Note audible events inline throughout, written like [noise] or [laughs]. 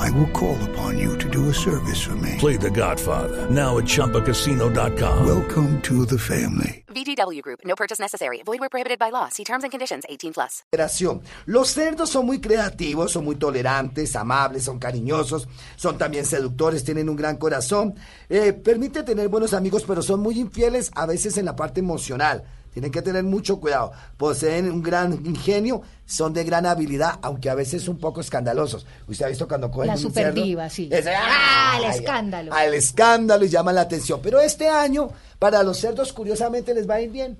I will call upon you to do a service for me. Play The Godfather now at ChumbaCasino.com. Welcome to the family. VGW Group. No purchase necessary. Void where prohibited by law. See terms and conditions. 18 plus. Los cerdos son muy creativos, son muy tolerantes, amables, son cariñosos, son también seductores, tienen un gran corazón. Eh, permite tener buenos amigos, pero son muy infieles a veces en la parte emocional. Tienen que tener mucho cuidado. Poseen un gran ingenio, son de gran habilidad, aunque a veces un poco escandalosos. Usted ha visto cuando cogen La un cerdo? sí. Es- Ah, escándalo. Al escándalo y llama la atención. Pero este año, para los cerdos, curiosamente, les va a ir bien.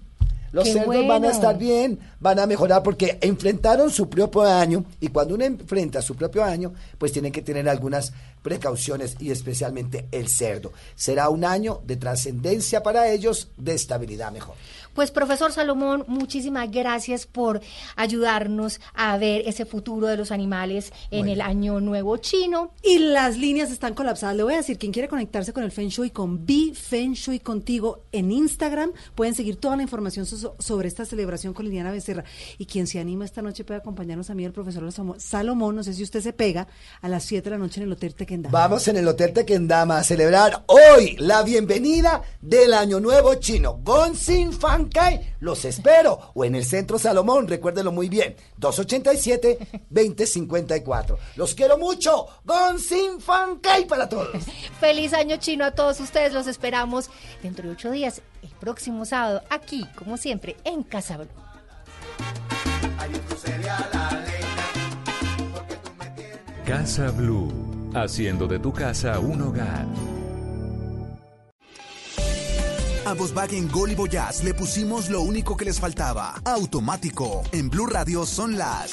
Los Qué cerdos van a estar bien, van a mejorar porque enfrentaron su propio año y cuando uno enfrenta su propio año, pues tiene que tener algunas precauciones y especialmente el cerdo. Será un año de trascendencia para ellos, de estabilidad mejor. Pues profesor Salomón, muchísimas gracias por ayudarnos a ver ese futuro de los animales en el año nuevo chino. Y las líneas están colapsadas. Le voy a decir, quien quiere conectarse con el Feng Shui, con Be Feng Shui contigo en Instagram, pueden seguir toda la información so- sobre esta celebración con Liliana Becerra. Y quien se anima esta noche puede acompañarnos a mí, el profesor Salomón- no sé si usted se pega, a las 7 de la noche en el Hotel Tequendama. Vamos en el Hotel Tequendama a celebrar hoy la bienvenida del Año Nuevo Chino. Gonzin Fankai, los espero. O en el Centro Salomón, recuérdenlo muy bien. 287-2054. Los quiero mucho. Gonzin Fankai para todos. [laughs] Feliz año chino a todos ustedes, los esperamos dentro de ocho días, el próximo sábado, aquí, como siempre, en Casa Blue. Casa Blue, haciendo de tu casa un hogar. A Volkswagen Gol y Voyage le pusimos lo único que les faltaba. Automático. En Blue Radio son las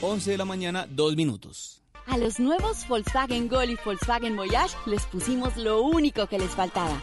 11 de la mañana, 2 minutos. A los nuevos Volkswagen Gol y Volkswagen Voyage les pusimos lo único que les faltaba.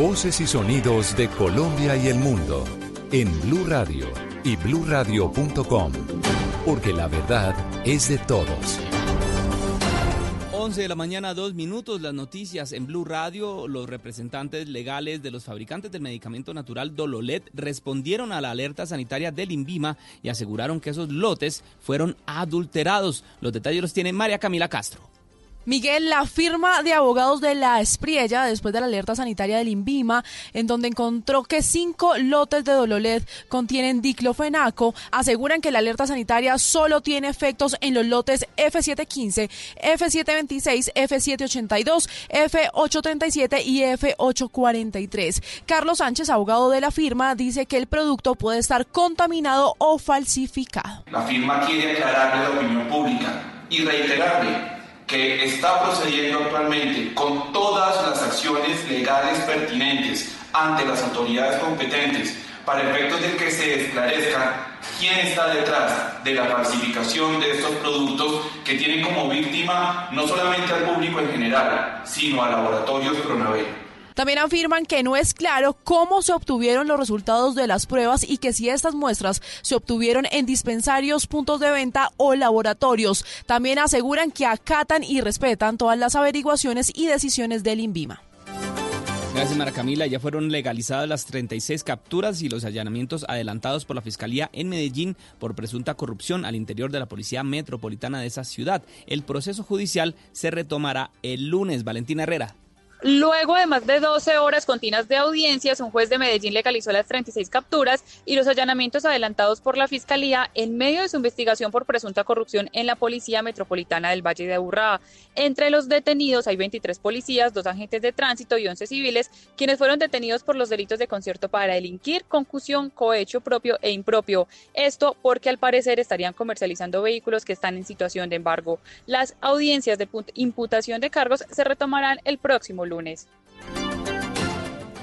Voces y sonidos de Colombia y el mundo en Blue Radio y bluradio.com, porque la verdad es de todos. 11 de la mañana, 2 minutos. Las noticias en Blue Radio. Los representantes legales de los fabricantes del medicamento natural Dololet respondieron a la alerta sanitaria del INVIMA y aseguraron que esos lotes fueron adulterados. Los detalles los tiene María Camila Castro. Miguel, la firma de abogados de la Espriella, después de la alerta sanitaria del INVIMA, en donde encontró que cinco lotes de Dololet contienen diclofenaco, aseguran que la alerta sanitaria solo tiene efectos en los lotes F715, F726, F782, F837 y F843. Carlos Sánchez, abogado de la firma, dice que el producto puede estar contaminado o falsificado. La firma quiere aclararle la opinión pública y reiterarle que está procediendo actualmente con todas las acciones legales pertinentes ante las autoridades competentes para efectos de que se esclarezca quién está detrás de la falsificación de estos productos que tienen como víctima no solamente al público en general, sino a laboratorios Pronavel. También afirman que no es claro cómo se obtuvieron los resultados de las pruebas y que si estas muestras se obtuvieron en dispensarios, puntos de venta o laboratorios. También aseguran que acatan y respetan todas las averiguaciones y decisiones del INVIMA. Gracias, Mara Camila. Ya fueron legalizadas las 36 capturas y los allanamientos adelantados por la Fiscalía en Medellín por presunta corrupción al interior de la Policía Metropolitana de esa ciudad. El proceso judicial se retomará el lunes. Valentina Herrera. Luego de más de 12 horas continuas de audiencias, un juez de Medellín legalizó las 36 capturas y los allanamientos adelantados por la Fiscalía en medio de su investigación por presunta corrupción en la Policía Metropolitana del Valle de Aburrá. Entre los detenidos hay 23 policías, dos agentes de tránsito y 11 civiles, quienes fueron detenidos por los delitos de concierto para delinquir, concusión, cohecho propio e impropio. Esto porque al parecer estarían comercializando vehículos que están en situación de embargo. Las audiencias de imputación de cargos se retomarán el próximo lunes.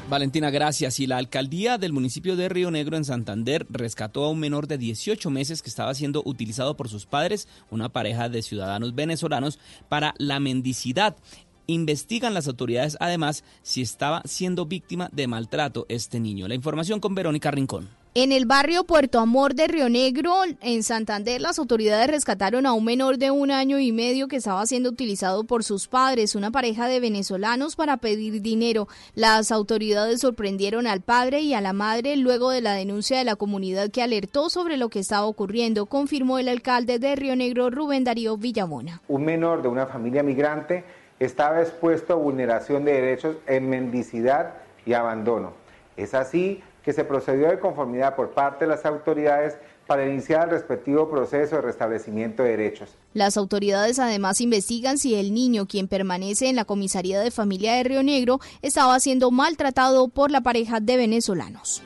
Valentina, gracias. Y la alcaldía del municipio de Río Negro en Santander rescató a un menor de 18 meses que estaba siendo utilizado por sus padres, una pareja de ciudadanos venezolanos, para la mendicidad. Investigan las autoridades además si estaba siendo víctima de maltrato este niño. La información con Verónica Rincón. En el barrio Puerto Amor de Río Negro, en Santander, las autoridades rescataron a un menor de un año y medio que estaba siendo utilizado por sus padres, una pareja de venezolanos, para pedir dinero. Las autoridades sorprendieron al padre y a la madre luego de la denuncia de la comunidad que alertó sobre lo que estaba ocurriendo, confirmó el alcalde de Río Negro, Rubén Darío Villamona. Un menor de una familia migrante estaba expuesto a vulneración de derechos en mendicidad y abandono. Es así que se procedió de conformidad por parte de las autoridades para iniciar el respectivo proceso de restablecimiento de derechos. Las autoridades además investigan si el niño, quien permanece en la comisaría de familia de Río Negro, estaba siendo maltratado por la pareja de venezolanos.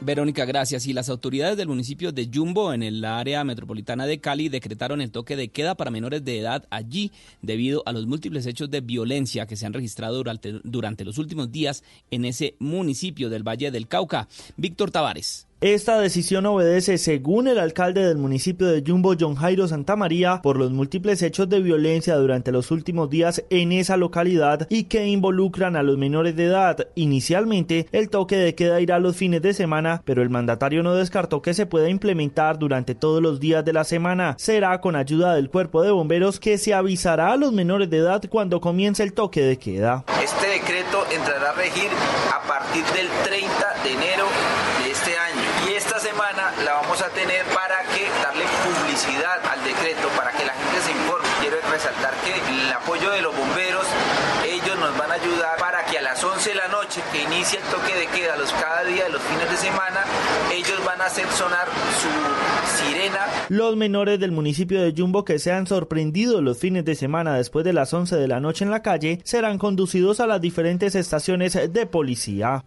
Verónica, gracias. Y las autoridades del municipio de Jumbo, en el área metropolitana de Cali, decretaron el toque de queda para menores de edad allí debido a los múltiples hechos de violencia que se han registrado durante, durante los últimos días en ese municipio del Valle del Cauca. Víctor Tavares. Esta decisión obedece, según el alcalde del municipio de Jumbo, John Jairo Santamaría, por los múltiples hechos de violencia durante los últimos días en esa localidad y que involucran a los menores de edad. Inicialmente, el toque de queda irá los fines de semana, pero el mandatario no descartó que se pueda implementar durante todos los días de la semana. Será con ayuda del cuerpo de bomberos que se avisará a los menores de edad cuando comience el toque de queda. Este decreto entrará a regir a partir del 30 de enero la vamos a tener para que darle publicidad al decreto, para que la gente se informe. Quiero resaltar que el apoyo de los bomberos, ellos nos van a ayudar para que a las 11 de la noche que inicia el toque de queda los cada día de los fines de semana, ellos van a hacer sonar su sirena. Los menores del municipio de Jumbo que sean sorprendidos los fines de semana después de las 11 de la noche en la calle serán conducidos a las diferentes estaciones de policía.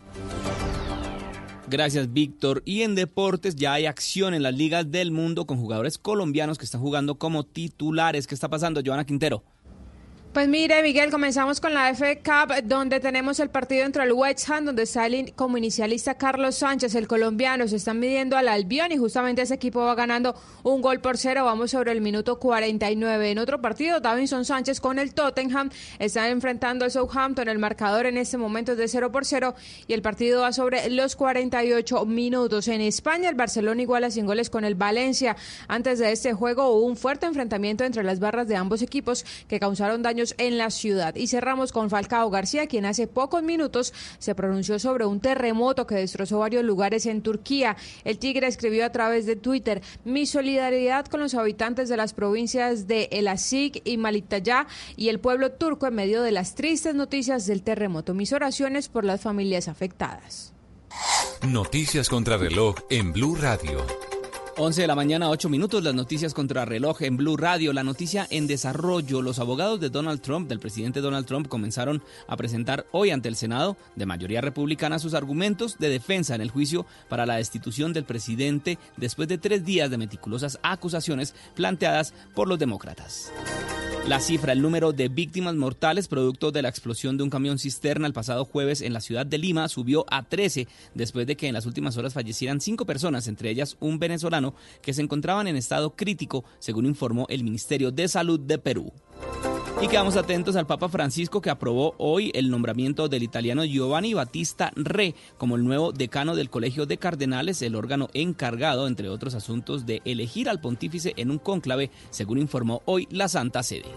Gracias, Víctor. Y en deportes ya hay acción en las ligas del mundo con jugadores colombianos que están jugando como titulares. ¿Qué está pasando, Joana Quintero? Pues mire, Miguel, comenzamos con la FA Cup, donde tenemos el partido entre el West Ham, donde sale como inicialista Carlos Sánchez, el colombiano. Se están midiendo al Albion y justamente ese equipo va ganando un gol por cero. Vamos sobre el minuto 49. En otro partido, Davinson Sánchez con el Tottenham están enfrentando al Southampton. El marcador en este momento es de 0 por 0 y el partido va sobre los 48 minutos. En España, el Barcelona iguala sin goles con el Valencia. Antes de este juego hubo un fuerte enfrentamiento entre las barras de ambos equipos que causaron daño en la ciudad. Y cerramos con Falcao García, quien hace pocos minutos se pronunció sobre un terremoto que destrozó varios lugares en Turquía. El Tigre escribió a través de Twitter, mi solidaridad con los habitantes de las provincias de El Asik y Malitaya y el pueblo turco en medio de las tristes noticias del terremoto. Mis oraciones por las familias afectadas. Noticias contra reloj en Blue Radio. 11 de la mañana, 8 minutos, las noticias contra reloj en Blue Radio. La noticia en desarrollo. Los abogados de Donald Trump, del presidente Donald Trump, comenzaron a presentar hoy ante el Senado de mayoría republicana sus argumentos de defensa en el juicio para la destitución del presidente después de tres días de meticulosas acusaciones planteadas por los demócratas. La cifra, el número de víctimas mortales producto de la explosión de un camión cisterna el pasado jueves en la ciudad de Lima subió a 13 después de que en las últimas horas fallecieran cinco personas, entre ellas un venezolano, que se encontraban en estado crítico, según informó el Ministerio de Salud de Perú. Y quedamos atentos al Papa Francisco que aprobó hoy el nombramiento del italiano Giovanni Battista Re como el nuevo decano del Colegio de Cardenales, el órgano encargado, entre otros asuntos, de elegir al pontífice en un cónclave, según informó hoy la Santa Sede.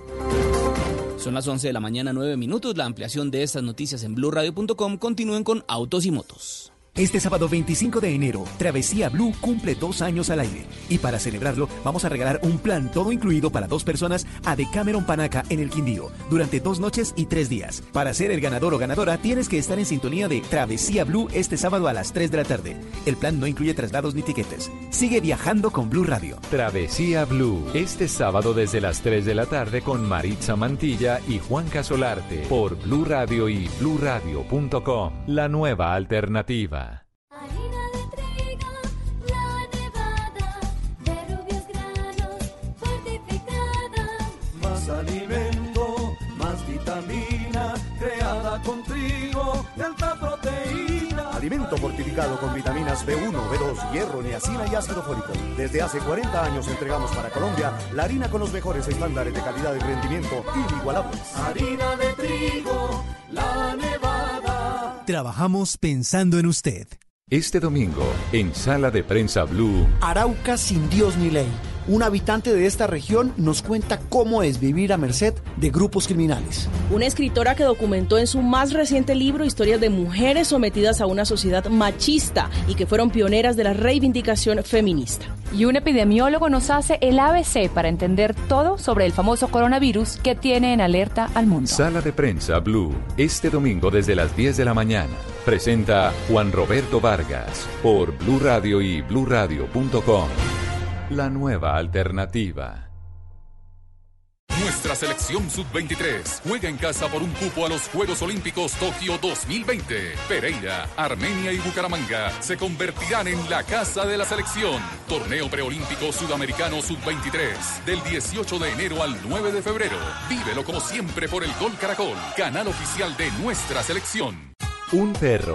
Son las 11 de la mañana, 9 minutos. La ampliación de estas noticias en blurradio.com. Continúen con Autos y Motos. Este sábado 25 de enero, Travesía Blue cumple dos años al aire. Y para celebrarlo, vamos a regalar un plan todo incluido para dos personas a Decameron Panaca en el Quindío, durante dos noches y tres días. Para ser el ganador o ganadora, tienes que estar en sintonía de Travesía Blue este sábado a las 3 de la tarde. El plan no incluye traslados ni tiquetes. Sigue viajando con Blue Radio. Travesía Blue, este sábado desde las 3 de la tarde con Maritza Mantilla y Juan Casolarte por Blue Radio y bluradio.com. La nueva alternativa. Alimento fortificado con vitaminas B1, B2, hierro, niacina y ácido fólico. Desde hace 40 años entregamos para Colombia la harina con los mejores estándares de calidad y rendimiento inigualables. Harina de trigo, la nevada. Trabajamos pensando en usted. Este domingo, en Sala de Prensa Blue, Arauca sin Dios ni ley. Un habitante de esta región nos cuenta cómo es vivir a merced de grupos criminales. Una escritora que documentó en su más reciente libro historias de mujeres sometidas a una sociedad machista y que fueron pioneras de la reivindicación feminista. Y un epidemiólogo nos hace el ABC para entender todo sobre el famoso coronavirus que tiene en alerta al mundo. Sala de Prensa Blue, este domingo desde las 10 de la mañana. Presenta Juan Roberto Vargas por Blue Radio y bluradio.com. La nueva alternativa. Nuestra selección sub-23 juega en casa por un cupo a los Juegos Olímpicos Tokio 2020. Pereira, Armenia y Bucaramanga se convertirán en la casa de la selección. Torneo preolímpico sudamericano sub-23 del 18 de enero al 9 de febrero. Vívelo como siempre por el Gol Caracol, canal oficial de nuestra selección. Un perro,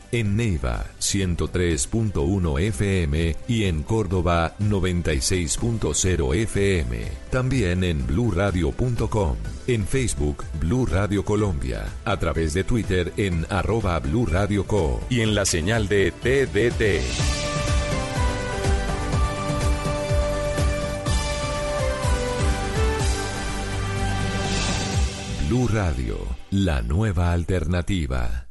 En Neiva 103.1 FM y en Córdoba 96.0 FM. También en bluradio.com. En Facebook Blue Radio Colombia. A través de Twitter en arroba Blue Radio Co. Y en la señal de TDT. Blue Radio, la nueva alternativa.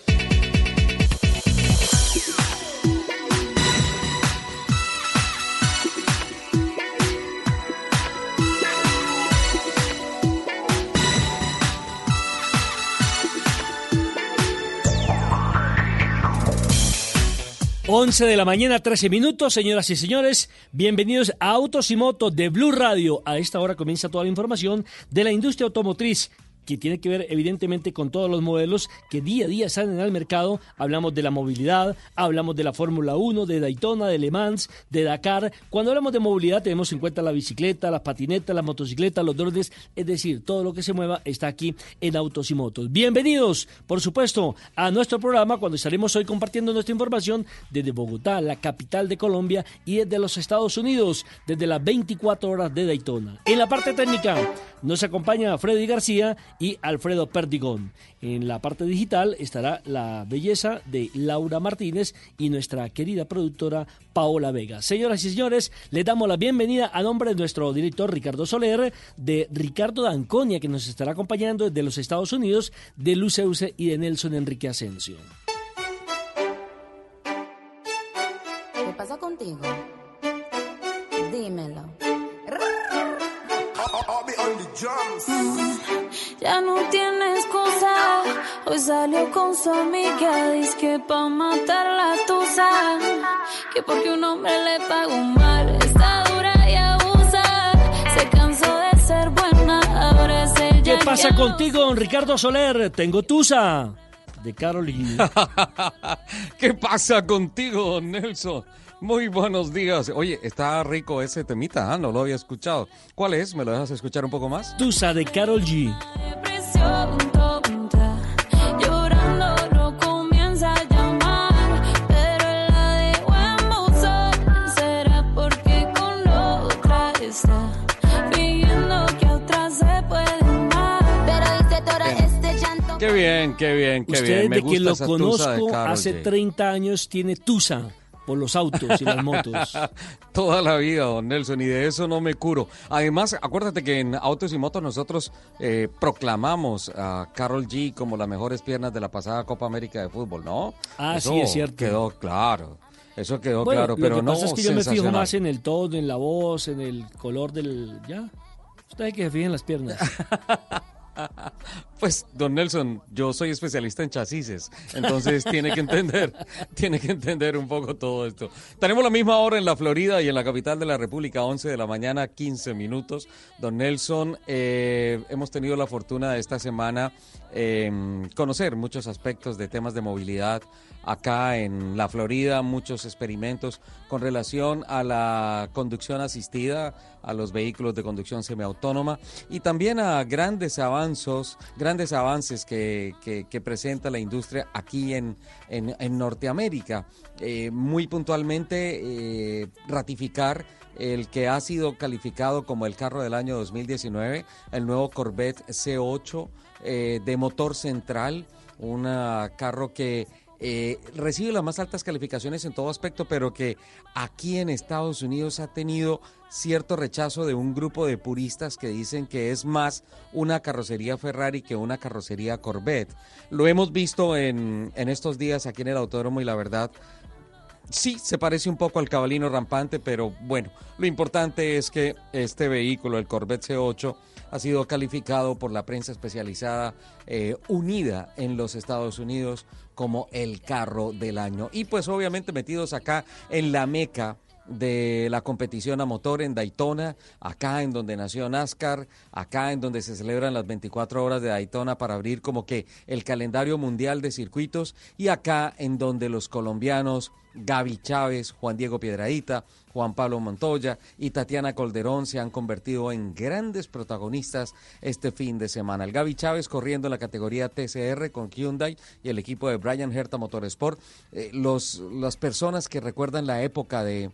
Once de la mañana, 13 minutos, señoras y señores, bienvenidos a Autos y Motos de Blue Radio. A esta hora comienza toda la información de la industria automotriz que tiene que ver evidentemente con todos los modelos que día a día salen al mercado. Hablamos de la movilidad, hablamos de la Fórmula 1, de Daytona, de Le Mans, de Dakar. Cuando hablamos de movilidad tenemos en cuenta la bicicleta, las patinetas, las motocicletas, los drones, es decir, todo lo que se mueva está aquí en Autos y Motos. Bienvenidos, por supuesto, a nuestro programa cuando estaremos hoy compartiendo nuestra información desde Bogotá, la capital de Colombia, y desde los Estados Unidos, desde las 24 horas de Daytona. En la parte técnica nos acompaña Freddy García y Alfredo Perdigón. En la parte digital estará la belleza de Laura Martínez y nuestra querida productora Paola Vega. Señoras y señores, le damos la bienvenida a nombre de nuestro director Ricardo Soler, de Ricardo Danconia, que nos estará acompañando desde los Estados Unidos, de Luceuse y de Nelson Enrique Asensio. ¿Qué pasa contigo? Dímelo. Ya no tiene excusa. Hoy salió con su amiga. Dice que pa' matar la tusa. Que porque un hombre le pagó mal. Está dura y abusa. Se cansó de ser buena. Ahora es ella ¿Qué el pasa que contigo, don Ricardo Soler? Tengo Tusa. De Carol G. [laughs] ¿Qué pasa contigo, don Nelson? Muy buenos días. Oye, está rico ese temita, ¿ah? no lo había escuchado. ¿Cuál es? ¿Me lo dejas escuchar un poco más? Tusa de Carol G. este. Qué bien, qué bien, qué Usted, bien. Me de gusta que lo conozco hace G. 30 años, tiene Tusa por los autos y las motos. [laughs] Toda la vida, don Nelson, y de eso no me curo. Además, acuérdate que en Autos y Motos nosotros eh, proclamamos a Carol G como las mejores piernas de la pasada Copa América de Fútbol, ¿no? Ah, Eso sí, es cierto. Quedó claro. Eso quedó Bueno, claro, lo pero que no pasa es que yo me fijo más en el tono, en la voz, en el color del... Ya. Usted hay que se fije en las piernas. [laughs] Pues, don Nelson, yo soy especialista en chasis, entonces tiene que entender, [laughs] tiene que entender un poco todo esto. Tenemos la misma hora en la Florida y en la capital de la República, 11 de la mañana, 15 minutos. Don Nelson, eh, hemos tenido la fortuna de esta semana eh, conocer muchos aspectos de temas de movilidad acá en la Florida, muchos experimentos con relación a la conducción asistida, a los vehículos de conducción semiautónoma y también a grandes avanzos, grandes avances que, presenta la industria aquí en, en- en Norteamérica. Eh, muy puntualmente, eh, ratificar el que ha sido calificado como el carro del año 2019, el nuevo Corvette C8 eh, de motor central, un carro que eh, recibe las más altas calificaciones en todo aspecto, pero que aquí en Estados Unidos ha tenido cierto rechazo de un grupo de puristas que dicen que es más una carrocería Ferrari que una carrocería Corvette. Lo hemos visto en, en estos días aquí en el autódromo y la verdad Sí, se parece un poco al cabalino rampante, pero bueno, lo importante es que este vehículo, el Corvette C8, ha sido calificado por la prensa especializada eh, unida en los Estados Unidos como el carro del año. Y pues obviamente metidos acá en la meca de la competición a motor en Daytona, acá en donde nació NASCAR, acá en donde se celebran las 24 horas de Daytona para abrir como que el calendario mundial de circuitos y acá en donde los colombianos Gaby Chávez, Juan Diego Piedradita, Juan Pablo Montoya y Tatiana Colderón se han convertido en grandes protagonistas este fin de semana. El Gaby Chávez corriendo en la categoría TCR con Hyundai y el equipo de Brian Herta Motorsport. Eh, los, las personas que recuerdan la época de,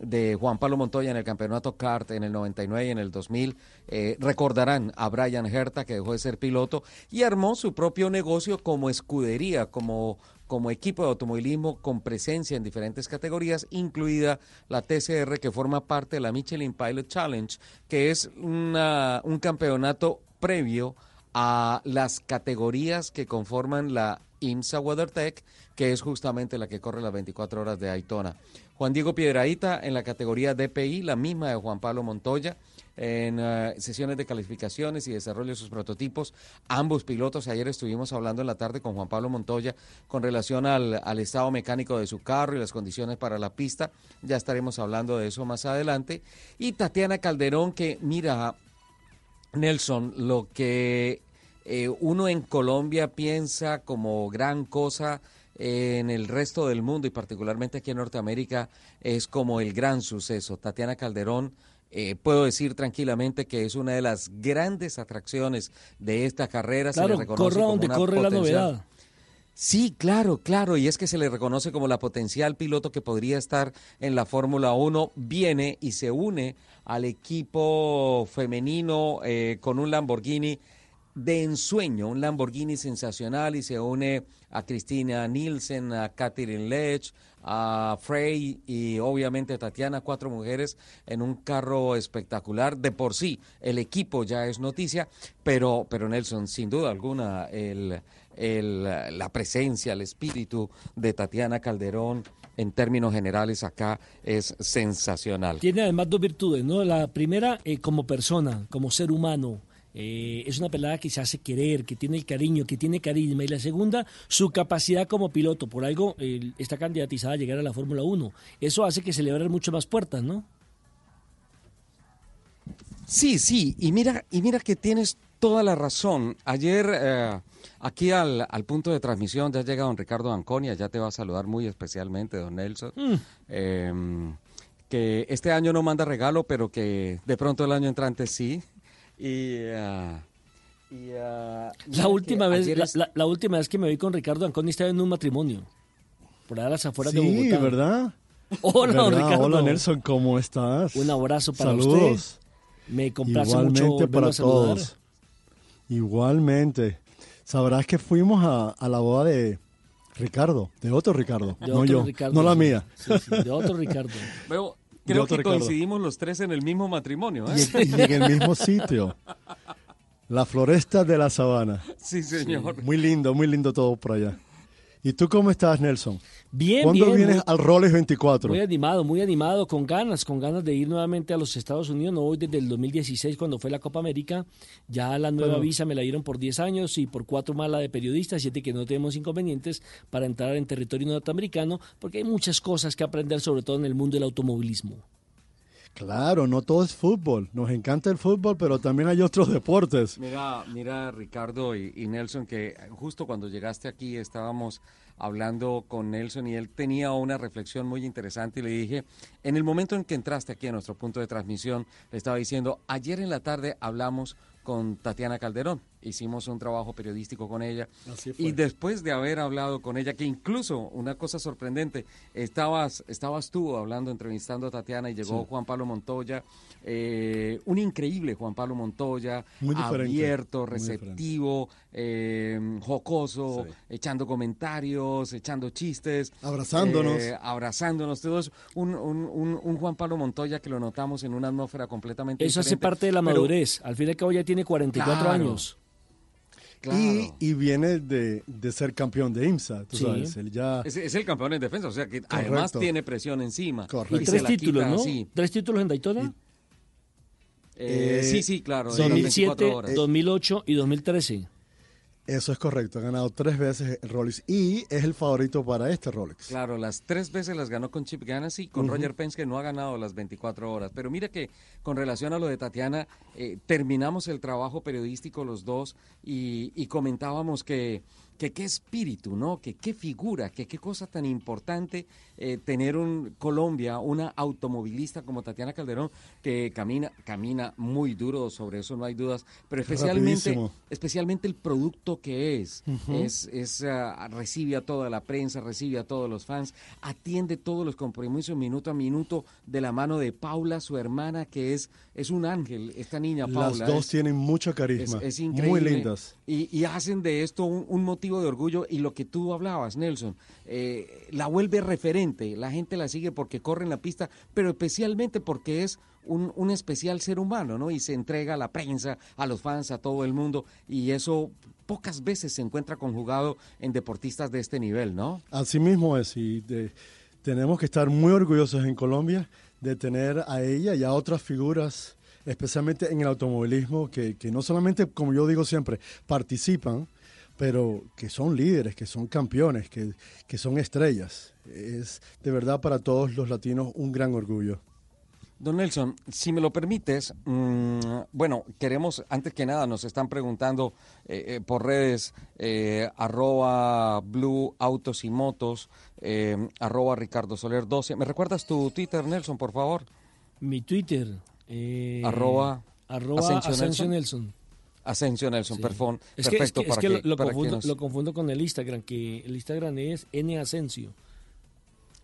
de Juan Pablo Montoya en el campeonato kart en el 99 y en el 2000 eh, recordarán a Brian Herta que dejó de ser piloto y armó su propio negocio como escudería, como como equipo de automovilismo con presencia en diferentes categorías, incluida la TCR que forma parte de la Michelin Pilot Challenge, que es una- un campeonato previo a las categorías que conforman la IMSA WeatherTech, que es justamente la que corre las 24 horas de Daytona. Juan Diego Piedraíta en la categoría DPI, la misma de Juan Pablo Montoya, en eh, sesiones de calificaciones y desarrollo de sus prototipos. Ambos pilotos, ayer estuvimos hablando en la tarde con Juan Pablo Montoya con relación al, estado mecánico de su carro y las condiciones para la pista. Ya estaremos hablando de eso más adelante. Y Tatiana Calderón, que mira, Nelson, lo que eh, uno en Colombia piensa como gran cosa en el resto del mundo y particularmente aquí en Norteamérica es como el gran suceso. Tatiana Calderón, eh, puedo decir tranquilamente que es una de las grandes atracciones de esta carrera. Se le Claro, reconoce corra como donde una corre la potencial- novedad. Sí, claro, claro, y es que se le reconoce como la potencial piloto que podría estar en la Fórmula 1, viene y se une al equipo femenino eh, con un Lamborghini de ensueño, un Lamborghini sensacional y se une a Cristina Nielsen, a Catherine Lech, a Frey y obviamente Tatiana, cuatro mujeres en un carro espectacular. De por sí, el equipo ya es noticia, pero, pero Nelson, sin duda alguna, el, la presencia, el espíritu de Tatiana Calderón en términos generales acá es sensacional. Tiene además dos virtudes, ¿no? La primera, eh, como persona, como ser humano. Eh, es una pelada que se hace querer, que tiene el cariño, que tiene carisma. Y la segunda, su capacidad como piloto. Por algo eh, está candidatizada a llegar a la Fórmula 1. Eso hace que se le abran mucho más puertas, ¿no? Sí, sí, y mira, y mira que tienes toda la razón. Ayer eh, aquí al, al punto de transmisión ya llega don Ricardo Anconia, ya te va a saludar muy especialmente, don Nelson. Mm. Eh, que este año no manda regalo, pero que de pronto el año entrante sí. Y, ah, y, ah, La última, vez, la, es- la- la última vez que me vi con Ricardo Anconi estaba en un matrimonio. Por allá a las afueras de Sí. ¿verdad? Hola. Ricardo. Hola, Nelson, ¿cómo estás? Un abrazo para Saludos. usted. Me complace Igualmente mucho para a saludar. todos. Igualmente. Sabrás que fuimos a, a la boda de Ricardo, de otro Ricardo, De no otro yo, Ricardo, no la sí. mía. Sí, sí, de otro Ricardo. Veo, creo que Ricardo. coincidimos los tres en el mismo matrimonio. ¿eh? Y, y en el mismo sitio. La floresta de la sabana. Sí, señor. Muy lindo, muy lindo todo por allá. ¿Y tú cómo estás, Nelson? Bien, ¿Cuándo bien, vienes muy- al Rolex 24? Muy animado, muy animado, con ganas, con ganas de ir nuevamente a los Estados Unidos. No voy desde el 2016 cuando fue la Copa América. Ya la nueva Pero- visa me la dieron por 10 años y por cuatro más la de periodista, siete que no tenemos inconvenientes para entrar en territorio norteamericano, porque hay muchas cosas que aprender, sobre todo en el mundo del automovilismo. Claro, no todo es fútbol. Nos encanta el fútbol, pero también hay otros deportes. Mira, mira Ricardo y, Nelson, que justo cuando llegaste aquí estábamos hablando con Nelson y él tenía una reflexión muy interesante y le dije, en el momento en que entraste aquí a nuestro punto de transmisión, le estaba diciendo, ayer en la tarde hablamos con Tatiana Calderón, hicimos un trabajo periodístico con ella Así fue. y después de haber hablado con ella, que incluso una cosa sorprendente, estabas, estabas tú hablando, entrevistando a Tatiana y llegó Sí. Juan Pablo Montoya, eh, un increíble Juan Pablo Montoya, Muy abierto, muy receptivo, eh, jocoso, echando comentarios, echando chistes. Abrazándonos. eh, abrazándonos todos. Un, un, un, un Juan Pablo Montoya que lo notamos en una atmósfera completamente Eso hace parte de la Pero- madurez. Al fin y al cabo ya tiene 44 Claro. años. Y, y viene de, de ser campeón de IMSA, tú Sí. sabes. Él ya... Es, es el campeón en defensa, o sea que además Correcto. tiene presión encima. Correcto. Y tres títulos, quita ¿no? así. ¿Tres títulos en Daytona? Eh, Eh, sí, sí, claro. en las 2007, 24 horas. 2008 y 2013. Eso es correcto. Ha ganado tres veces el Rolex y es el favorito para este Rolex. Claro, las tres veces las ganó con Chip Ganassi, con Ujú. Roger Penske no ha ganado las 24 horas. Pero mira que con relación a lo de Tatiana, eh, terminamos el trabajo periodístico los dos y, y comentábamos que, que qué espíritu, ¿no? Que qué figura, que qué cosa tan importante eh, tener un Colombia, una automovilista como Tatiana Calderón, que camina, camina muy duro, sobre eso no hay dudas, pero especialmente, Rapidísimo. especialmente el producto que es. Es es, ah, recibe a toda la prensa, recibe a todos los fans, atiende todos los compromisos minuto a minuto de la mano de Paula, su hermana, que es, es un ángel, esta niña Paula. Las dos es- tienen mucho carisma. es, es Muy increíble. lindas. Y, y hacen de esto un, un motivo de orgullo y lo que tú hablabas, Nelson, eh, la vuelve referente. La gente la sigue porque corre en la pista, pero especialmente porque es un, un especial ser humano, ¿no? Y se entrega a la prensa, a los fans, a todo el mundo. Y eso pocas veces se encuentra conjugado en deportistas de este nivel, ¿no? Así mismo es. Y de- tenemos que estar muy orgullosos en Colombia de tener a ella y a otras figuras, especialmente en el automovilismo, que, que no solamente, como yo digo siempre, participan, pero que son líderes, que son campeones, que, que son estrellas. Es de verdad para todos los latinos un gran orgullo. Don Nelson, si me lo permites, mm, bueno, queremos, antes que nada, nos están preguntando eh, eh, por redes, eh, arroba Blue Autos y Motos, eh, arroba Ricardo Soler 12. ¿Me recuerdas tu Twitter, Nelson, por favor? Mi Twitter. eh, Arroba arroba Asensio Asensio Nelson. Nelson. Asensio Nelson, Sí. perfón- Es que, es perfecto. que- es que que- lo, para que confundo, nos- lo confundo con el Instagram, que el Instagram es N Asensio.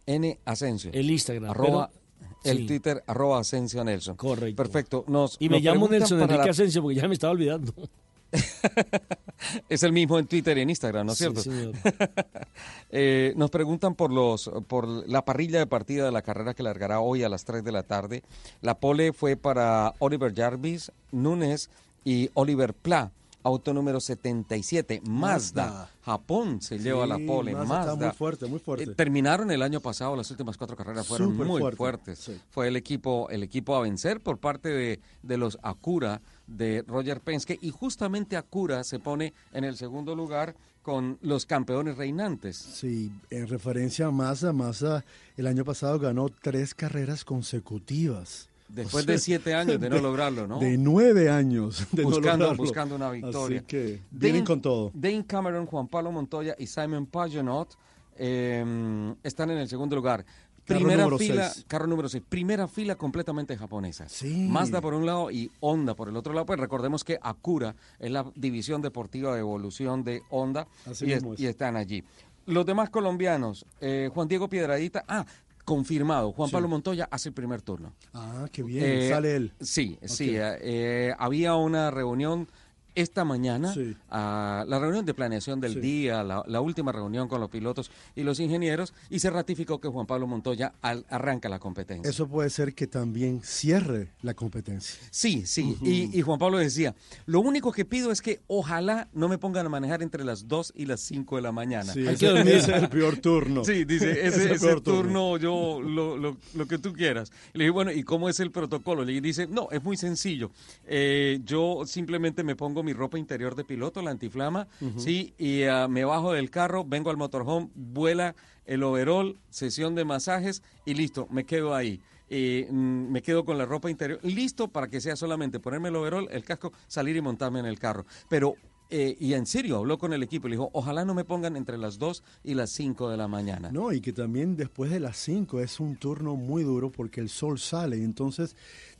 N Asensio. El Instagram. Arroba, pero- el sí. Twitter, arroba Asensio Nelson. Correcto. Perfecto. Nos, Y me nos llamo Nelson Enrique la- Asensio porque ya me estaba olvidando. [laughs] Es el mismo en Twitter y en Instagram, ¿no es Sí, cierto? señor. [laughs] Eh, nos preguntan por los por la parrilla de partida de la carrera que largará hoy a las 3 de la tarde. La pole fue para Oliver Jarvis, Núñez y Oliver Pla. Auto número 77, Mazda. Mazda. Japón se lleva la pole. Mazda Mazda. está muy fuerte, muy fuerte. Eh, terminaron el año pasado, las últimas cuatro carreras fueron muy fuerte, fuertes. sí. Fue el equipo, el equipo a vencer por parte de, de los Acura de Roger Penske y justamente Acura se pone en el segundo lugar con los campeones reinantes. Sí, en referencia a Massa, Massa el año pasado ganó tres carreras consecutivas. Después O sea, de siete años de no lograrlo, ¿no? De nueve años de no buscando, lograrlo. buscando una victoria. Así que vienen Dane- con todo. Dane Cameron, Juan Pablo Montoya y Simon Pagenaud eh, están en el segundo lugar. Carro Primera fila, seis. carro número 6, primera fila completamente japonesa. Sí. Mazda por un lado y Honda por el otro lado. Pues recordemos que Acura es la división deportiva de evolución de Honda Así y, es. y están allí. Los demás colombianos, eh, Juan Diego Piedradita, ah, confirmado, Juan Sí. Pablo Montoya hace el primer turno. Ah, qué bien, Eh, sale él. Sí, sí. Eh, eh, había una reunión esta mañana, Sí. la reunión de planeación del Sí. día, la, la última reunión con los pilotos y los ingenieros, y se ratificó que Juan Pablo Montoya al- arranca la competencia. Eso puede ser que también cierre la competencia. Sí, sí. y, y Juan Pablo decía, lo único que pido es que ojalá no me pongan a manejar entre las 2 y las 5 de la mañana. Sí, ese, ese es el peor turno. Sí, dice, [laughs] Ese es el turno, yo, lo, lo, lo que tú quieras. Le dije, bueno, ¿y cómo es el protocolo? Le dice, no, es muy sencillo. Eh, yo simplemente me pongo mi ropa interior de piloto, la antiflama, sí, y ah, me bajo del carro, vengo al motorhome, vuela el overall, sesión de masajes y listo, me quedo ahí. Eh, mm, me quedo con la ropa interior, listo para que sea solamente ponerme el overall, el casco, salir y montarme en el carro. Pero eh, y en serio, habló con el equipo y le dijo, ojalá no me pongan entre las 2 y las 5 de la mañana. No, y que también después de las 5 es un turno muy duro porque el sol sale y entonces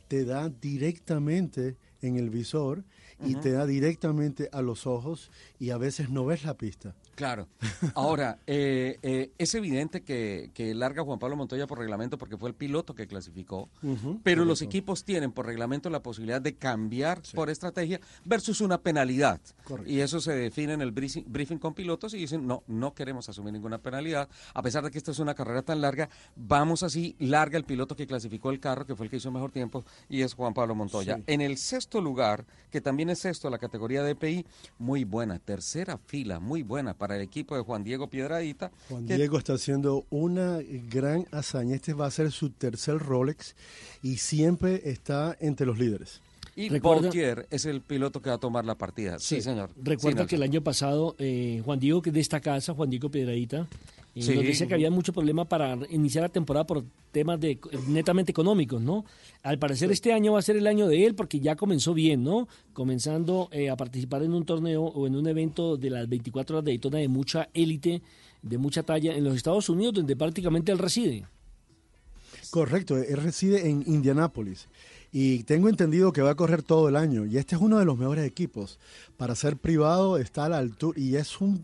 te da directamente en el visor y te da directamente a los ojos y a veces no ves la pista. Claro. [laughs] Ahora, eh, eh, es evidente que, que larga Juan Pablo Montoya por reglamento porque fue el piloto que clasificó, pero los equipos tienen por reglamento la posibilidad de cambiar por estrategia versus una penalidad. Correcto. Y eso se define en el briefing, briefing con pilotos y dicen, no, no queremos asumir ninguna penalidad. A pesar de que esta es una carrera tan larga, vamos así, larga el piloto que clasificó el carro, que fue el que hizo mejor tiempo, y es Juan Pablo Montoya. Sí. En el sexto lugar, que también es sexto la categoría de PI, muy buena, tercera fila, muy buena para el equipo de Juan Diego Piedradita. Juan que- Diego está haciendo una gran hazaña. Este va a ser su tercer Rolex y siempre está entre los líderes. Y Recuerda- Gautier es el piloto que va a tomar la partida. Sí, señor. Recuerda Sí, que el año pasado eh, Juan Diego, que es de esta casa, Juan Diego Piedradita, Sí. nos decía que había mucho problema para iniciar la temporada por temas de netamente económicos, ¿no? Al parecer este año va a ser el año de él porque ya comenzó bien, ¿no? Comenzando eh, a participar en un torneo o en un evento de las 24 horas de Daytona de mucha élite, de mucha talla en los Estados Unidos, donde prácticamente él reside. Correcto, él reside en Indianápolis y tengo entendido que va a correr todo el año y este es uno de los mejores equipos. Para ser privado está a la altura y es un,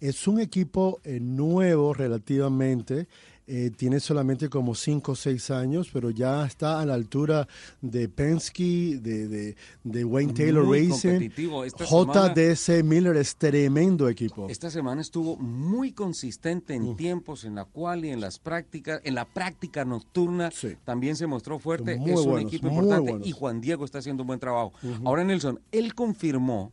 es un equipo eh, nuevo relativamente. Eh, tiene solamente como 5 o 6 años, pero ya está a la altura de Penske, de, de, de Wayne Taylor Muy Racing. Esta semana- JDC Miller es tremendo equipo. Esta semana estuvo muy consistente en tiempos, en la cual y en las prácticas, en la práctica nocturna también se mostró fuerte. Muy es un buenos, equipo importante buenos. y Juan Diego está haciendo un buen trabajo. Ahora Nelson, él confirmó,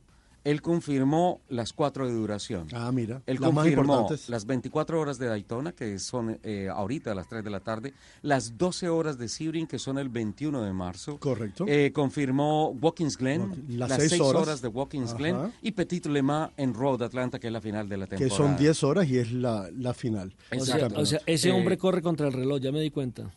él confirmó las cuatro de duración. Ah, mira, Él las más confirmó importantes. las 24 horas de Daytona, que son eh, ahorita a las 3 de la tarde, las 12 horas de Sebring, que son el 21 de marzo. Correcto. Eh, confirmó Watkins Glen, Las las seis 6 horas. horas. de Watkins Ajá. Glen, y Petit Le Mans en Road Atlanta, que es la final de la que temporada. son 10 horas y es la, la final. O sea, Exacto. o sea, ese Eh, hombre corre contra el reloj, ya me di cuenta.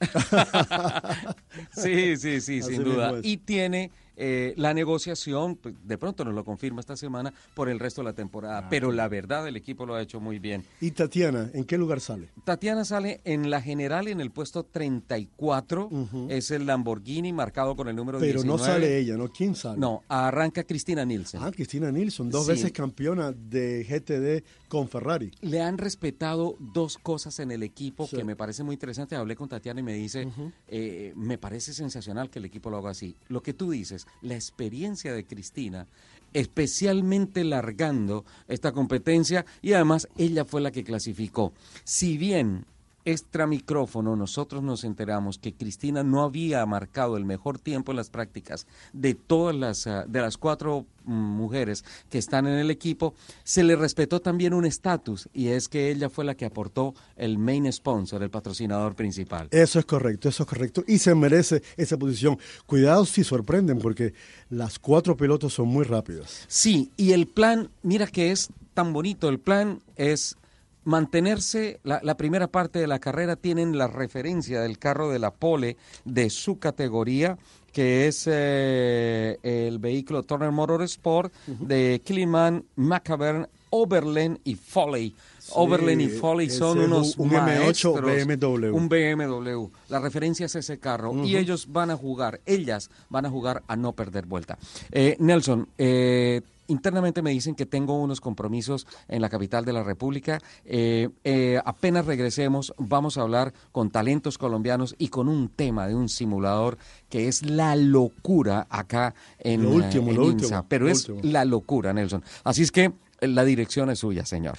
[laughs] [laughs] Sí, sí, sí, Así sin duda. Y tiene eh, la negociación, pues, de pronto nos lo confirma esta semana, por el resto de la temporada. Pero la verdad, el equipo lo ha hecho muy bien. ¿Y Tatiana, en qué lugar sale? Tatiana sale en la general en el puesto 34. Es el Lamborghini marcado con el número Pero 19. no sale ella, ¿no? ¿Quién sale? No, arranca Cristina Nielsen. Ah, Cristina Nilsson, dos Sí. veces campeona de GTD con Ferrari. Le han respetado dos cosas en el equipo Sí. que me parece muy interesante. Hablé con Tatiana y me dice, eh, me parece sensacional que el equipo lo haga así. Lo que tú dices, la experiencia de Cristina, especialmente largando esta competencia y además ella fue la que clasificó. Si bien extra micrófono nosotros nos enteramos que Cristina no había marcado el mejor tiempo en las prácticas de todas las ah, de las cuatro mm, mujeres que están en el equipo, se le respetó también un estatus y es que ella fue la que aportó el main sponsor, el patrocinador principal. Eso es correcto, eso es correcto. Y se merece esa posición. Cuidado si sorprenden, porque las cuatro pilotos son muy rápidas. Sí, y el plan, mira que es tan bonito, el plan es mantenerse, la, la primera parte de la carrera tienen la referencia del carro de la pole de su categoría, que es eh, el vehículo Turner Motorsport de Killiman, McAvern, Oberlin y Foley. Oberlin y Foley son es un- unos un M8 maestros, BMW. Un BMW. La referencia es ese carro. Y ellos van a jugar, ellas van a jugar a no perder vuelta. Eh, Nelson, eh, internamente me dicen que tengo unos compromisos en la capital de la República. Eh, eh, apenas regresemos, vamos a hablar con talentos colombianos y con un tema de un simulador que es la locura acá en, Lo último, eh, en lo INSA. último, Pero lo es último. la locura, Nelson. Así es que la dirección es suya, señor.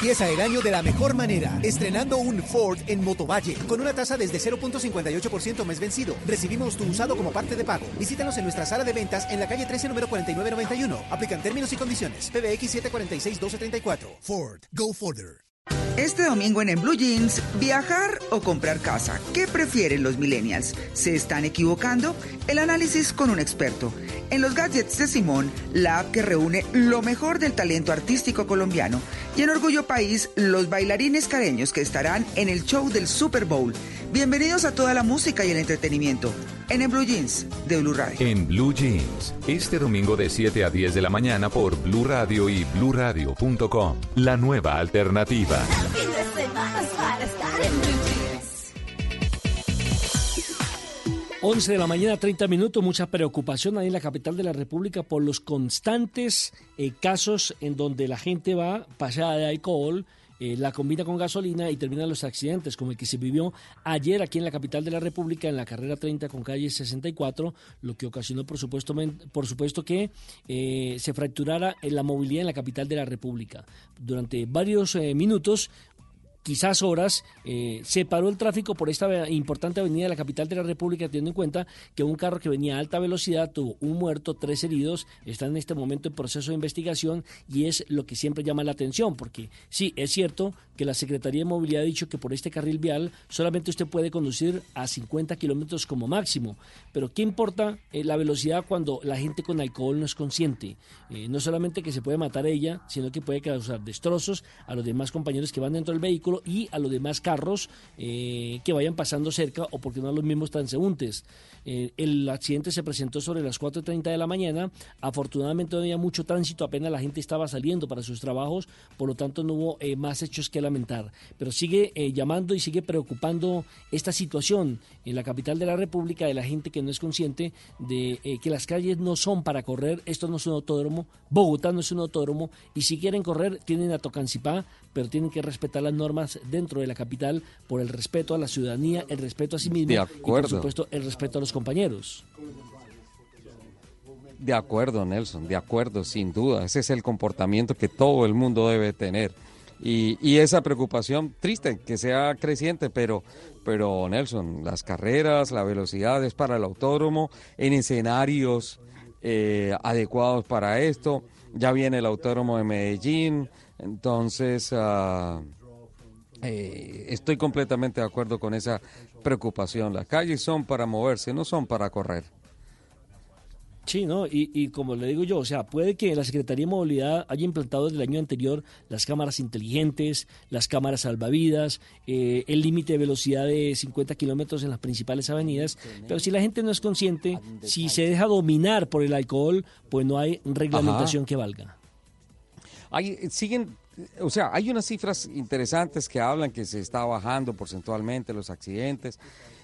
Empieza el año de la mejor manera, estrenando un Ford en Motovalle, con una tasa desde 0.58% mes vencido. Recibimos tu usado como parte de pago. Visítanos en nuestra sala de ventas en la calle 13, número 4991. Aplican términos y condiciones. PBX 746-1234. Ford, go further. Este domingo en Blue Jeans, viajar o comprar casa. ¿Qué prefieren los millennials? ¿Se están equivocando? El análisis con un experto. En los gadgets de Simón, la app que reúne lo mejor del talento artístico colombiano. Y en Orgullo País, los bailarines careños que estarán en el show del Super Bowl. Bienvenidos a toda la música y el entretenimiento. En En Blue Jeans, de Blue Radio. En Blue Jeans, este domingo de 7 a 10 de la mañana por Blue Radio y bluradio.com. La nueva alternativa. Fin de semana es para estar en Blue Jeans. 11 de la mañana, 30 minutos, mucha preocupación ahí en la capital de la República por los constantes eh, casos en donde la gente va pasada de alcohol, eh, la combina con gasolina y terminan los accidentes, como el que se vivió ayer aquí en la capital de la República, en la carrera 30 con calle 64, lo que ocasionó, por supuesto, por supuesto que eh, se fracturara en la movilidad en la capital de la República. Durante varios eh, minutos, quizás horas, eh, se paró el tráfico por esta importante avenida de la capital de la República, teniendo en cuenta que un carro que venía a alta velocidad tuvo un muerto, tres heridos, está en este momento en proceso de investigación y es lo que siempre llama la atención, porque sí, es cierto que la Secretaría de Movilidad ha dicho que por este carril vial solamente usted puede conducir a 50 kilómetros como máximo, pero ¿qué importa eh, la velocidad cuando la gente con alcohol no es consciente? Eh, no solamente que se puede matar ella, sino que puede causar destrozos a los demás compañeros que van dentro del vehículo y a los demás carros eh, que vayan pasando cerca o porque no a los mismos transeúntes. Eh, el accidente se presentó sobre las 4.30 de la mañana. Afortunadamente no había mucho tránsito, apenas la gente estaba saliendo para sus trabajos, por lo tanto no hubo eh, más hechos que lamentar. Pero sigue llamando y sigue preocupando esta situación en la capital de la República de la gente que no es consciente de que las calles no son para correr. Esto no es un autódromo, Bogotá no es un autódromo y si quieren correr tienen a Tocancipá, pero tienen que respetar las normas dentro de la capital por el respeto a la ciudadanía, el respeto a sí mismo y por supuesto el respeto a los compañeros. De acuerdo, Nelson, de acuerdo, sin duda. Ese es el comportamiento que todo el mundo debe tener. Y, y esa preocupación triste, que sea creciente, pero, pero Nelson, las carreras, la velocidad es para el autódromo, en escenarios eh, adecuados para esto. Ya viene el autódromo de Medellín, entonces ah, eh, estoy completamente de acuerdo con esa preocupación. Las calles son para moverse, no son para correr. Sí, ¿no? Y, y como le digo yo, o sea, puede que la Secretaría de Movilidad haya implantado desde el año anterior las cámaras inteligentes, las cámaras salvavidas, eh, el límite de velocidad de 50 kilómetros en las principales avenidas, pero si la gente no es consciente, si se deja dominar por el alcohol, pues no hay reglamentación Ajá. que valga. Hay, siguen, o sea, hay unas cifras interesantes que hablan que se está bajando porcentualmente los accidentes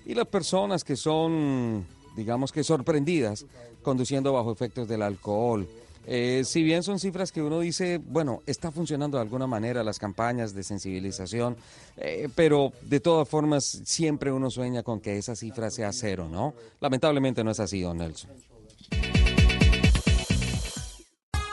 y las personas que son digamos que sorprendidas conduciendo bajo efectos del alcohol. Eh, si bien son cifras que uno dice, bueno, está funcionando de alguna manera las campañas de sensibilización, eh, pero de todas formas siempre uno sueña con que esa cifra sea cero, ¿no? Lamentablemente no es así, don Nelson.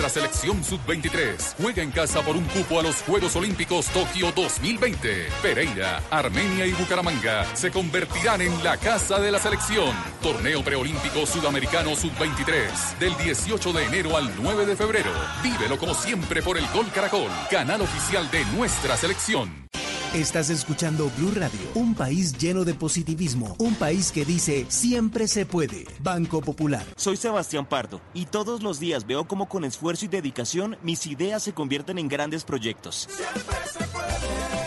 Nuestra selección sub-23 juega en casa por un cupo a los Juegos Olímpicos Tokio 2020. Pereira, Armenia y Bucaramanga se convertirán en la casa de la selección. Torneo preolímpico sudamericano sub-23 del 18 de enero al 9 de febrero. Vívelo como siempre por el Gol Caracol, canal oficial de nuestra selección. Estás escuchando Blue Radio, un país lleno de positivismo, un país que dice siempre se puede. Banco Popular. Soy Sebastián Pardo y todos los días veo cómo con esfuerzo y dedicación mis ideas se convierten en grandes proyectos. Trabajando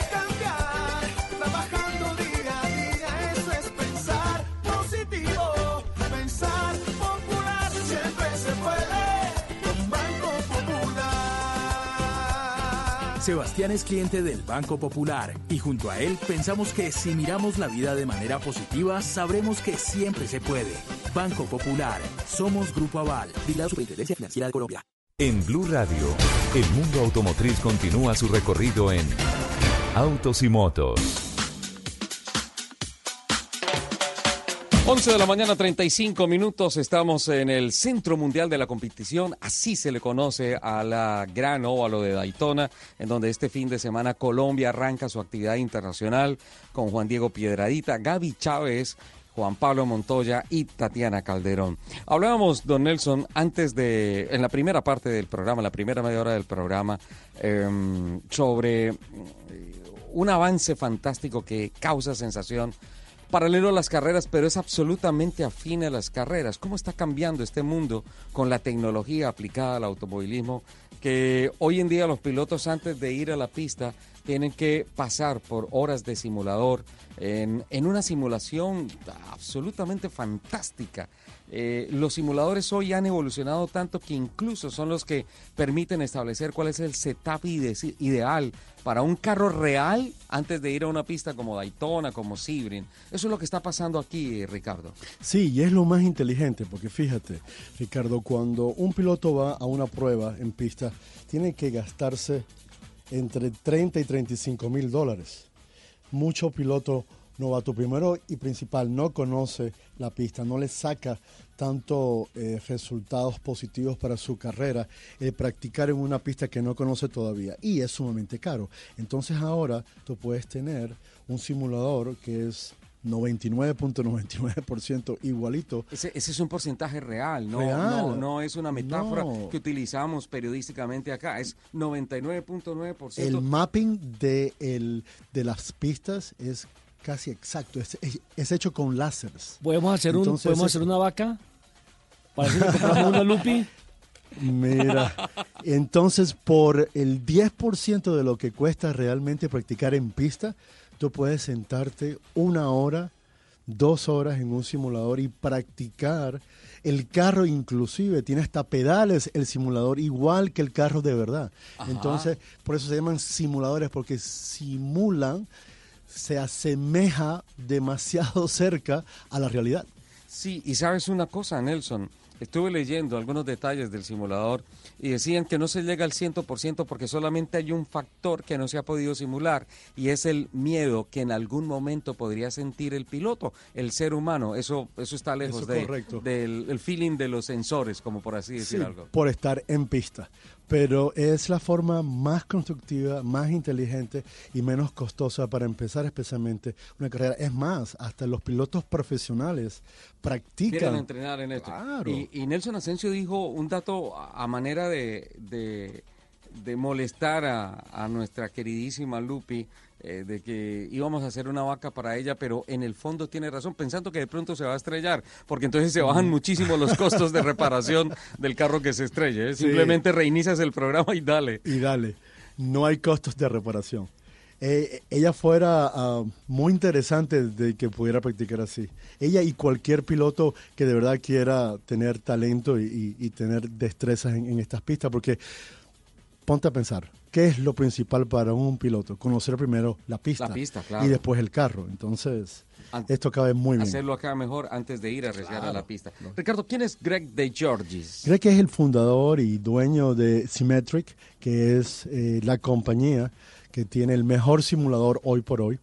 Sebastián es cliente del Banco Popular y junto a él pensamos que si miramos la vida de manera positiva, sabremos que siempre se puede. Banco Popular, somos Grupo Aval, la Superintendencia Financiera de Colombia. En Blue Radio, el mundo automotriz continúa su recorrido en Autos y Motos. 11 de la mañana, 35 minutos. Estamos en el Centro Mundial de la Competición. Así se le conoce a la gran óvalo de Daytona, en donde este fin de semana Colombia arranca su actividad internacional con Juan Diego Piedradita, Gaby Chávez, Juan Pablo Montoya y Tatiana Calderón. Hablábamos, don Nelson, antes de, en la primera parte del programa, la primera media hora del programa, em, sobre un avance fantástico que causa sensación paralelo a las carreras, pero es absolutamente afín a las carreras. ¿Cómo está cambiando este mundo con la tecnología aplicada al automovilismo? Que hoy en día los pilotos antes de ir a la pista tienen que pasar por horas de simulador en, una simulación absolutamente fantástica. Eh, los simuladores hoy han evolucionado tanto que incluso son los que permiten establecer cuál es el setup ide- ideal para un carro real antes de ir a una pista como Daytona, como Sebring. Eso es lo que está pasando aquí, Ricardo. Sí, y es lo más inteligente, porque fíjate, Ricardo, cuando un piloto va a una prueba en pista, tiene que gastarse entre 30 y 35 mil dólares. Mucho piloto novato primero y principal no conoce la pista, no le saca tanto eh, resultados positivos para su carrera el practicar en una pista que no conoce todavía y es sumamente caro. Entonces ahora tú puedes tener un simulador que es 99.99% igualito. Ese, ese es un porcentaje real, no, Real. no, no es una metáfora No. que utilizamos periodísticamente acá, es 99.9%. El mapping de, el, de las pistas es casi exacto, es, es- es hecho con láseres. ¿Podemos hacer, un, Entonces, ¿podemos hacer una vaca? ¿Para que compramos una Lupi? Mira, entonces por el 10% de lo que cuesta realmente practicar en pista, tú puedes sentarte una hora, dos horas en un simulador y practicar. El carro inclusive tiene hasta pedales el simulador igual que el carro de verdad. Ajá. Entonces, por eso se llaman simuladores porque simulan, se asemeja demasiado [laughs] cerca a la realidad. Sí, y sabes una cosa, Nelson, estuve leyendo algunos detalles del simulador y decían que no se llega al 100% porque solamente hay un factor que no se ha podido simular y es el miedo que en algún momento podría sentir el piloto, el ser humano. Eso, eso está lejos Eso de- correcto. del el feeling de los sensores, como por así decir Sí, algo. por estar en pista. Pero es la forma más constructiva, más inteligente y menos costosa para empezar especialmente una carrera. Es más, hasta los pilotos profesionales Quieren practican. entrenar en esto. Claro. Y, y Nelson Asensio dijo un dato a, a manera de, de, de molestar a, a nuestra queridísima Lupi, eh, de que íbamos a hacer una vaca para ella, pero en el fondo tiene razón, pensando que de pronto se va a estrellar, porque entonces se bajan muchísimo los costos de [laughs] reparación del carro que se estrelle. ¿eh? Sí. Simplemente reinicias el programa y dale. Y dale, no hay costos de reparación. Eh, ella fuera ah, muy interesante de que pudiera practicar así. Ella y cualquier piloto que de verdad quiera tener talento y, y- y tener destrezas en, en estas pistas, porque ponte a pensar, ¿qué es lo principal para un piloto? Conocer primero la pista, La pista, claro. y después el carro. Entonces, esto cabe muy bien. Hacerlo acá mejor antes de ir a arriesgar a la pista. Ricardo, ¿quién es Greg de Georgis? Creo que es el fundador y dueño de Symmetric, que es eh, la compañía que tiene el mejor simulador hoy por hoy.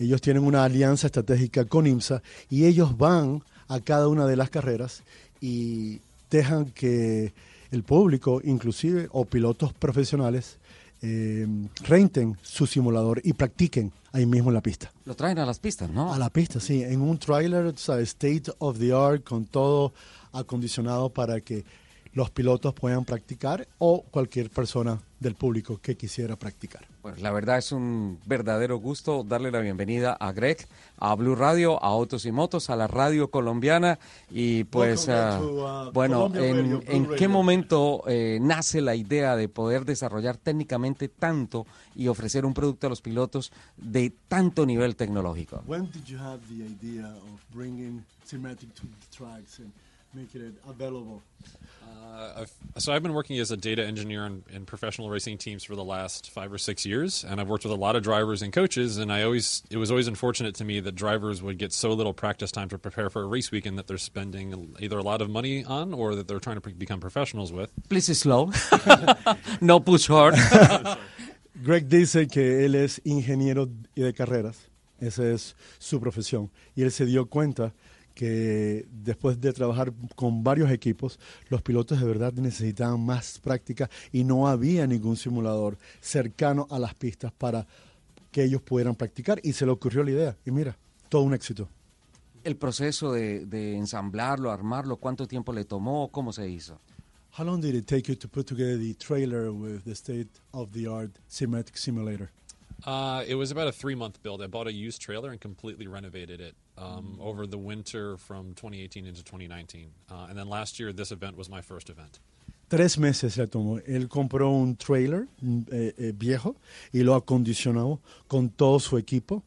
Ellos tienen una alianza estratégica con IMSA y ellos van a cada una de las carreras y dejan que el público, inclusive, o pilotos profesionales, eh, renten su simulador y practiquen ahí mismo en la pista. Lo traen a las pistas, ¿no? A la pista, sí, en un trailer, ¿sabes? state of the art, con todo acondicionado para que los pilotos puedan practicar o cualquier persona del público que quisiera practicar. Pues la verdad es un verdadero gusto darle la bienvenida a Greg, a Blue Radio, a Autos y Motos, a la radio colombiana y pues ah, uh, bueno, Colombia en, Radio, Blue ¿en qué Radio. momento eh, nace la idea de poder desarrollar técnicamente tanto y ofrecer un producto a los pilotos de tanto nivel tecnológico? When did you have the idea of bringing Symmetric to the tracks and making it available? Uh, I've, so I've been working as a data engineer in, in professional racing teams for the last five or six years, and I've worked with a lot of drivers and coaches. And I always, it was always unfortunate to me that drivers would get so little practice time to prepare for a race weekend that they're spending either a lot of money on or that they're trying to pre- become professionals with. Please slow. [laughs] no push hard. [laughs] Greg dice que él es ingeniero de carreras, esa es su profesión, y él se dio cuenta que después de trabajar con varios equipos, los pilotos de verdad necesitaban más práctica y no había ningún simulador cercano a las pistas para que ellos pudieran practicar y se le ocurrió la idea y mira, todo un éxito. El proceso de, de ensamblarlo, armarlo, ¿cuánto tiempo le tomó? ¿Cómo se hizo? How long did it take you to put together the trailer with the state-of-the-art Symmetric simulator? Uh, it was about a three month build. I bought a used trailer and completely renovated it um, over the winter from 2018 into 2019. Uh, and then last year, this event was my first event. Tres meses le tomó. Él compró un trailer mm, eh, eh, viejo y lo acondicionó con todo su equipo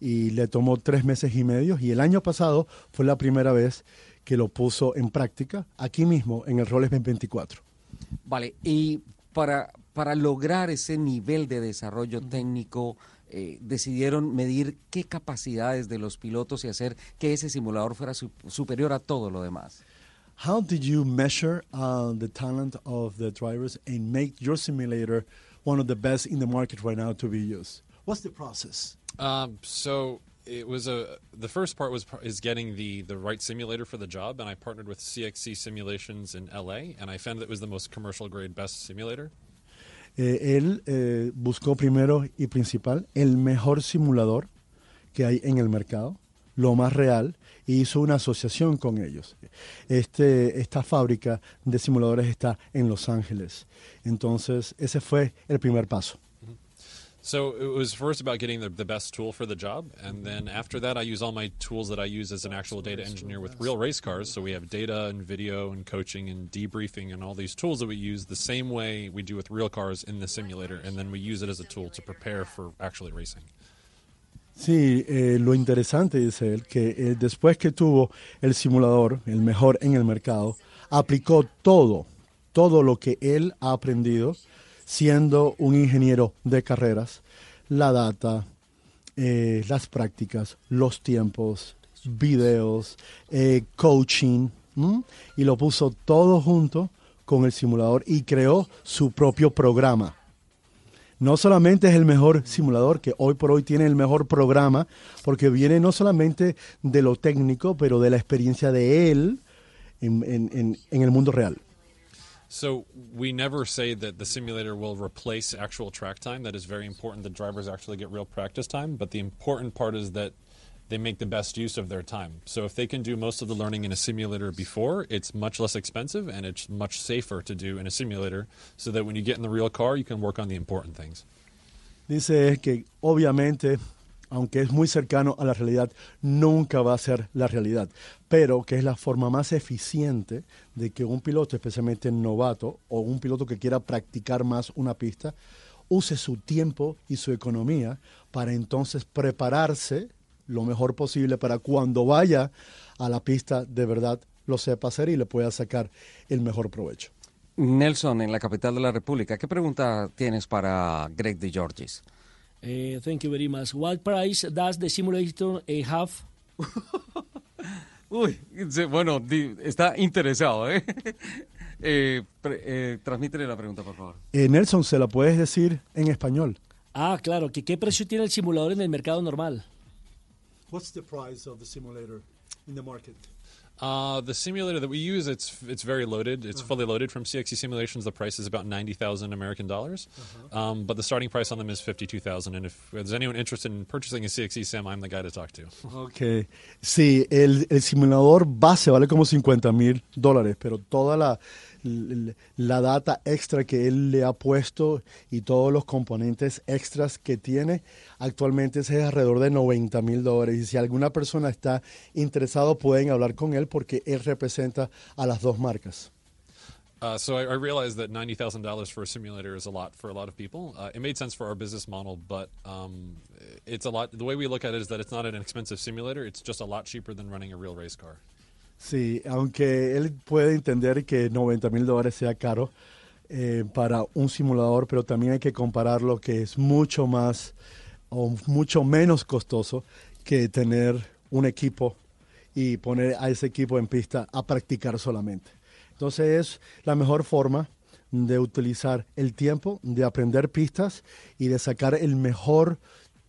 y le tomó tres meses y medio. Y el año pasado fue la primera vez que lo puso en práctica aquí mismo en el Rolex 24. Vale, y para, para lograr ese nivel de desarrollo técnico, eh, decidieron medir qué capacidades de los pilotos y hacer que ese simulador fuera su- superior a todo lo demás. How did you measure uh, the talent of the drivers and make your simulator one of the best in the market right now to be used? What's the process? Um, so it was a the first part was is getting the the right simulator for the job, and I partnered with CXC Simulations in LA, and I found that it was the most commercial grade best simulator. Eh, él eh, buscó primero y principal el mejor simulador que hay en el mercado, lo más real, y hizo una asociación con ellos. Este, esta fábrica de simuladores está en Los Ángeles. Entonces, ese fue el primer paso. So it was first about getting the, the best tool for the job, and then after that, I use all my tools that I use as an actual data engineer with real race cars. So we have data and video and coaching and debriefing and all these tools that we use the same way we do with real cars in the simulator, and then we use it as a tool to prepare for actually racing. Sí, eh, lo interesante, dice él, que eh, después que tuvo el simulador, el mejor en el mercado, aplicó todo, todo lo que él ha aprendido siendo un ingeniero de carreras, la data, eh, las prácticas, los tiempos, videos, eh, coaching, y lo puso todo junto con el simulador y creó su propio programa. No solamente es el mejor simulador, que hoy por hoy tiene el mejor programa, porque viene no solamente de lo técnico, pero de la experiencia de él en- en- en el mundo real. So we never say that the simulator will replace actual track time. That is very important that drivers actually get real practice time. But the important part is that they make the best use of their time. So if they can do most of the learning in a simulator before, it's much less expensive and it's much safer to do in a simulator so that when you get in the real car, you can work on the important things. Dice que obviamente, aunque es muy cercano a la realidad, nunca va a ser la realidad, pero que es la forma más eficiente de que un piloto, especialmente novato o un piloto que quiera practicar más una pista, use su tiempo y su economía para entonces prepararse lo mejor posible para cuando vaya a la pista de verdad lo sepa hacer y le pueda sacar el mejor provecho. Nelson, en la capital de la República, ¿qué pregunta tienes para Greg de Georgis? Eh, thank you very much. What price does the simulator eh, have? [laughs] Uy, bueno, di- está interesado, ¿eh? [laughs] eh, pre- eh, transmítele la pregunta, por favor. Eh, Nelson, ¿se la puedes decir en español? Ah, claro. ¿que ¿Qué precio tiene el simulador en el mercado normal? What's the price of the simulator in the market? Uh, the simulator that we use, it's it's very loaded. It's Uh-huh. fully loaded from CXC Simulations. The price is about ninety thousand American dollars, Uh-huh. um, but the starting price on them is fifty two thousand. And if there's anyone interested in purchasing a CXC Sim, I'm the guy to talk to. Ok. Sí, el, el simulador base vale como 50 mil dólares, pero toda la, la data extra que él le ha puesto y todos los componentes extras que tiene, actualmente es alrededor de 90 mil dólares. Y si alguna persona está interesado, pueden hablar con él porque él representa a las dos marcas. Uh, so I, I realize that ninety thousand dollars for a simulator is a lot for a lot of people. Uh, it made sense for our business model, but um, it's a lot. The way we look at it is that it's not an expensive simulator. It's just a lot cheaper than running a real race car. Sí, aunque él puede entender que 90 mil dólares sea caro eh, para un simulador, pero también hay que compararlo que es mucho más o mucho menos costoso que tener un equipo y poner a ese equipo en pista a practicar solamente. Entonces es la mejor forma de utilizar el tiempo, de aprender pistas y de sacar el mejor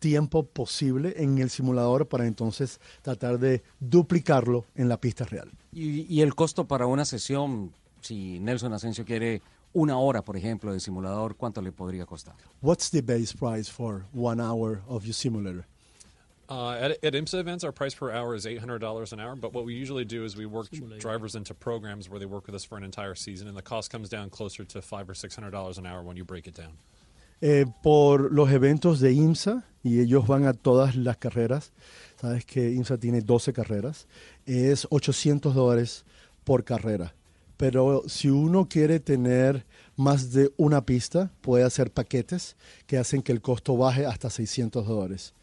tiempo posible en el simulador para entonces tratar de duplicarlo en la pista real. Y, y el costo para una sesión, si Nelson Asensio quiere una hora, por ejemplo, de simulador, ¿cuánto le podría costar? What's the base price for one hour of your simulator? Uh, at, at IMSA events, our price per hour is $800 an hour. But what we usually do is we work drivers into programs where they work with us for an entire season, and the cost comes down closer to five or six hundred dollars an hour when you break it down. Eh, por los eventos de IMSA, y ellos van a todas las carreras, sabes que IMSA tiene 12 carreras, es 800 dólares por carrera. Pero si uno quiere tener más de una pista, puede hacer paquetes que hacen que el costo baje hasta 600 dólares.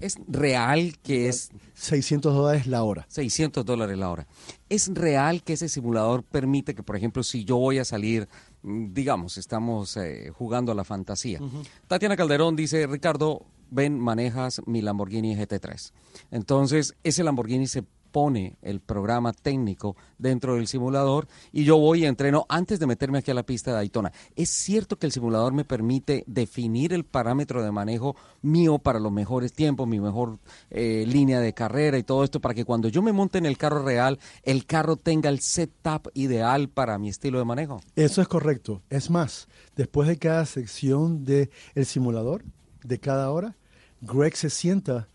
¿Es real que es 600 dólares la hora. 600 dólares la hora? ¿Es real que ese simulador permite que, por ejemplo, si yo voy a salir, digamos, estamos eh, jugando a la fantasía? Tatiana Calderón dice, Ricardo, ven, manejas mi Lamborghini GT3. Entonces, ese Lamborghini se pone el programa técnico dentro del simulador y yo voy y entreno antes de meterme aquí a la pista de Daytona. ¿Es cierto que el simulador me permite definir el parámetro de manejo mío para los mejores tiempos, mi mejor eh, línea de carrera y todo esto para que cuando yo me monte en el carro real, el carro tenga el setup ideal para mi estilo de manejo? Eso es correcto. Es más, después de cada sección del el simulador, de cada hora, Greg se sienta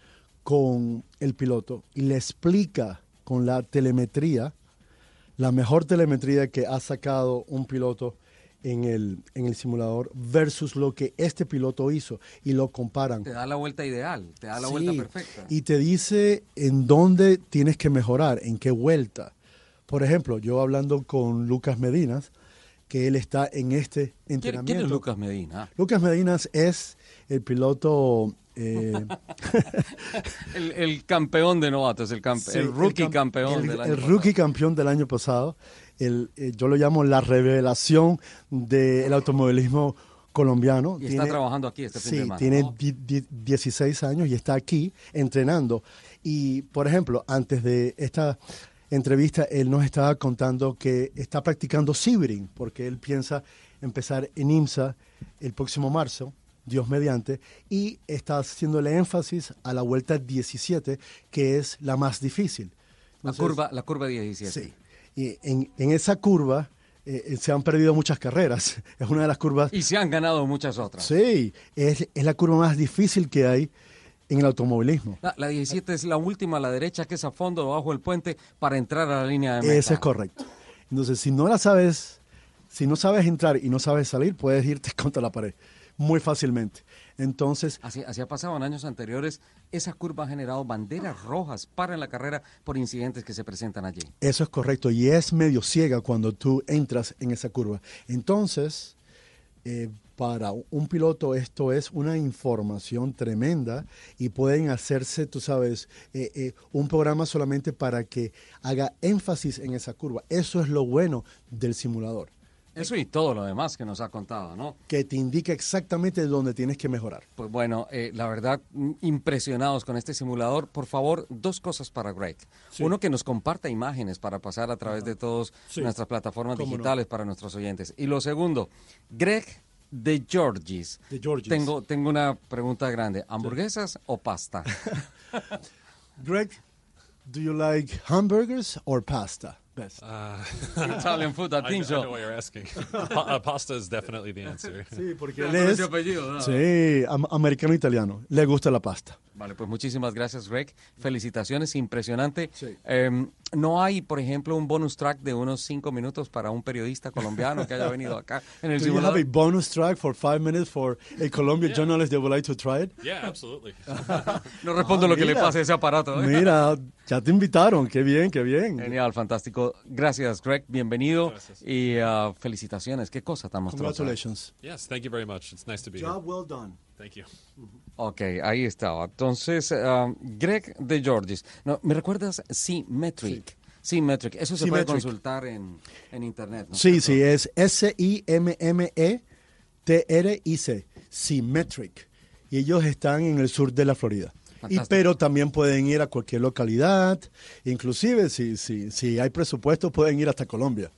con el piloto y le explica con la telemetría, la mejor telemetría que ha sacado un piloto en el, en el simulador versus lo que este piloto hizo y lo comparan. Te da la vuelta ideal, te da la Sí, vuelta perfecta. Y te dice en dónde tienes que mejorar, en qué vuelta. Por ejemplo, yo hablando con Lucas Medinas, que él está en este ¿Quién, entrenamiento. quién es Lucas Medina? Lucas Medinas es el piloto... eh, [laughs] El, el campeón de novatos, el, campe- sí, el rookie cam- campeón el- del año el pasado. rookie campeón del año pasado. El, eh, yo lo llamo la revelación del automovilismo colombiano. Y está trabajando aquí este fin sí, de semana, tiene ¿no? di- di- 16 años y está aquí entrenando. Y, por ejemplo, antes de esta entrevista, él nos estaba contando que está practicando Sibrin, porque él piensa empezar en IMSA el próximo marzo, Dios mediante, y está haciéndole énfasis a la vuelta 17, que es la más difícil. La curva, la curva 17. Sí. Y en, en esa curva, eh, eh, se han perdido muchas carreras. [laughs] Es una de las curvas. Y se han ganado muchas otras. Sí, es, es la curva más difícil que hay en el automovilismo. La, la 17 es la última a la derecha, que es a fondo bajo el puente para entrar a la línea de meta. Eso es correcto. Entonces, si no la sabes, si no sabes entrar y no sabes salir, puedes irte [laughs] contra la pared muy fácilmente. Entonces, Así, así ha pasado en años anteriores. Esa curva ha generado banderas rojas para la carrera por incidentes que se presentan allí. Eso es correcto y es medio ciega cuando tú entras en esa curva. Entonces, eh, para un piloto esto es una información tremenda y pueden hacerse, tú sabes, eh, eh, un programa solamente para que haga énfasis en esa curva. Eso es lo bueno del simulador, Eso y todo lo demás que nos ha contado, ¿no? que te indica exactamente dónde tienes que mejorar. Pues bueno, eh, la verdad, mm, impresionados con este simulador. Por favor, dos cosas para Greg. Sí. Uno, que nos comparta imágenes para pasar a través de todas Sí. nuestras plataformas no. digitales para nuestros oyentes. Y lo segundo, Greg de Georgis. De Georgis. Tengo, tengo una pregunta grande. ¿Hamburguesas o pasta? [laughs] Greg, do you like hamburgers or pasta? Best. Uh, [laughs] Italian food, I think I so. know what you're asking. [laughs] Pa- uh, pasta is definitely the answer. Sí, porque [laughs] él es sí, am- americano italiano. Le gusta la pasta. Vale, pues muchísimas gracias, Greg. Felicitaciones, impresionante. Sí. Em, no hay, por ejemplo, un bonus track de unos cinco minutos para un periodista colombiano que haya venido acá en el Do you have a bonus track for five minutes for a Colombian journalist that would like to try it? Yeah, absolutely. [laughs] No respondo Ah, lo que le mira. pase a ese aparato. ¿eh? Mira, ya te invitaron. Qué bien, qué bien. Genial, fantástico. Gracias, Greg. Bienvenido y ah, felicitaciones. Qué cosa tan monstruosa. Congratulations. Yes, thank you very much. It's nice to be here. Job well done. Thank you. Ok, ahí estaba. Entonces, ah, Greg de Georgis. No, ¿Me recuerdas? Symmetric. Symmetric. Eso se puede consultar en, en internet. ¿no? Sí, sí, es S-I-M-M-E-T-R-I-C. Symmetric. Y ellos están en el sur de la Florida. Y, pero también pueden ir a cualquier localidad. Inclusive, si, si, si hay presupuesto, pueden ir hasta Colombia.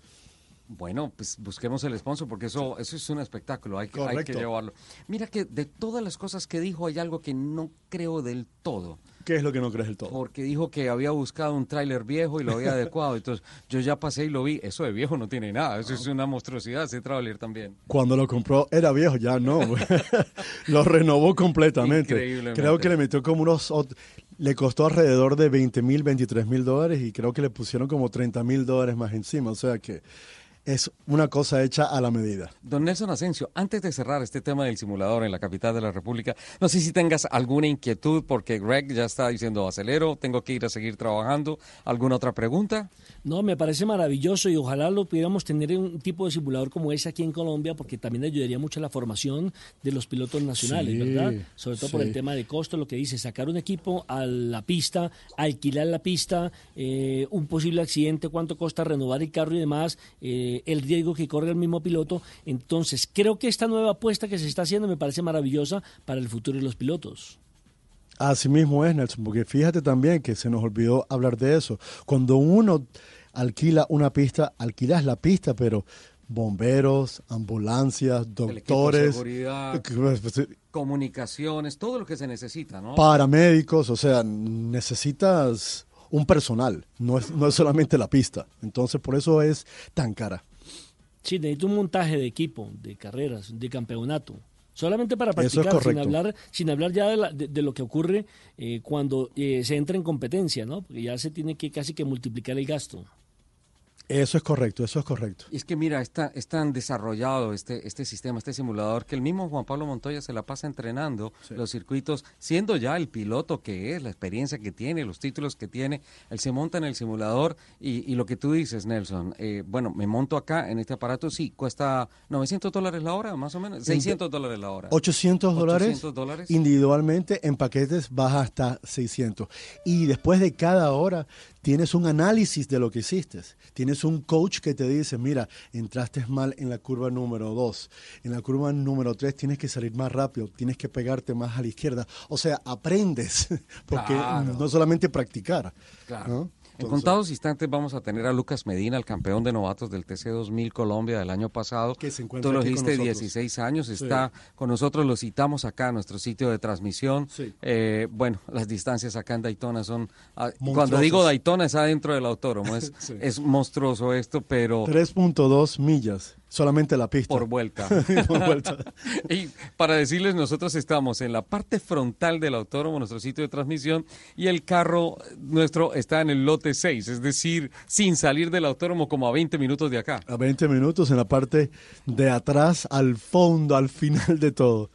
Bueno, pues busquemos el sponsor porque eso, eso es un espectáculo, hay que, hay que Correcto. llevarlo. Mira que de todas las cosas que dijo hay algo que no creo del todo, ¿Qué es lo que no crees del todo? porque dijo que había buscado un tráiler viejo y lo había [laughs] adecuado, entonces yo ya pasé y lo vi, eso de viejo no tiene nada, eso es una monstruosidad ese tráiler también. Cuando lo compró era viejo, ya no. [laughs] lo renovó completamente. Creo que le metió como unos... Le costó alrededor de 20 mil, 23 mil dólares y creo que le pusieron como 30 mil dólares más encima. O sea que es una cosa hecha a la medida. Don Nelson Asensio, antes de cerrar este tema del simulador en la capital de la República, no sé si tengas alguna inquietud porque Greg ya está diciendo acelero, tengo que ir a seguir trabajando, ¿alguna otra pregunta? No, me parece maravilloso y ojalá lo pudiéramos tener en un tipo de simulador como ese aquí en Colombia, porque también ayudaría mucho a la formación de los pilotos nacionales, Sí, ¿verdad? Sobre todo por el tema de costo, lo que dice, sacar un equipo a la pista, alquilar la pista, eh, un posible accidente, cuánto cuesta renovar el carro y demás, eh, el riesgo que corre el mismo piloto. Entonces, creo que esta nueva apuesta que se está haciendo me parece maravillosa para el futuro de los pilotos. Así mismo es, Nelson, porque fíjate también que se nos olvidó hablar de eso. Cuando uno alquila una pista, alquilas la pista, pero bomberos, ambulancias, El equipo de doctores, seguridad, eh, comunicaciones, todo lo que se necesita, ¿no? paramédicos, o sea, necesitas un personal, no es, no es solamente la pista. Entonces, por eso es tan cara. Sí, necesito un montaje de equipo, de carreras, de campeonato. Solamente para Eso es practicar, sin correcto. hablar, sin hablar ya de, la- de- de lo que ocurre eh, cuando eh, se entra en competencia, ¿no? Porque ya se tiene que casi que multiplicar el gasto. Eso es correcto, eso es correcto. Y es que mira, está, es tan desarrollado este, este sistema, este simulador, que el mismo Juan Pablo Montoya se la pasa entrenando los circuitos, siendo ya el piloto que es, la experiencia que tiene, los títulos que tiene, él se monta en el simulador y, y lo que tú dices, Nelson, eh, bueno, me monto acá en este aparato, sí, cuesta 900 dólares la hora, más o menos, 600 dólares la hora. 800 dólares 800 dólares. individualmente, en paquetes baja hasta 600. Y después de cada hora tienes un análisis de lo que hiciste. Tienes un coach que te dice, mira, entraste mal en la curva número 2. En la curva número 3 tienes que salir más rápido, tienes que pegarte más a la izquierda. O sea, aprendes, [laughs] porque Claro. no solamente practicar. Claro. ¿no? En contados instantes vamos a tener a Lucas Medina, el campeón de novatos del TC 2000 Colombia del año pasado. Que se encuentra Tú lo aquí con nosotros. 16 años, Sí. está con nosotros, lo citamos acá en nuestro sitio de transmisión. Sí. Eh, bueno, [laughs] las distancias acá en Daytona son... ah, Cuando digo Daytona es adentro del autódromo, [laughs] es, Sí. es monstruoso esto, pero... 3.2 millas, solamente la pista. Por vuelta. [laughs] Por vuelta. [laughs] y para decirles, nosotros estamos en la parte frontal del autódromo, nuestro sitio de transmisión, y el carro nuestro está en el lote 6, es decir, sin salir del autódromo como a 20 minutos de acá. A 20 minutos en la parte de atrás, al fondo, al final de todo.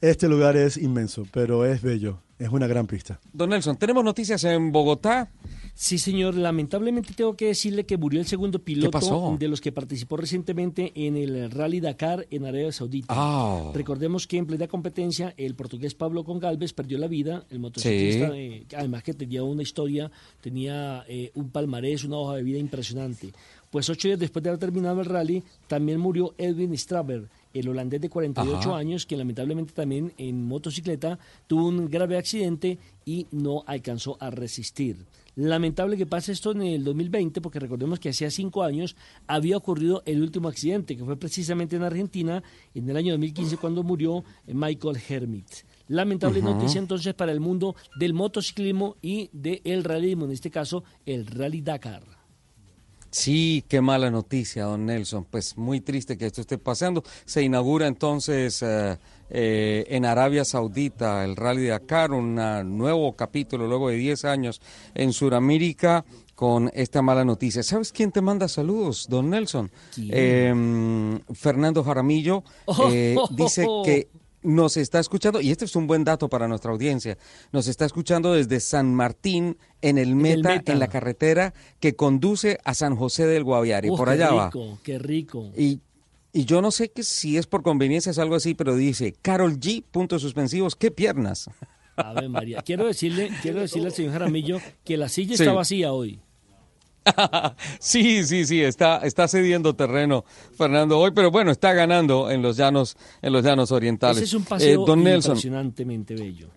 Este lugar es inmenso, pero es bello. Es una gran pista. Don Nelson, tenemos noticias en Bogotá. Sí, señor. Lamentablemente tengo que decirle que murió el segundo piloto pasó? de los que participó recientemente en el Rally Dakar en Arabia Saudita. Ah. Recordemos que en plena competencia el portugués Pablo Congalves perdió la vida, el motociclista, Sí. eh, además que tenía una historia, tenía eh, un palmarés, una hoja de vida impresionante. Pues ocho días después de haber terminado el rally, también murió Edwin Straber, el holandés de 48 Ajá. años, que lamentablemente también en motocicleta tuvo un grave accidente y no alcanzó a resistir. Lamentable que pase esto en el 2020, porque recordemos que hacía cinco años había ocurrido el último accidente, que fue precisamente en Argentina, en el año 2015, cuando murió Michael Hermit. Lamentable noticia entonces para el mundo del motociclismo y del realismo, en este caso el Rally Dakar. Sí, qué mala noticia, don Nelson. Pues muy triste que esto esté pasando. Se inaugura entonces eh, eh, en Arabia Saudita el Rally Dakar, un nuevo capítulo luego de 10 años en Sudamérica con esta mala noticia. ¿Sabes quién te manda saludos, don Nelson? Eh, Fernando Jaramillo [laughs] eh, Oh. dice que nos está escuchando, y este es un buen dato para nuestra audiencia, nos está escuchando desde San Martín en el Meta, Meta. en la carretera que conduce a San José del Guaviare. Uf, por qué allá va. rico, Qué rico. Y, y yo no sé que si es por conveniencia, es algo así, pero dice, Carol G, puntos suspensivos, ¿qué piernas? Ave María. Quiero decirle, quiero decirle al señor Jaramillo que la silla Sí. está vacía hoy. [laughs] sí, sí, sí, está, está cediendo terreno Fernando hoy, pero bueno, está ganando en los llanos, en los llanos orientales. Ese es un paseo Eh, don Nelson, impresionantemente bello.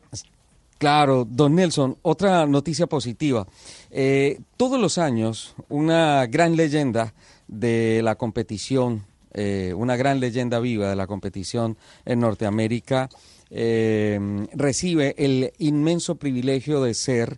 Claro, don Nelson, otra noticia positiva. Eh, todos los años, una gran leyenda de la competición, eh, una gran leyenda viva de la competición en Norteamérica, recibe el inmenso privilegio de ser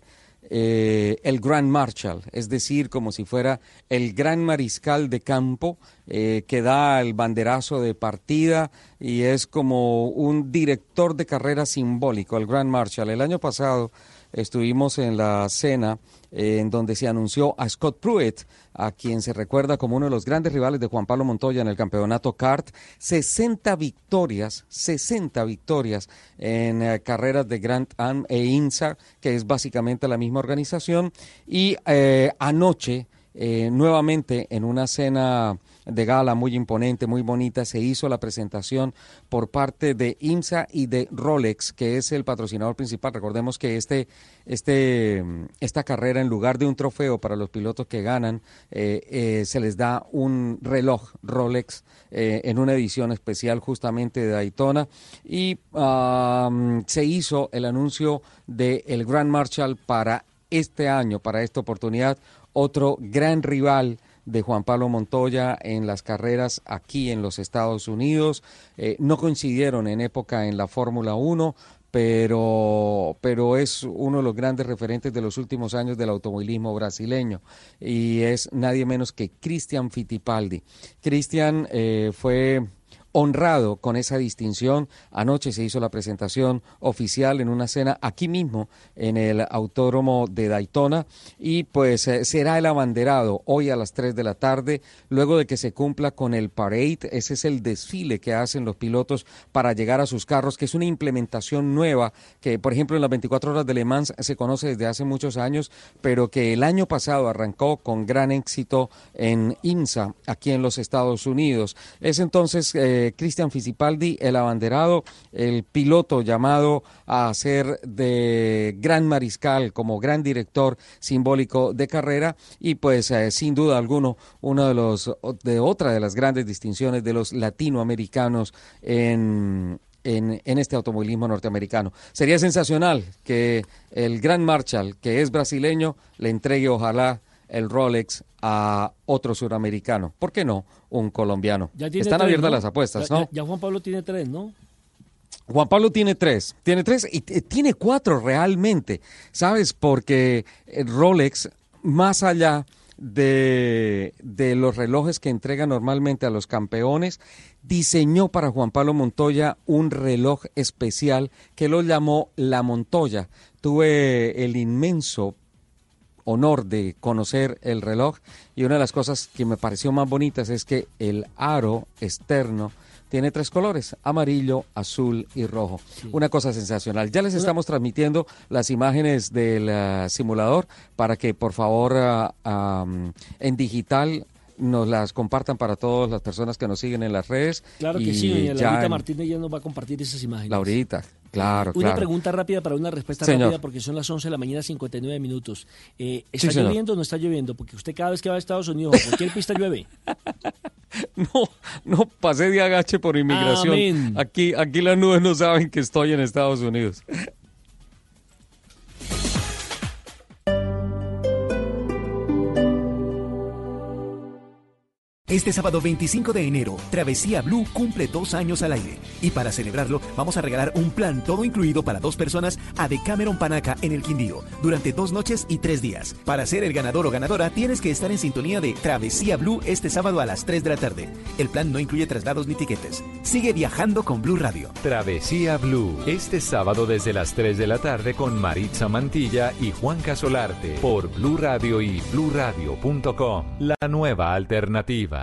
eh, el Grand Marshal, es decir, como si fuera el gran mariscal de campo eh, que da el banderazo de partida y es como un director de carrera simbólico, el Grand Marshal. El año pasado estuvimos en la cena eh, en donde se anunció a Scott Pruitt, a quien se recuerda como uno de los grandes rivales de Juan Pablo Montoya en el campeonato kart, 60 victorias, 60 victorias en eh, carreras de Grand Am e INSA, que es básicamente la misma organización, y eh, anoche eh, nuevamente en una cena de gala muy imponente, muy bonita, se hizo la presentación por parte de IMSA y de Rolex, que es el patrocinador principal. Recordemos que este, este, esta carrera, en lugar de un trofeo para los pilotos que ganan, eh, eh, se les da un reloj Rolex eh, en una edición especial justamente de Daytona. Y se hizo el anuncio del el Grand Marshal para este año, para esta oportunidad, otro gran rival de Juan Pablo Montoya en las carreras aquí en los Estados Unidos. Eh, no coincidieron en época en la Fórmula 1, pero, pero es uno de los grandes referentes de los últimos años del automovilismo brasileño y es nadie menos que Cristian Fittipaldi. Cristian eh, fue honrado con esa distinción. Anoche se hizo la presentación oficial en una cena aquí mismo en el autódromo de Daytona y pues eh, será el abanderado hoy a las 3 de la tarde luego de que se cumpla con el parade. Ese es el desfile que hacen los pilotos para llegar a sus carros, que es una implementación nueva que por ejemplo en las 24 horas de Le Mans se conoce desde hace muchos años, pero que el año pasado arrancó con gran éxito en IMSA aquí en los Estados Unidos. Es entonces eh, Cristian Fittipaldi, el abanderado, el piloto llamado a ser de gran mariscal como gran director simbólico de carrera y pues eh, sin duda alguno uno de los de otra de las grandes distinciones de los latinoamericanos en en, en, este automovilismo norteamericano. Sería sensacional que el Gran Marshal, que es brasileño, le entregue ojalá el Rolex a otro suramericano. ¿Por qué no? Un colombiano. Ya tiene Están tres, abiertas ¿no? las apuestas, Ya- ¿no? Ya, ya Juan Pablo tiene tres, ¿no? Juan Pablo tiene tres, tiene tres y tiene cuatro realmente, ¿sabes? Porque el Rolex, más allá de, de los relojes que entrega normalmente a los campeones, diseñó para Juan Pablo Montoya un reloj especial que lo llamó La Montoya. Tuve el inmenso honor de conocer el reloj y una de las cosas que me pareció más bonitas es que el aro externo tiene tres colores, amarillo, azul y rojo. Una cosa sensacional. Ya les estamos transmitiendo las imágenes del ah, simulador para que por favor ah, en digital nos las compartan para todas las personas que nos siguen en las redes. Claro que y sí, Laurita Martínez ya nos va a compartir esas imágenes. Laurita, claro, Una claro. pregunta rápida para una respuesta Señor. rápida porque son las 11 de la mañana 59 minutos. Eh, Sí, ¿Está señor. lloviendo o no está lloviendo? Porque usted cada vez que va a Estados Unidos a cualquier pista llueve. [laughs] No, no pasé de agache por inmigración. Amén. Aquí, aquí las nubes no saben que estoy en Estados Unidos. Este sábado 25 de enero, Travesía Blue cumple dos años al aire. Y para celebrarlo, vamos a regalar un plan todo incluido para dos personas a Decameron Panaca en el Quindío, durante dos noches y tres días. Para ser el ganador o ganadora, tienes que estar en sintonía de Travesía Blue este sábado a las 3 de la tarde. El plan no incluye traslados ni tiquetes. Sigue viajando con Blue Radio. Travesía Blue, este sábado desde las 3 de la tarde con Maritza Mantilla y Juan Casolarte por Blue Radio y bluradio.com. La nueva alternativa.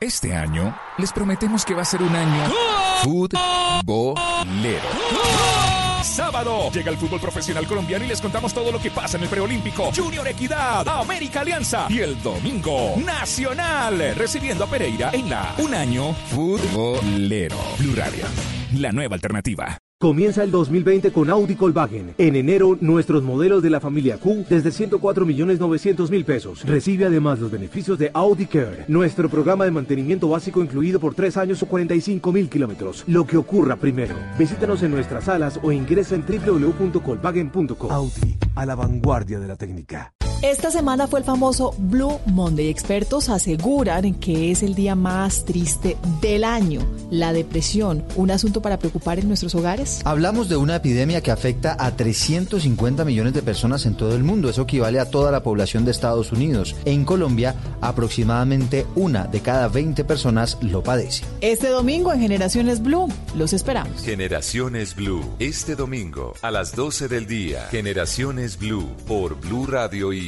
Este año les prometemos que va a ser un año futbolero. Sábado llega el fútbol profesional colombiano y les contamos todo lo que pasa en el preolímpico. Junior Equidad, América Alianza y el domingo Nacional recibiendo a Pereira en la Un año futbolero. Blue Radio, la nueva alternativa. Comienza el 2020 con Audi Volkswagen. En enero, nuestros modelos de la familia Q desde 104 millones 900 mil pesos. Recibe además los beneficios de Audi Care, nuestro programa de mantenimiento básico incluido por tres años o 45 mil kilómetros. Lo que ocurra primero. Visítanos en nuestras salas o ingresa en www.colvagen.com. Audi, a la vanguardia de la técnica. Esta semana fue el famoso Blue Monday. Expertos aseguran que es el día más triste del año. La depresión, un asunto para preocupar en nuestros hogares. Hablamos de una epidemia que afecta a 350 millones de personas en todo el mundo. Eso equivale a toda la población de Estados Unidos. En Colombia, aproximadamente una de cada 20 personas lo padece. Este domingo en Generaciones Blue, los esperamos. Generaciones Blue, este domingo a las 12 del día. Generaciones Blue por Blue Radio y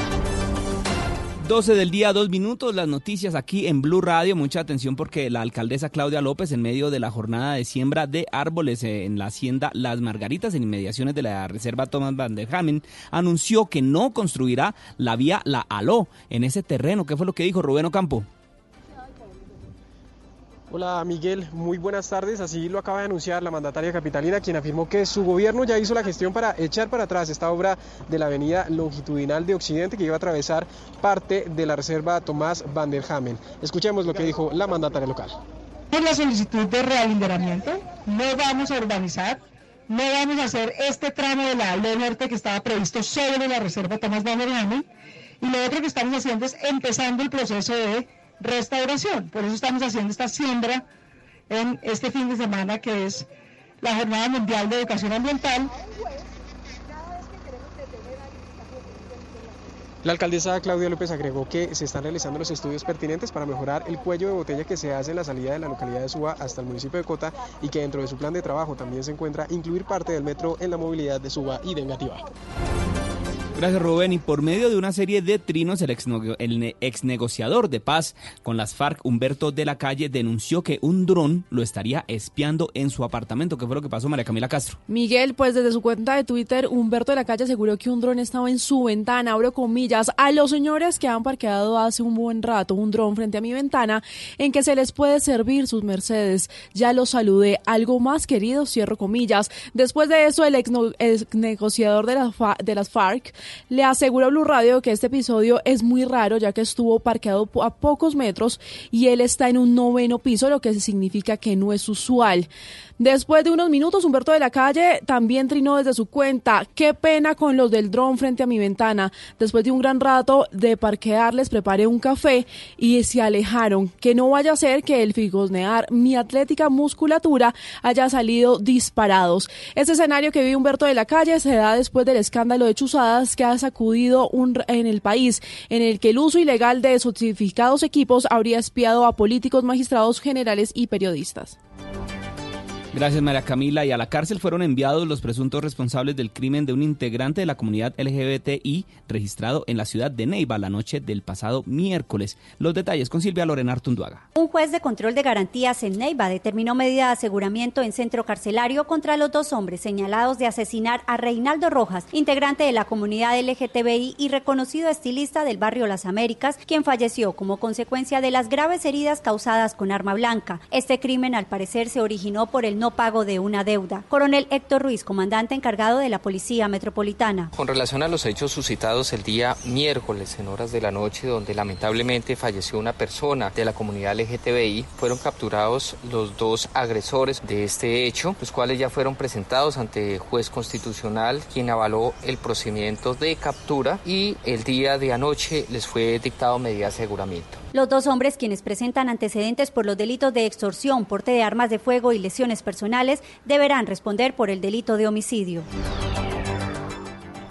12 del día, dos minutos, las noticias aquí en Blue Radio. Mucha atención porque la alcaldesa Claudia López, en medio de la jornada de siembra de árboles eh, en la hacienda Las Margaritas, en inmediaciones de la reserva Thomas Van der Hamen, anunció que no construirá la vía La Aló en ese terreno. ¿Qué fue lo que dijo Rubén Ocampo? Hola Miguel, muy buenas tardes. Así lo acaba de anunciar la mandataria capitalina, quien afirmó que su gobierno ya hizo la gestión para echar para atrás esta obra de la avenida longitudinal de Occidente que iba a atravesar parte de la reserva Tomás Van der Hamen. Escuchemos lo que dijo la mandataria local. Por la solicitud de realinderamiento, no vamos a urbanizar, no vamos a hacer este tramo de la Aldo Norte que estaba previsto solo en la reserva Tomás Van der Hamen. Y lo otro que estamos haciendo es empezando el proceso de restauración. Por eso estamos haciendo esta siembra en este fin de semana que es la Jornada Mundial de Educación Ambiental. La alcaldesa Claudia López agregó que se están realizando los estudios pertinentes para mejorar el cuello de botella que se hace en la salida de la localidad de Suba hasta el municipio de Cota y que dentro de su plan de trabajo también se encuentra incluir parte del metro en la movilidad de Suba y de Engativá. Gracias Rubén. Y por medio de una serie de trinos, el ex, el ex negociador de paz con las FARC, Humberto de la Calle, denunció que un dron lo estaría espiando en su apartamento. ¿Qué fue lo que pasó, María Camila Castro? Miguel, pues desde su cuenta de Twitter, Humberto de la Calle aseguró que un dron estaba en su ventana, abro comillas, a los señores que han parqueado hace un buen rato un dron frente a mi ventana en que se les puede servir sus mercedes. Ya los saludé. Algo más querido, cierro comillas. Después de eso, el ex, no- ex negociador de, fa- de las FARC le aseguró a Blue Radio que este episodio es muy raro ya que estuvo parqueado a pocos metros y él está en un noveno piso, lo que significa que no es usual. Después de unos minutos, Humberto de la Calle también trinó desde su cuenta. Qué pena con los del dron frente a mi ventana. Después de un gran rato de parquear, les preparé un café y se alejaron. Que no vaya a ser que el figosnear mi atlética musculatura haya salido disparados. Este escenario que vive Humberto de la Calle se da después del escándalo de chuzadas que ha sacudido en el país, en el que el uso ilegal de sofisticados equipos habría espiado a políticos, magistrados generales y periodistas. Gracias María Camila. Y a la cárcel fueron enviados los presuntos responsables del crimen de un integrante de la comunidad LGBTI registrado en la ciudad de Neiva la noche del pasado miércoles. Los detalles con Silvia Lorena Artunduaga. Un juez de control de garantías en Neiva determinó medida de aseguramiento en centro carcelario contra los dos hombres señalados de asesinar a Reinaldo Rojas, integrante de la comunidad LGTBI y reconocido estilista del barrio Las Américas, quien falleció como consecuencia de las graves heridas causadas con arma blanca. Este crimen al parecer se originó por el no pago de una deuda. Coronel Héctor Ruiz, comandante encargado de la Policía Metropolitana. Con relación a los hechos suscitados el día miércoles en horas de la noche, donde lamentablemente falleció una persona de la comunidad LGTBI, fueron capturados los dos agresores de este hecho, los cuales ya fueron presentados ante juez constitucional, quien avaló el procedimiento de captura y el día de anoche les fue dictado medida de aseguramiento. Los dos hombres, quienes presentan antecedentes por los delitos de extorsión, porte de armas de fuego y lesiones personales, deberán responder por el delito de homicidio.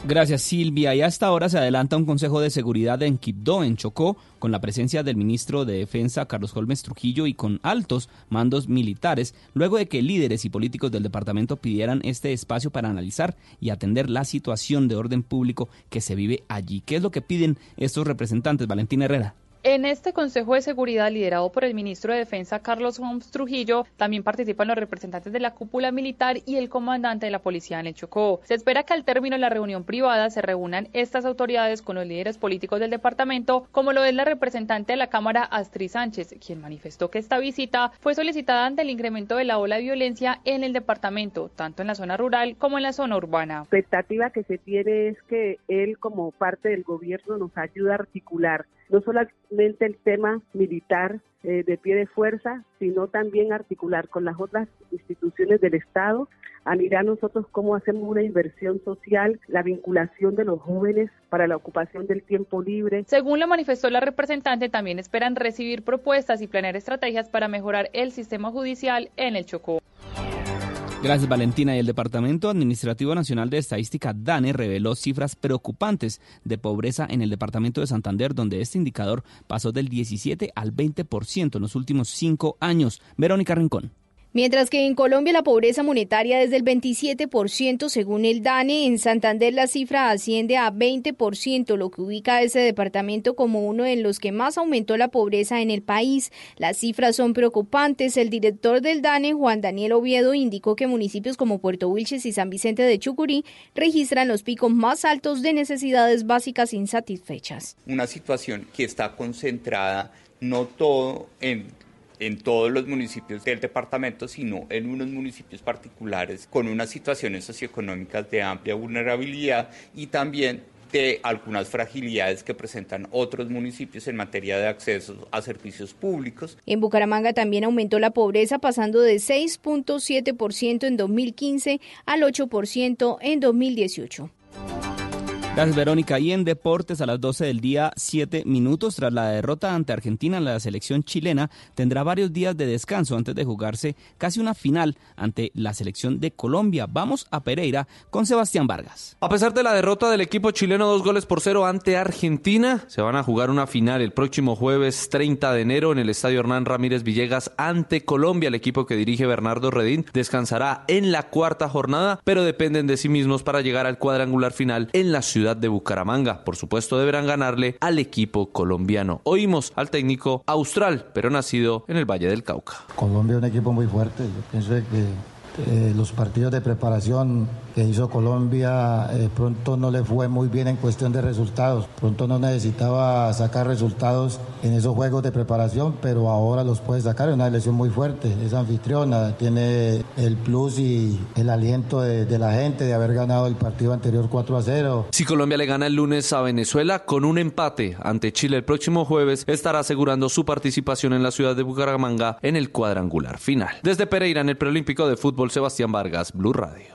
Gracias Silvia. Y hasta ahora se adelanta un Consejo de Seguridad en Quibdó, en Chocó, con la presencia del ministro de Defensa Carlos Holmes Trujillo y con altos mandos militares, luego de que líderes y políticos del departamento pidieran este espacio para analizar y atender la situación de orden público que se vive allí. ¿Qué es lo que piden estos representantes? Valentina Herrera. En este Consejo de Seguridad liderado por el ministro de Defensa Carlos Holmes Trujillo, también participan los representantes de la cúpula militar y el comandante de la policía en Chocó. Se espera que al término de la reunión privada se reúnan estas autoridades con los líderes políticos del departamento, como lo es la representante de la Cámara Astrid Sánchez, quien manifestó que esta visita fue solicitada ante el incremento de la ola de violencia en el departamento, tanto en la zona rural como en la zona urbana. La expectativa que se tiene es que él como parte del gobierno nos ayude a articular no solamente el tema militar eh, de pie de fuerza, sino también articular con las otras instituciones del Estado a mirar nosotros cómo hacemos una inversión social, la vinculación de los jóvenes para la ocupación del tiempo libre. Según lo manifestó la representante, también esperan recibir propuestas y planear estrategias para mejorar el sistema judicial en el Chocó. Gracias Valentina. Y el Departamento Administrativo Nacional de Estadística DANE reveló cifras preocupantes de pobreza en el departamento de Santander, donde este indicador pasó del 17 al 20% en los últimos cinco años. Verónica Rincón. Mientras que en Colombia la pobreza monetaria es del 27% según el DANE, en Santander la cifra asciende a 20%, lo que ubica a ese departamento como uno de los que más aumentó la pobreza en el país. Las cifras son preocupantes. El director del DANE, Juan Daniel Oviedo, indicó que municipios como Puerto Wilches y San Vicente de Chucurí registran los picos más altos de necesidades básicas insatisfechas. Una situación que está concentrada no todo en en todos los municipios del departamento, sino en unos municipios particulares con unas situaciones socioeconómicas de amplia vulnerabilidad y también de algunas fragilidades que presentan otros municipios en materia de acceso a servicios públicos. En Bucaramanga también aumentó la pobreza pasando de 6.7% en 2015 al 8% en 2018. Gracias, Verónica. Y en deportes, a las 12 del día, 7 minutos. Tras la derrota ante Argentina, la selección chilena tendrá varios días de descanso antes de jugarse casi una final ante la selección de Colombia. Vamos a Pereira con Sebastián Vargas. A pesar de la derrota del equipo chileno, dos goles por cero ante Argentina, se van a jugar una final el próximo jueves 30 de enero en el estadio Hernán Ramírez Villegas ante Colombia. El equipo que dirige Bernardo Redín descansará en la cuarta jornada, pero dependen de sí mismos para llegar al cuadrangular final en la ciudad de Bucaramanga. Por supuesto, deberán ganarle al equipo colombiano. Oímos al técnico austral, pero nacido en el Valle del Cauca. Colombia es un equipo muy fuerte. Yo pienso que eh, los partidos de preparación que hizo Colombia eh, pronto no le fue muy bien en cuestión de resultados. Pronto no necesitaba sacar resultados en esos juegos de preparación, pero ahora los puede sacar. Es una elección muy fuerte. Es anfitriona, tiene el plus y el aliento de, de la gente de haber ganado el partido anterior 4 a 0. Si Colombia le gana el lunes a Venezuela con un empate ante Chile el próximo jueves, estará asegurando su participación en la ciudad de Bucaramanga en el cuadrangular final. Desde Pereira en el preolímpico de fútbol, Sebastián Vargas, Blue Radio.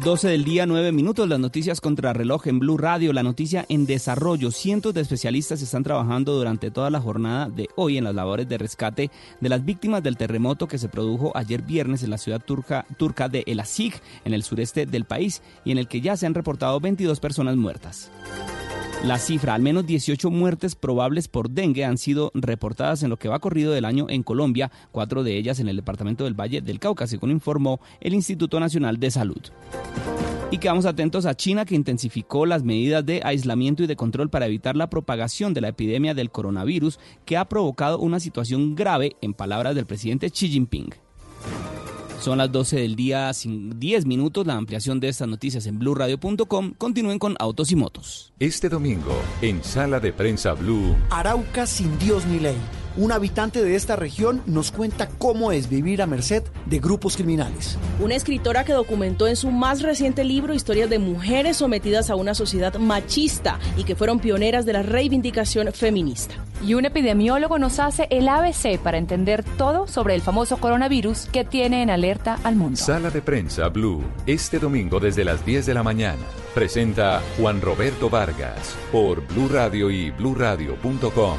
12 del día, 9 minutos. Las noticias contra reloj en Blue Radio. La noticia en desarrollo. Cientos de especialistas están trabajando durante toda la jornada de hoy en las labores de rescate de las víctimas del terremoto que se produjo ayer viernes en la ciudad turca, turca de El Asig, en el sureste del país, y en el que ya se han reportado 22 personas muertas. La cifra, al menos 18 muertes probables por dengue han sido reportadas en lo que va corrido del año en Colombia, cuatro de ellas en el departamento del Valle del Cauca, según informó el Instituto Nacional de Salud. Y quedamos atentos a China que intensificó las medidas de aislamiento y de control para evitar la propagación de la epidemia del coronavirus que ha provocado una situación grave, en palabras del presidente Xi Jinping. Son las 12 del día, sin 10 minutos. La ampliación de estas noticias en blurradio.com. Continúen con Autos y Motos. Este domingo, en Sala de Prensa Blue. Arauca sin Dios ni ley. Un habitante de esta región nos cuenta cómo es vivir a merced de grupos criminales. Una escritora que documentó en su más reciente libro historias de mujeres sometidas a una sociedad machista y que fueron pioneras de la reivindicación feminista. Y un epidemiólogo nos hace el ABC para entender todo sobre el famoso coronavirus que tiene en alerta al mundo. Sala de Prensa Blue. Este domingo desde las 10 de la mañana. Presenta Juan Roberto Vargas por Blue Radio y bluradio.com.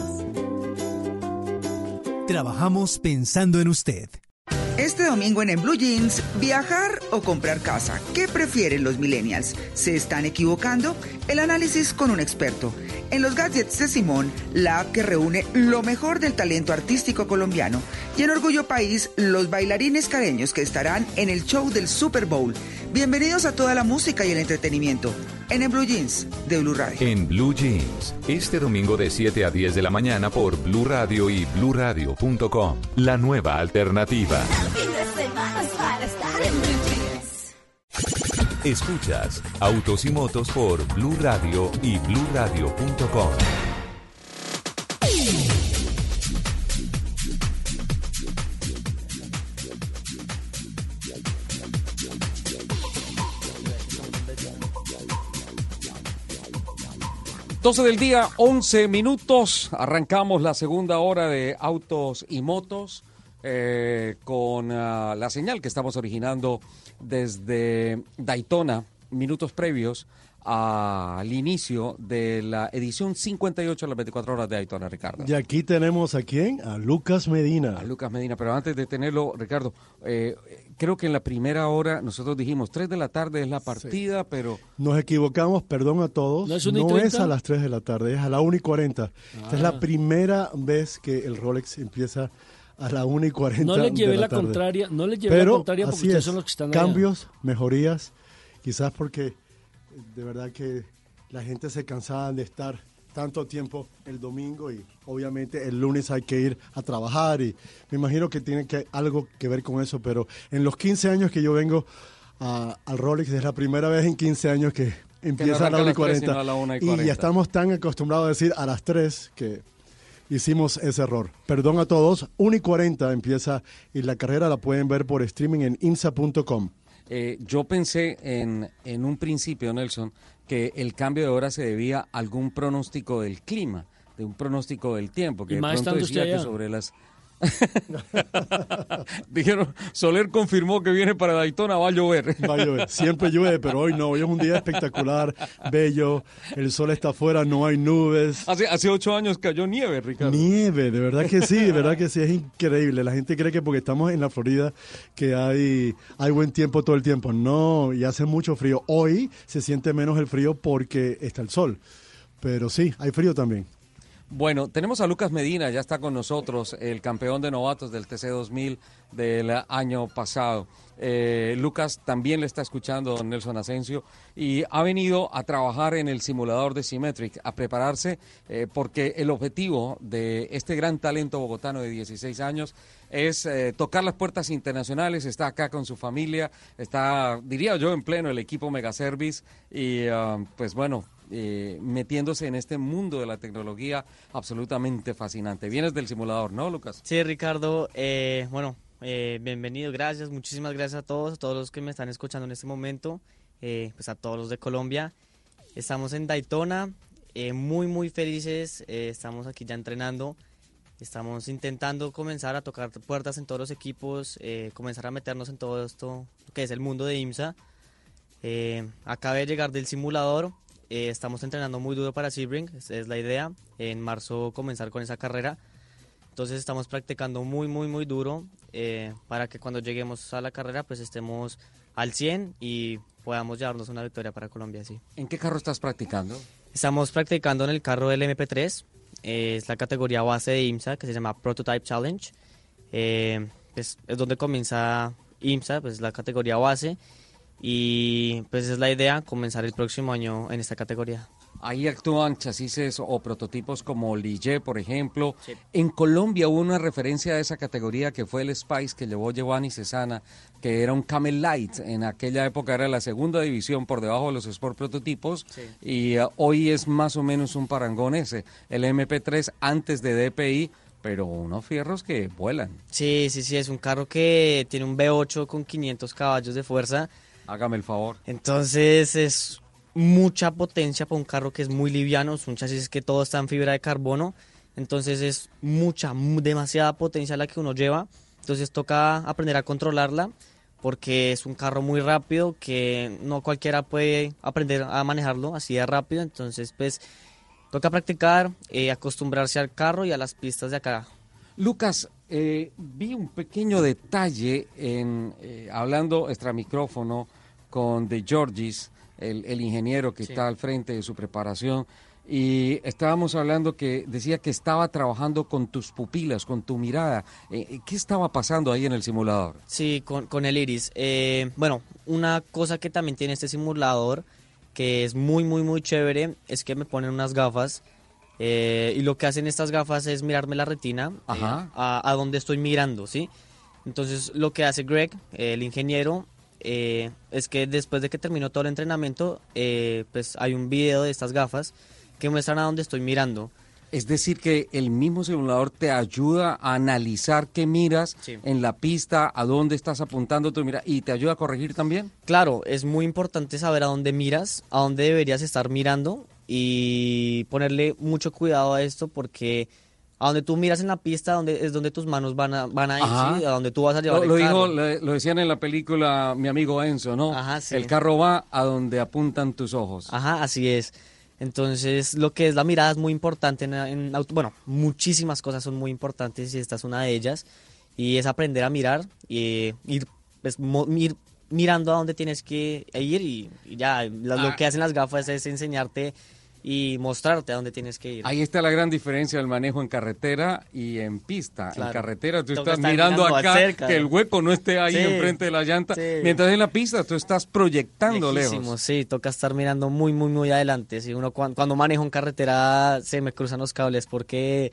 Trabajamos pensando en usted. Este domingo en Blue Jeans, viajar o comprar casa. ¿Qué prefieren los millennials? ¿Se están equivocando? El análisis con un experto. En los gadgets de Simón, la app que reúne lo mejor del talento artístico colombiano. Y en Orgullo País, los bailarines careños que estarán en el show del Super Bowl. Bienvenidos a toda la música y el entretenimiento. En En Blue Jeans, de Blue Radio. En Blue Jeans, este domingo de 7 a 10 de la mañana por Blue Radio y bluradio.com. La nueva alternativa. Escuchas Autos y Motos por Blue Radio y bluradio.com. Doce del día, 11 minutos. Arrancamos la segunda hora de Autos y Motos eh, con ah, la señal que estamos originando desde Daytona, minutos previos al inicio de la edición 58 de las 24 horas de Daytona, Ricardo. Y aquí tenemos a quién? A Lucas Medina. A Lucas Medina, pero antes de tenerlo, Ricardo, eh, creo que en la primera hora nosotros dijimos 3 de la tarde es la partida, pero... Nos equivocamos, perdón a todos. ¿No es no una y es 30? a las 3 de la tarde, es a la 1 y 40. Esta es Ah. la primera vez que el Rolex empieza a la 1 y 40 No le llevé de la, la tarde. contraria, no le llevé la contraria porque así ustedes es, son los que están allá. Cambios, mejorías, quizás porque de verdad que la gente se cansaba de estar tanto tiempo el domingo y obviamente el lunes hay que ir a trabajar y me imagino que tiene que algo que ver con eso, pero en los 15 años que yo vengo a- al Rolex. Es la primera vez en 15 años que empieza a arranca la 1 y a las tres, 40. sino a la una y y 40. ya estamos tan acostumbrados a decir a las 3 que hicimos ese error. Perdón a todos. 1 y 40 empieza y la carrera la pueden ver por streaming en insa.com. Eh, yo pensé en, en un principio, Nelson, que el cambio de hora se debía a algún pronóstico del clima, de un pronóstico del tiempo, que de más pronto decía que sobre las... [laughs] Dijeron, Soler confirmó que viene para Daytona, va a llover. Va a llover. Siempre llueve, pero hoy no. Hoy es un día espectacular, bello. El sol está afuera, no hay nubes. Hace, hace ocho años cayó nieve, Ricardo. Nieve, de verdad que sí, de verdad que sí, es increíble. La gente cree que porque estamos en la Florida que hay, hay buen tiempo todo el tiempo. No, y hace mucho frío. Hoy se siente menos el frío porque está el sol. Pero sí, hay frío también. Bueno, tenemos a Lucas Medina, ya está con nosotros, el campeón de novatos del TC 2000 del año pasado. Eh, Lucas también le está escuchando don Nelson Asensio y ha venido a trabajar en el simulador de Symmetric, a prepararse eh, porque el objetivo de este gran talento bogotano de 16 años es eh, tocar las puertas internacionales, está acá con su familia, está, diría yo, en pleno el equipo Megaservice y ah, pues bueno, eh, metiéndose en este mundo de la tecnología absolutamente fascinante. Vienes del simulador, ¿no, Lucas? Sí, Ricardo, eh, bueno, eh, bienvenido, gracias, muchísimas gracias a todos, a todos los que me están escuchando en este momento, eh, pues a todos los de Colombia. Estamos en Daytona, eh, muy, muy felices, eh, estamos aquí ya entrenando, estamos intentando comenzar a tocar puertas en todos los equipos, eh, comenzar a meternos en todo esto que es el mundo de IMSA. Eh, acabé de llegar del simulador, eh, estamos entrenando muy duro para Sebring, es, es la idea, en marzo comenzar con esa carrera. Entonces estamos practicando muy, muy, muy duro eh, para que cuando lleguemos a la carrera pues estemos al 100 y podamos llevarnos una victoria para Colombia, sí. ¿En qué carro estás practicando? Estamos practicando en el carro del MP3, eh, es la categoría base de IMSA que se llama Prototype Challenge. Eh, pues, es donde comienza IMSA, pues la categoría base y pues es la idea comenzar el próximo año en esta categoría. Ahí actúan chasis o prototipos como Lige, por ejemplo. En Colombia hubo una referencia a esa categoría que fue el Spice que llevó Giovanni Cesana, que era un Camel Light. En aquella época era la segunda división por debajo de los Sport Prototipos y uh, hoy es más o menos un parangón ese. El MP3 antes de DPI, pero unos fierros que vuelan. Sí, sí, sí, es un carro que tiene un V8 con 500 caballos de fuerza. Hágame el favor. Entonces es mucha potencia para un carro que es muy liviano, es un chasis que todo está en fibra de carbono, entonces es mucha, mu- demasiada potencia la que uno lleva, entonces toca aprender a controlarla porque es un carro muy rápido que no cualquiera puede aprender a manejarlo así de rápido, entonces pues toca practicar, eh, acostumbrarse al carro y a las pistas de acá. Lucas, eh, vi un pequeño detalle en eh, hablando extra micrófono con De Georgis, el, el ingeniero que Sí. está al frente de su preparación, y estábamos hablando que decía que estaba trabajando con tus pupilas, con tu mirada. Eh, ¿Qué estaba pasando ahí en el simulador? Sí, con, con el iris. Eh, bueno, una cosa que también tiene este simulador, que es muy, muy, muy chévere, es que me ponen unas gafas. eh, y lo que hacen estas gafas es mirarme la retina eh, a, a donde estoy mirando, ¿sí? Entonces, lo que hace Greg, eh, el ingeniero, eh, es que después de que terminó todo el entrenamiento, eh, pues hay un video de estas gafas que muestran a dónde estoy mirando. Es decir, que el mismo simulador te ayuda a analizar qué miras Sí. en la pista, a dónde estás apuntando tu mira y te ayuda a corregir también. Claro, es muy importante saber a dónde miras, a dónde deberías estar mirando y ponerle mucho cuidado a esto porque a donde tú miras en la pista donde, es donde tus manos van a, van a ir, a donde tú vas a llevar Lo, el lo carro. dijo, lo, lo decían en la película mi amigo Enzo, ¿no? sí. El carro va a donde apuntan tus ojos. Ajá, así es. Entonces, lo que es la mirada es muy importante en, en auto. Bueno, muchísimas cosas son muy importantes y esta es una de ellas. Y es aprender a mirar y ir, pues, mo- ir mirando a dónde tienes que ir y, y ya. Lo, lo Ah. que hacen las gafas es enseñarte y mostrarte a dónde tienes que ir. Ahí está la gran diferencia del manejo en carretera y en pista. En carretera tú estás mirando mirando acá cerca. que el hueco no esté ahí Sí. enfrente de la llanta, Sí. mientras en la pista tú estás proyectando Lejísimos, lejos. Sí, toca estar mirando muy, muy, muy adelante. Si uno cuan- cuando, manejo en carretera se me cruzan los cables porque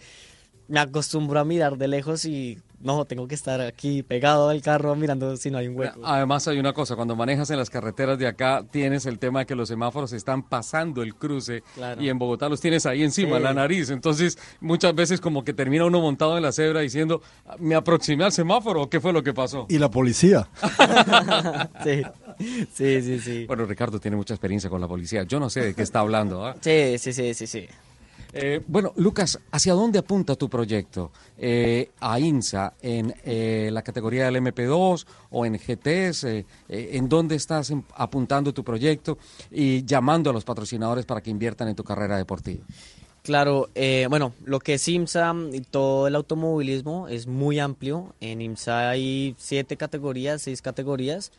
me acostumbro a mirar de lejos y no, tengo que estar aquí pegado al carro mirando si no hay un hueco. Además hay una cosa, cuando manejas en las carreteras de acá tienes el tema de que los semáforos están pasando el cruce Claro. y en Bogotá los tienes ahí encima, Sí. la nariz. Entonces muchas veces como que termina uno montado en la cebra diciendo, me aproximé al semáforo, ¿o ¿qué fue lo que pasó? Y la policía. [laughs] sí, sí, sí, sí. Bueno, Ricardo tiene mucha experiencia con la policía. Yo no sé de qué está hablando. ¿ah? Sí, sí, sí, sí, sí. Eh, bueno, Lucas, ¿hacia dónde apunta tu proyecto? Eh, ¿A INSA en eh, la categoría del MP2 o en GTs? Eh, ¿En dónde estás em- apuntando tu proyecto y llamando a los patrocinadores para que inviertan en tu carrera deportiva? Claro, bueno, lo que es IMSA y todo el automovilismo es muy amplio. En IMSA hay siete categorías, seis categorías,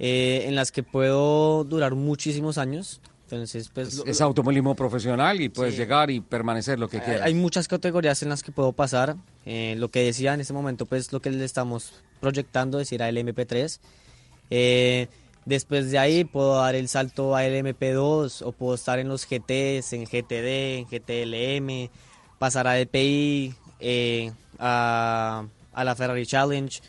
en las que puedo durar muchísimos años. Entonces, pues... lo- Es automovilismo profesional y puedes Sí. llegar y permanecer lo que Hay- quieras. Hay muchas categorías en las que puedo pasar. Eh, lo que decía en este momento, pues lo que le estamos proyectando es ir al MP3. Eh, después de ahí puedo dar el salto a LMP2 o puedo estar en los GTs, en GTD, en GTLM, pasar a DPI, eh, a, a la Ferrari Challenge,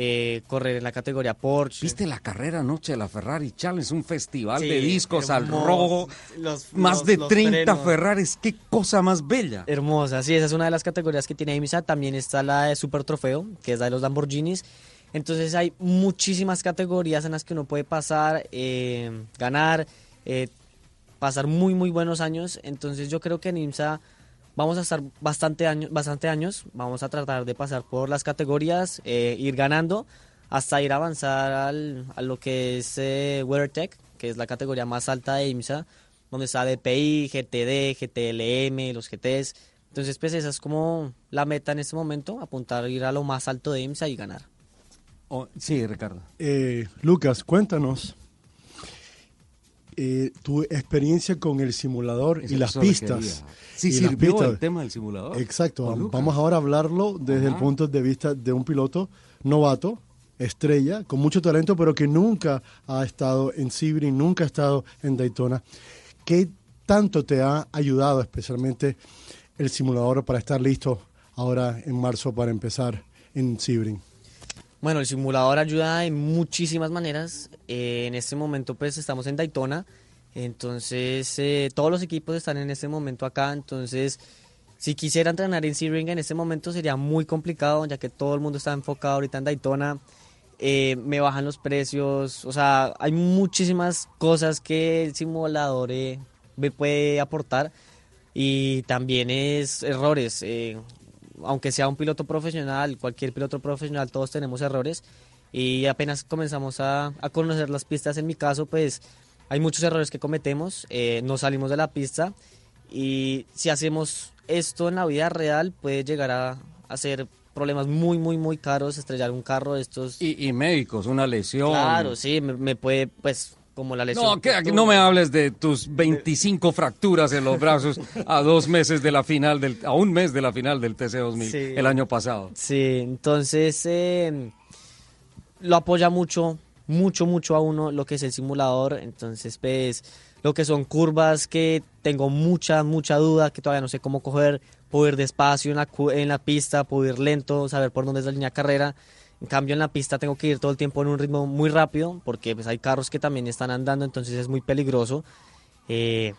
eh, correr en la categoría Porsche. ¿Viste la carrera anoche de la Ferrari Challenge? Un festival Sí, de discos al rojo. Los- más los- de los 30 frenos. Ferraris. ¡Qué cosa más bella! Hermosa, sí, esa es una de las categorías que tiene IMSA. También está la de Super Trofeo, que es la de los Lamborghinis. Entonces hay muchísimas categorías en las que uno puede pasar, eh, ganar, eh, pasar muy, muy buenos años. Entonces yo creo que en IMSA vamos a estar bastante años, bastante años. Vamos a tratar de pasar por las categorías, eh, ir ganando, hasta ir a avanzar al, a lo que es eh, WeatherTech, que es la categoría más alta de IMSA, donde está DPI, GTD, GTLM, los GTs. Entonces, pues esa es como la meta en este momento, apuntar a ir a lo más alto de IMSA y ganar. sí, Ricardo. Eh, Lucas, cuéntanos eh, tu experiencia con el simulador Eso- y las pistas. Sí, pistas. el tema del simulador. Exacto. Vamos ahora a hablarlo desde el punto de vista de un piloto novato, estrella, con mucho talento, pero que nunca ha estado en Sebring, nunca ha estado en Daytona. ¿Qué tanto te ha ayudado especialmente el simulador para estar listo ahora en marzo para empezar en Sebring? Bueno, el simulador ayuda en muchísimas maneras. Eh, en este momento pues estamos en Daytona, entonces eh, todos los equipos están en este momento acá, entonces si quisiera entrenar en Sebring en este momento sería muy complicado, ya que todo el mundo está enfocado ahorita en Daytona. Eh, me bajan los precios, o sea, hay muchísimas cosas que el simulador eh, me puede aportar y también es errores. eh, aunque sea un piloto profesional, cualquier piloto profesional, todos tenemos errores. Y apenas comenzamos a, a conocer las pistas, en mi caso, pues hay muchos errores que cometemos, eh, no salimos de la pista. Y si hacemos esto en la vida real puede llegar a, a ser problemas muy, muy, muy caros, estrellar un carro, estos... Y, y médicos, una lesión. Claro, sí, me, me puede, pues, como la lesión. No, que, no me hables de tus 25 fracturas en los brazos a dos meses de la final, del, a un mes de la final del TC2000 Sí. el año pasado. Sí, entonces eh, lo apoya mucho, mucho, mucho a uno lo que es el simulador. Entonces, pues, lo que son curvas que tengo mucha, mucha duda, que todavía no sé cómo coger, puedo ir despacio en la, en la pista, puedo ir lento, saber por dónde es la línea de carrera. En cambio, en la pista tengo que ir todo el tiempo en un ritmo muy rápido, porque pues, hay carros que también están andando, entonces es muy peligroso. Eh,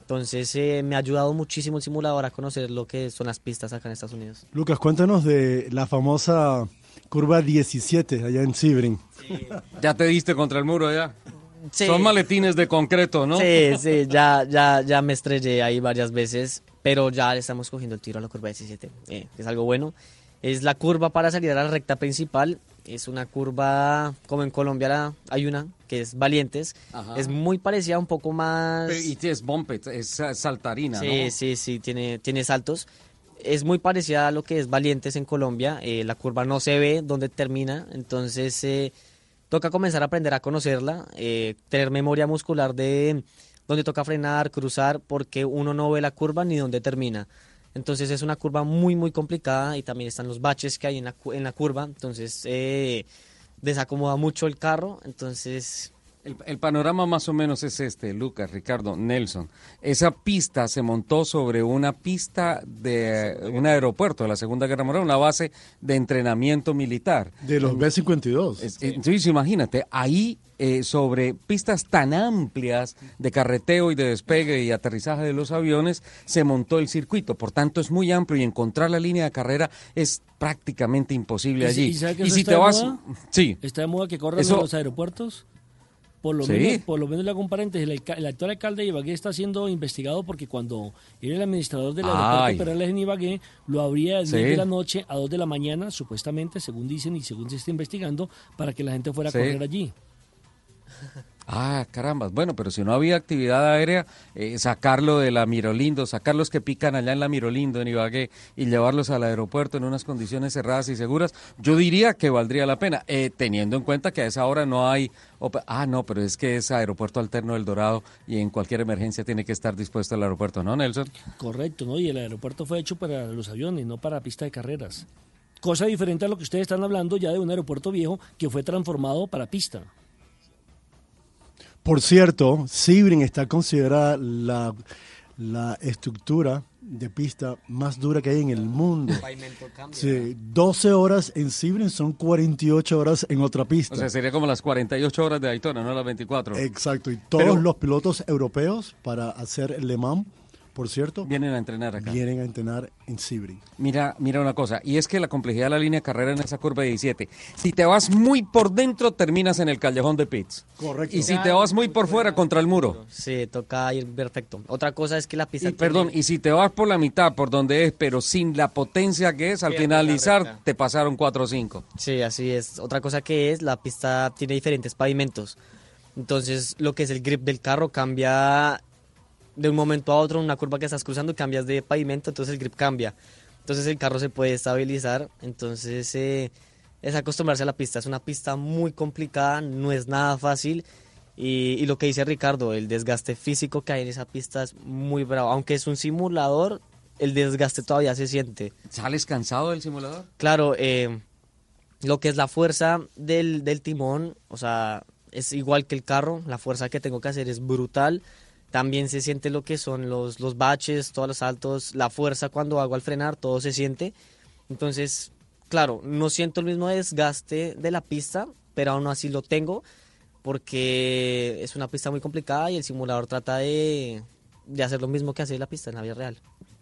entonces, eh, me ha ayudado muchísimo el simulador a conocer lo que son las pistas acá en Estados Unidos. Lucas, cuéntanos de la famosa curva 17 allá en Sebring. ¿Ya te diste contra el muro ya? Sí. Son maletines de concreto, ¿no? Sí, sí, ya, ya, ya me estrellé ahí varias veces, pero ya le estamos cogiendo el tiro a la curva 17, eh, es algo bueno. Es la curva para salir a la recta principal, es una curva, como en Colombia la- hay una, que es Valientes, Ajá. es muy parecida, un poco más... Y es bumpet, es saltarina, Sí, ¿no? sí, sí, tiene, tiene saltos. Es muy parecida a lo que es Valientes en Colombia. eh, la curva no se ve dónde termina, entonces eh, toca comenzar a aprender a conocerla, eh, tener memoria muscular de dónde toca frenar, cruzar, porque uno no ve la curva ni dónde termina. Entonces es una curva muy, muy complicada y también están los baches que hay en la, en la curva, entonces eh, desacomoda mucho el carro, entonces El, el, panorama más o menos es este, Lucas, Ricardo, Nelson. Esa pista se montó sobre una pista de un aeropuerto de la Segunda Guerra Mundial, una base de entrenamiento militar. De los B-52. Entonces, imagínate, ahí eh, sobre pistas tan amplias de carreteo y de despegue y aterrizaje de los aviones, se montó el circuito. Por tanto, es muy amplio y encontrar la línea de carrera es prácticamente imposible allí. ¿Y, si te vas... Sí. ¿Está de moda que corran en los aeropuertos? Por lo, menos, por lo menos le hago un paréntesis, el, actual alcalde de Ibagué está siendo investigado porque cuando era el administrador del aeropuerto Perales en Ibagué, lo abría de 10 de la noche a 2 de la mañana, supuestamente, según dicen y según se está investigando, para que la gente fuera a correr allí. Ah, caramba. Bueno, pero si no había actividad aérea, eh, sacarlo de la Mirolindo, sacarlos que pican allá en la Mirolindo, en Ibagué, y llevarlos al aeropuerto en unas condiciones cerradas y seguras, yo diría que valdría la pena, eh, teniendo en cuenta que a esa hora no hay... Ah, no, pero es que es aeropuerto alterno del Dorado y en cualquier emergencia tiene que estar dispuesto el aeropuerto, ¿no, Nelson? Correcto, ¿no? Y el aeropuerto fue hecho para los aviones, no para pista de carreras. Cosa diferente a lo que ustedes están hablando ya de un aeropuerto viejo que fue transformado para pista. Por cierto, Sibrin está considerada la, la estructura de pista más dura que hay en el mundo. Sí, 12 horas en Sibrin son 48 horas en otra pista. O sea, sería como las 48 horas de Daytona, no las 24. Exacto, y todos los pilotos europeos para hacer Le Mans por cierto. Vienen a entrenar acá. Vienen a entrenar en Sibri. Mira, mira una cosa, y es que la complejidad de la línea de carrera en esa curva de 17, si te vas muy por dentro, terminas en el callejón de pits. Correcto. Y si te vas muy por fuera, contra el muro. Sí, toca ir perfecto. Otra cosa es que la pista... Perdón, y si te vas por la mitad, por donde es, pero sin la potencia que es, al finalizar te pasaron 4 o 5. Sí, así es. Otra cosa que es, la pista tiene diferentes pavimentos. Entonces, lo que es el grip del carro cambia de un momento a otro, en una curva que estás cruzando, cambias de pavimento, entonces el grip cambia. Entonces el carro se puede estabilizar, entonces eh, es acostumbrarse a la pista. Es una pista muy complicada, no es nada fácil. Y, lo que dice Ricardo, el desgaste físico que hay en esa pista es muy bravo. Aunque es un simulador, el desgaste todavía se siente. ¿Sales cansado del simulador? Claro, eh, lo que es la fuerza del, del timón, o sea, es igual que el carro, la fuerza que tengo que hacer es brutal también se siente lo que son los, los baches, todos los saltos, la fuerza cuando hago al frenar, todo se siente. Entonces, claro, no siento el mismo desgaste de la pista, pero aún así lo tengo porque es una pista muy complicada y el simulador trata de, de hacer lo mismo que hace la pista en la vida real.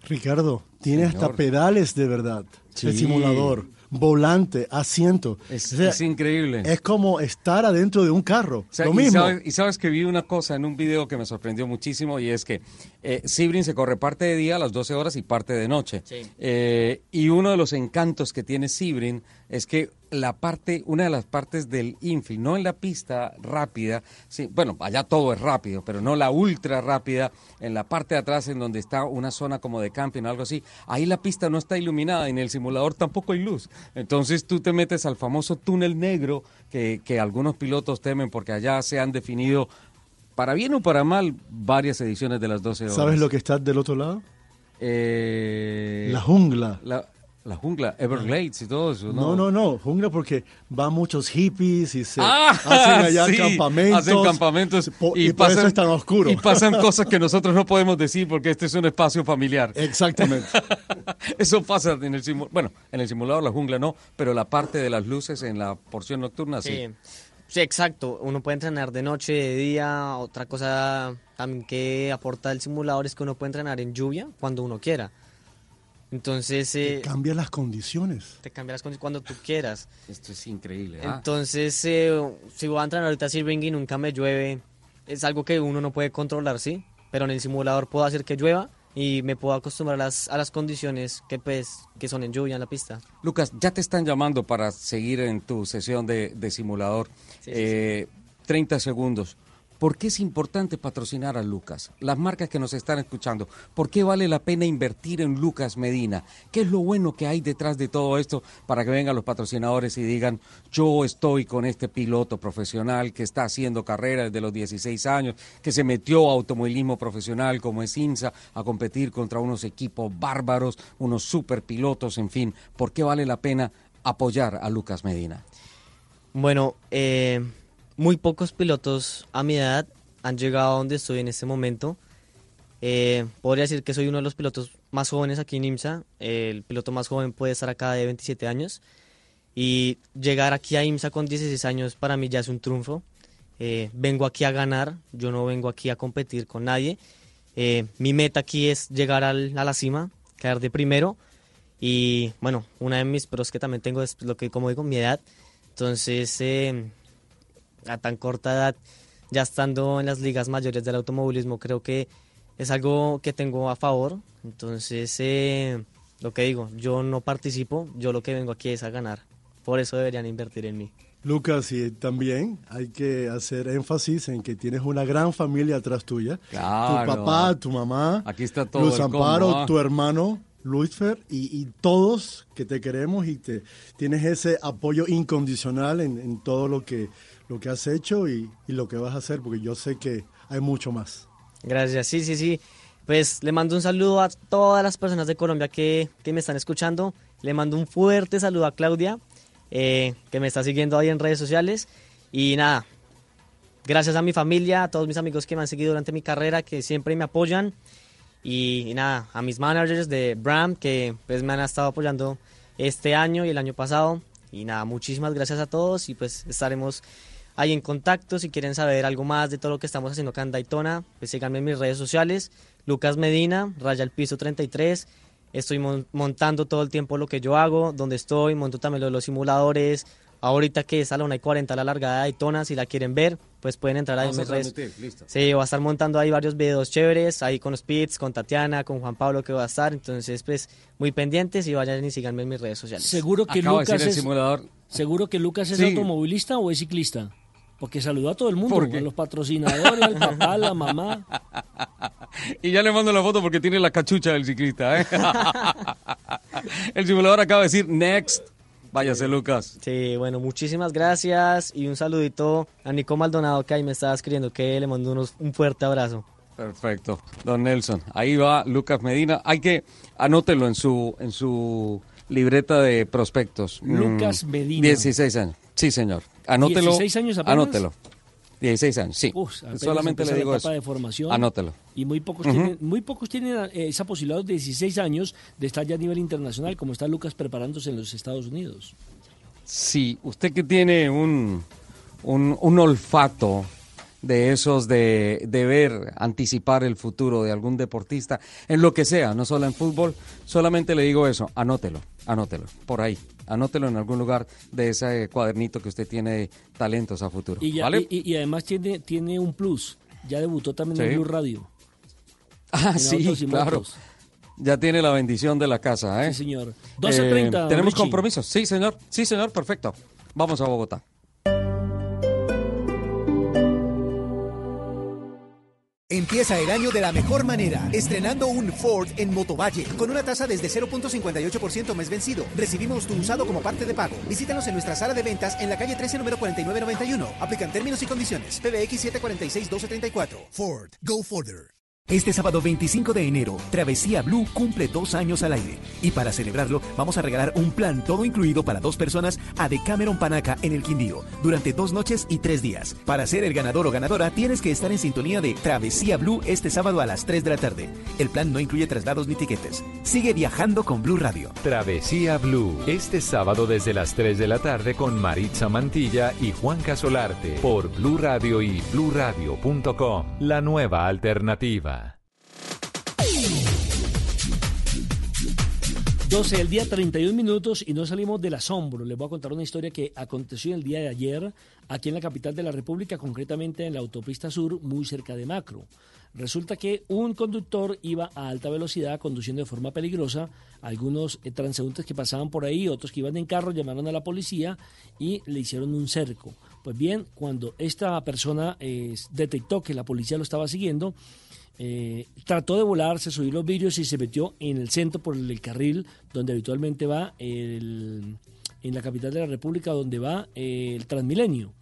Ricardo, tiene hasta pedales de verdad el simulador, volante, asiento. Es, increíble. Es como estar adentro de un carro. lo mismo. Y sabes, que vi una cosa en un video que me sorprendió muchísimo y es que eh, Sibrin se corre parte de día a las 12 horas y parte de noche. Eh, y uno de los encantos que tiene Sibrin es que la parte, una de las partes del infield, no en la pista rápida, sí, bueno, allá todo es rápido, pero no la ultra rápida, en la parte de atrás en donde está una zona como de camping o algo así, ahí la pista no está iluminada, en el simulador tampoco hay luz. Entonces tú te metes al famoso túnel negro que, que algunos pilotos temen porque allá se han definido, para bien o para mal, varias ediciones de las 12 horas. ¿Sabes lo que está del otro lado? Eh, la jungla. La, la jungla, Everglades y todo eso, ¿no? No, no, no, jungla porque van muchos hippies y se ah, hacen allá [laughs] campamentos. Hacen campamentos y, por eso es tan oscuro. Y pasan [laughs] cosas que nosotros no podemos decir porque este es un espacio familiar. Exactamente. [laughs] eso pasa en el simulador, bueno, en el simulador la jungla no, pero la parte de las luces en la porción nocturna sí. Sí, exacto. Uno puede entrenar de noche, de día. Otra cosa también que aporta el simulador es que uno puede entrenar en lluvia cuando uno quiera. Entonces... Eh, te cambia las condiciones. Te cambia las condiciones cuando tú quieras. Esto es increíble. ¿ah? Entonces, eh, si voy a entrenar ahorita a y nunca me llueve, es algo que uno no puede controlar, ¿sí? Pero en el simulador puedo hacer que llueva y me puedo acostumbrar a las, a las condiciones que, pues, que son en lluvia en la pista. Lucas, ya te están llamando para seguir en tu sesión de, simulador. 30 eh, segundos. ¿Por qué es importante patrocinar a Lucas? Las marcas que nos están escuchando, ¿por qué vale la pena invertir en Lucas Medina? ¿Qué es lo bueno que hay detrás de todo esto para que vengan los patrocinadores y digan, yo estoy con este piloto profesional que está haciendo carrera desde los 16 años, que se metió a automovilismo profesional como es INSA a competir contra unos equipos bárbaros, unos super pilotos, en fin? ¿Por qué vale la pena apoyar a Lucas Medina? Bueno, eh muy pocos pilotos a mi edad han llegado a donde estoy en este momento. Eh, podría decir que soy uno de los pilotos más jóvenes aquí en IMSA. el piloto más joven puede estar acá de 27 años. Y llegar aquí a IMSA con 16 años para mí ya es un triunfo. Eh, vengo aquí a ganar, yo no vengo aquí a competir con nadie. Eh, mi meta aquí es llegar al, a la cima, quedar de primero. Y bueno, una de mis pros que también tengo es lo que, como digo, mi edad. Entonces, a tan corta edad, ya estando en las ligas mayores del automovilismo, creo que es algo que tengo a favor. Entonces, eh, lo que digo, yo no participo, yo lo que vengo aquí es a ganar. Por eso deberían invertir en mí. Lucas, y también hay que hacer énfasis en que tienes una gran familia atrás tuya. Tu papá, tu mamá, Aquí está todo Luz Amparo, ¿ah? tu hermano Luisfer y, y, todos que te queremos y te tienes ese apoyo incondicional en, en todo lo que, lo que has hecho y, y lo que vas a hacer, porque yo sé que hay mucho más. Gracias, sí, sí, sí. Pues le mando un saludo a todas las personas de Colombia que, que me están escuchando. Le mando un fuerte saludo a Claudia, eh, que me está siguiendo ahí en redes sociales. Y nada, gracias a mi familia, a todos mis amigos que me han seguido durante mi carrera, que siempre me apoyan. Y, nada, a mis managers de Bram, que pues me han estado apoyando este año y el año pasado. Y nada, muchísimas gracias a todos y pues estaremos ahí en contacto. Si quieren saber algo más de todo lo que estamos haciendo acá en Daytona, pues síganme en mis redes sociales. Lucas Medina, raya el piso 33. Estoy montando todo el tiempo lo que yo hago, donde estoy, monto también los simuladores. Ahorita que es a la 1 y 40 la largada de Daytona, si la quieren ver, pues pueden entrar ahí en mis redes. Sí, voy a estar montando ahí varios videos chéveres, ahí con Spitz, con Tatiana, con Juan Pablo que va a estar. Entonces, pues, muy pendientes y vayan y síganme en mis redes sociales. Seguro que Lucas es, simulador. ¿Seguro que Lucas es automovilista o es ciclista? Porque saludó a todo el mundo, a los patrocinadores, al papá, a la [laughs] mamá. Y ya le mando la foto porque tiene la cachucha del ciclista. ¿eh? [laughs] el simulador acaba de decir next. Váyase, Lucas. Sí, bueno, muchísimas gracias y un saludito a Nico Maldonado que ahí me estaba escribiendo que le mando unos, un fuerte abrazo. Perfecto, don Nelson. Ahí va Lucas Medina. Hay que anótelo en su en su libreta de prospectos. Lucas mm, Medina. 16 años. Sí, señor. Anótelo. 16 años apenas. Anótelo. 16 años, sí. Solamente le digo eso. De formación, Anótelo. Y muy pocos tienen, muy pocos tienen eh, esa posibilidad de 16 años de estar ya a nivel internacional, como está Lucas preparándose en los Estados Unidos. Sí, usted que tiene un, un, un olfato de esos de, de, ver, anticipar el futuro de algún deportista, en lo que sea, no solo en fútbol, solamente le digo eso, anótelo, anótelo, por ahí, anótelo en algún lugar de ese cuadernito que usted tiene de talentos a futuro. Y, y, además tiene, tiene un plus, ya debutó también en Blue Radio. [laughs] Ah, sí, claro. Ya tiene la bendición de la casa, ¿eh? Sí, señor. 12.30. Eh, ¿Tenemos compromisos? Sí, señor. Sí, señor. Perfecto. Vamos a Bogotá. Empieza el año de la mejor manera, estrenando un Ford en Motovalle, con una tasa desde 0.58% mes vencido. Recibimos tu usado como parte de pago. Visítanos en nuestra sala de ventas en la calle 13, número 4991. Aplican términos y condiciones. PBX 746-1234. Ford, go further. Este sábado 25 de enero, Travesía Blue cumple dos años al aire. Y para celebrarlo, vamos a regalar un plan todo incluido para dos personas a Decameron Panaca en el Quindío, durante dos noches y tres días. Para ser el ganador o ganadora, tienes que estar en sintonía de Travesía Blue este sábado a las 3 de la tarde. El plan no incluye traslados ni tiquetes. Sigue viajando con Blue Radio. Travesía Blue, este sábado desde las 3 de la tarde con Maritza Mantilla y Juan Casolarte, por Blue Radio y bluradio.com. La nueva alternativa. 12 el día 31 minutos y no salimos del asombro. Les voy a contar una historia que aconteció el día de ayer aquí en la capital de la República, concretamente en la autopista sur, muy cerca de Macro. Resulta que un conductor iba a alta velocidad conduciendo de forma peligrosa. Algunos eh, transeúntes que pasaban por ahí, otros que iban en carro, llamaron a la policía y le hicieron un cerco. Pues bien, cuando esta persona eh, detectó que la policía lo estaba siguiendo, eh, trató de volar, se subió los vidrios y se metió en el centro por el, carril donde habitualmente va en la capital de la República, donde va el Transmilenio.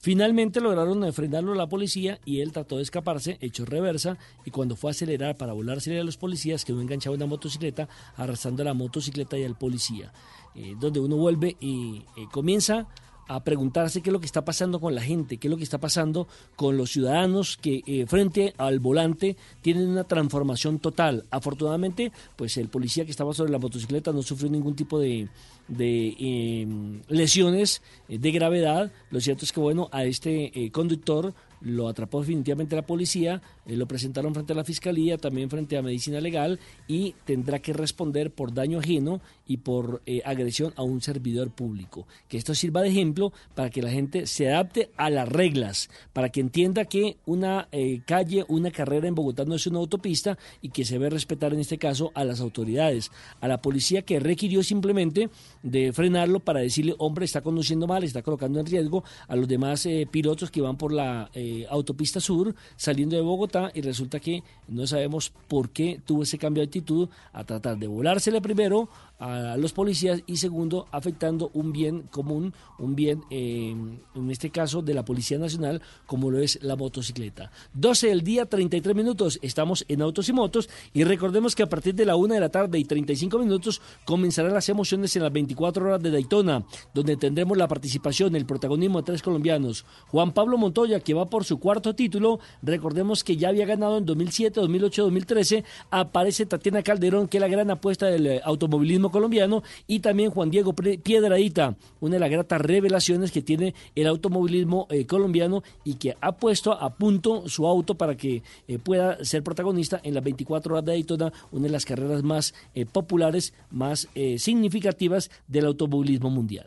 Finalmente lograron frenarlo la policía y él trató de escaparse, echó reversa y cuando fue a acelerar para volar a los policías quedó enganchado en la motocicleta, arrastrando la motocicleta y al policía. Eh, donde uno vuelve y eh, comienza a preguntarse qué es lo que está pasando con la gente, qué es lo que está pasando con los ciudadanos que eh, frente al volante tienen una transformación total. Afortunadamente, pues el policía que estaba sobre la motocicleta no sufrió ningún tipo de, de em, lesiones eh, de gravedad. Lo cierto es que, bueno, a este eh, conductor lo atrapó definitivamente la policía, eh, lo presentaron frente a la fiscalía, también frente a medicina legal y tendrá que responder por daño ajeno y por eh, agresión a un servidor público. Que esto sirva de ejemplo para que la gente se adapte a las reglas, para que entienda que una eh, calle, una carrera en Bogotá no es una autopista y que se debe respetar en este caso a las autoridades, a la policía que requirió simplemente de frenarlo para decirle, hombre, está conduciendo mal, está colocando en riesgo a los demás pilotos que van por la autopista Sur saliendo de Bogotá y resulta que no sabemos por qué tuvo ese cambio de actitud a tratar de volársele primero a los policías y segundo afectando un bien común, un bien eh, en este caso de la Policía Nacional como lo es la motocicleta. 12 del día, 33 minutos, estamos en Autos y Motos y recordemos que a partir de la 1 de la tarde y 35 minutos comenzarán las emociones en las 24 horas de Daytona, donde tendremos la participación, el protagonismo de tres colombianos. Juan Pablo Montoya, que va por su cuarto título, recordemos que ya había ganado en 2007, 2008, 2013, aparece Tatiana Calderón, que es la gran apuesta del eh, colombiano, y también Juan Diego Piedradita, una de las gratas revelaciones que tiene el automovilismo eh, colombiano y que ha puesto a punto su auto para que eh, pueda ser protagonista en las 24 horas de Daytona, una de las carreras más eh, populares, más significativas del automovilismo mundial.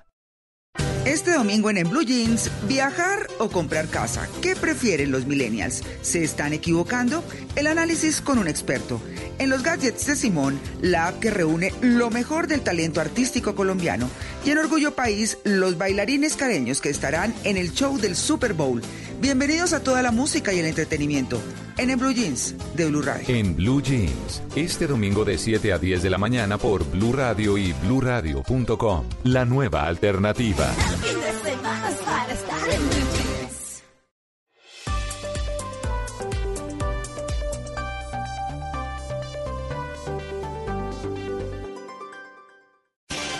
Domingo en, en Blue Jeans, viajar o comprar casa. ¿Qué prefieren los millennials? ¿Se están equivocando? El análisis con un experto. En los gadgets de Simón, la app que reúne lo mejor del talento artístico colombiano. Y en Orgullo País, los bailarines careños que estarán en el show del Super Bowl. Bienvenidos a toda la música y el entretenimiento en, en Blue Jeans de Blue Radio. En Blue Jeans, este domingo de 7 a 10 de la mañana por Blue Radio y bluradio.com. La nueva alternativa.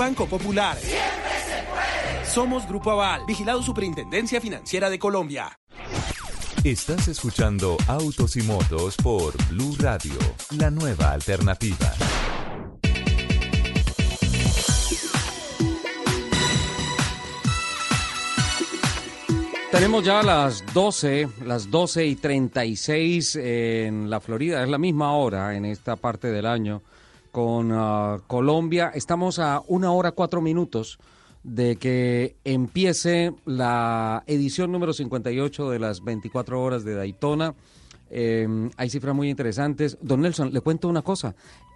Banco Popular. Siempre se puede. Somos Grupo Aval, vigilado Superintendencia Financiera de Colombia. Estás escuchando Autos y Motos por Blue Radio, la nueva alternativa. Tenemos ya las 12, las 12 y 36 en la Florida, es la misma hora en esta parte del año con ah, Colombia. Estamos a una hora cuatro minutos de que empiece la edición número 58 de las 24 horas de Daytona. Em, hay cifras muy interesantes. Don Nelson, le cuento una cosa.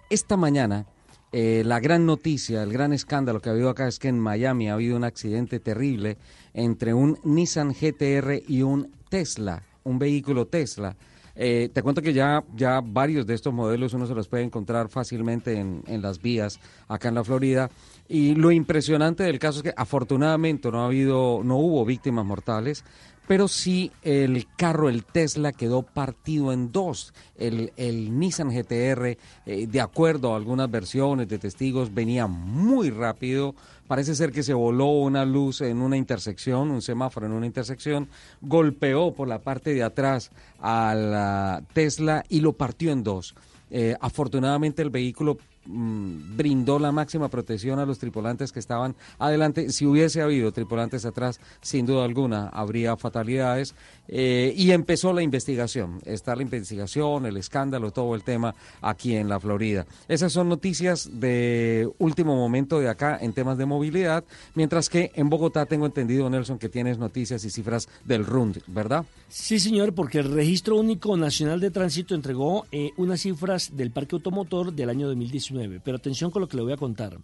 Esta mañana, eh, la gran noticia, el gran escándalo que ha habido acá es que en Miami ha habido un accidente terrible entre un Nissan GTR y un Tesla, un vehículo Tesla. Eh, te cuento que ya, ya varios de estos modelos uno se los puede encontrar fácilmente en, en las vías acá en la Florida. Y lo impresionante del caso es que afortunadamente no ha habido, no hubo víctimas mortales, pero sí el carro, el Tesla, quedó partido en dos. El, el Nissan GTR, eh, de acuerdo a algunas versiones de testigos, venía muy rápido. Parece ser que se voló una luz en una intersección, un semáforo en una intersección, golpeó por la parte de atrás a la Tesla y lo partió en dos. Eh, afortunadamente el vehículo mm, brindó la máxima protección a los tripulantes que estaban adelante. Si hubiese habido tripulantes atrás, sin duda alguna, habría fatalidades. Eh, y empezó la investigación. Está la investigación, el escándalo, todo el tema aquí en la Florida. Esas son noticias de último momento de acá en temas de movilidad, mientras que en Bogotá tengo entendido, Nelson, que tienes noticias y cifras del RUND, ¿verdad? Sí, señor, porque el Registro Único Nacional de Tránsito entregó eh, unas cifras del parque automotor del año 2019. Pero atención con lo que le voy a contar.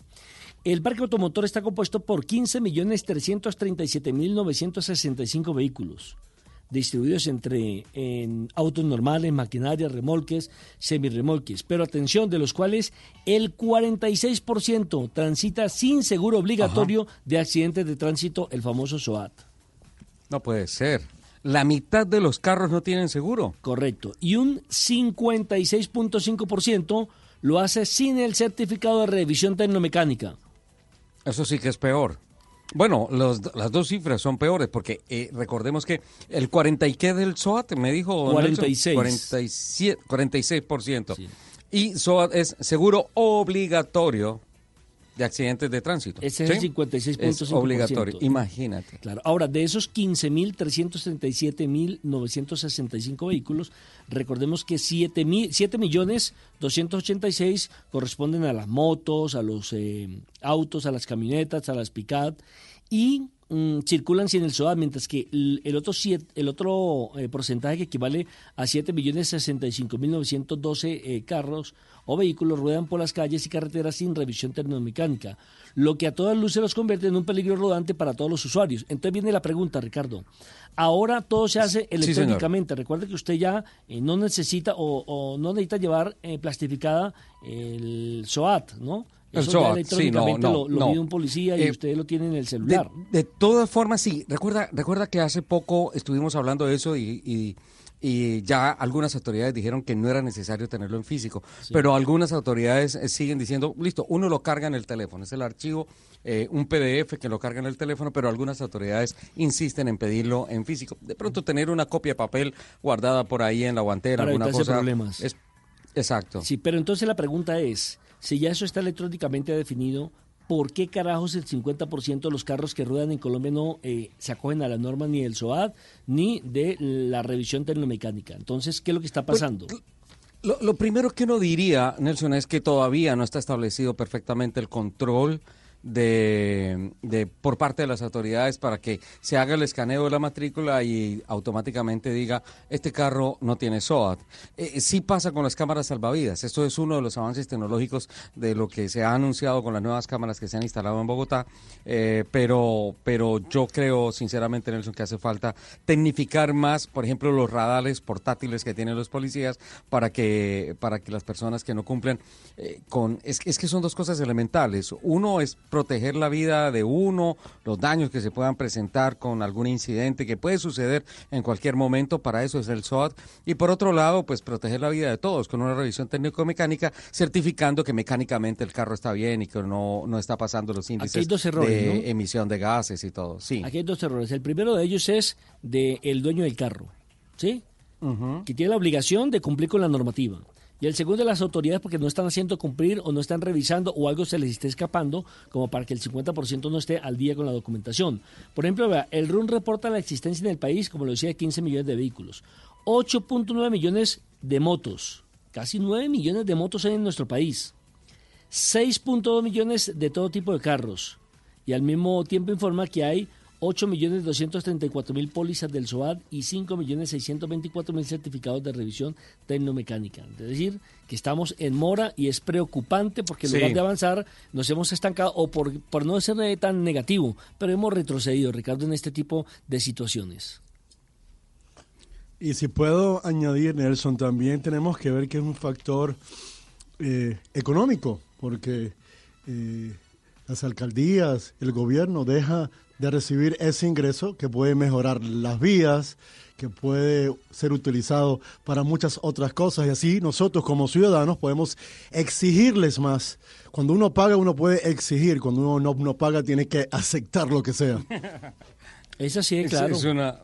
El parque automotor está compuesto por 15.337.965 vehículos distribuidos entre en autos normales, maquinarias, remolques, semirremolques, pero atención, de los cuales el 46% transita sin seguro obligatorio de accidentes de tránsito, el famoso SOAT. No puede ser. La mitad de los carros no tienen seguro. Correcto. Y un 56.5% lo hace sin el certificado de revisión tecnomecánica. Eso sí que es peor. Bueno, las dos cifras son peores porque eh, recordemos que el 40 y qué del SOAT me dijo 46. 47, 46%. Y SOAT es seguro obligatorio de accidentes de tránsito. Ese es el 56.5%. Es obligatorio, imagínate. Claro. Ahora, de esos 15.337.965 vehículos, recordemos que 7, millones 286 corresponden a las motos, a los eh, autos, a las camionetas, a las pick y mm, circulan sin el SOAT, mientras que el, otro, el otro eh, porcentaje que equivale a 7.065.912 eh, carros o vehículos ruedan por las calles y carreteras sin revisión tecnomecánica, lo que a todas luces los convierte en un peligro rodante para todos los usuarios. Entonces viene la pregunta, Ricardo. Ahora todo se hace electrónicamente. Recuerde que usted ya eh, no necesita o, no necesita llevar eh, plastificada el SOAT, ¿no? Eso ya electrónicamente lo, lo un policía y eh, usted lo tiene en el celular. De, todas formas, sí. Recuerda, recuerda que hace poco estuvimos hablando de eso y y ya algunas autoridades dijeron que no era necesario tenerlo en físico, pero algunas autoridades eh, siguen diciendo, listo, uno lo carga en el teléfono, es el archivo, eh, un PDF que lo carga en el teléfono, pero algunas autoridades insisten en pedirlo en físico. De pronto tener una copia de papel guardada por ahí en la guantera, alguna cosa. problemas. Es, exacto. Sí, pero entonces la pregunta es, si ya eso está electrónicamente definido, ¿por qué carajos el 50% de los carros que ruedan en Colombia no eh, se acogen a la norma ni del SOAD ni de la revisión tecnomecánica? Entonces, ¿qué es lo que está pues, pasando? lo, lo, primero que uno diría, Nelson, es que todavía no está establecido perfectamente el control de, de, por parte de las autoridades para que se haga el escaneo de la matrícula y automáticamente diga este carro no tiene SOAT. Eh, sí pasa con las cámaras salvavidas. Esto es uno de los avances tecnológicos de lo que se ha anunciado con las nuevas cámaras que se han instalado en Bogotá. Eh, pero, pero yo creo sinceramente, Nelson, que hace falta tecnificar más, por ejemplo, los radares portátiles que tienen los policías para que, para que las personas que no cumplen eh, con... Es, es que son dos cosas elementales. Uno es proteger la vida de uno, los daños que se puedan presentar con algún incidente que puede suceder en cualquier momento, para eso es el SOAT. Y por otro lado, pues proteger la vida de todos con una revisión técnico-mecánica, certificando que mecánicamente el carro está bien y que no, no está pasando los índices de emisión de gases y todo. Sí. Aquí hay dos errores. El primero de ellos es del el dueño del carro, ¿sí? Que tiene la obligación de cumplir con la normativa y el segundo de las autoridades porque no están haciendo cumplir o no están revisando o algo se les esté escapando como para que el 50% no esté al día con la documentación. Por ejemplo, el RUN reporta la existencia en el país, como lo decía, de 15 millones de vehículos, 8.9 millones de motos, casi 9 millones de motos hay en nuestro país, 6.2 millones de todo tipo de carros. Y al mismo tiempo informa que hay 8.234.000 pólizas del SOAD y 5.624.000 certificados de revisión tecnomecánica. Es decir, que estamos en mora y es preocupante porque en lugar de avanzar nos hemos estancado, o por, por no ser tan negativo, pero hemos retrocedido, Ricardo, en este tipo de situaciones. Y si puedo añadir, Nelson, también tenemos que ver que es un factor eh, económico, porque eh, las alcaldías, el gobierno deja de recibir ese ingreso que puede mejorar las vías, que puede ser utilizado para muchas otras cosas y así nosotros como ciudadanos podemos exigirles más. Cuando uno paga uno puede exigir, cuando uno no, paga tiene que aceptar lo que sea. [laughs] Es así, claro. Es, una,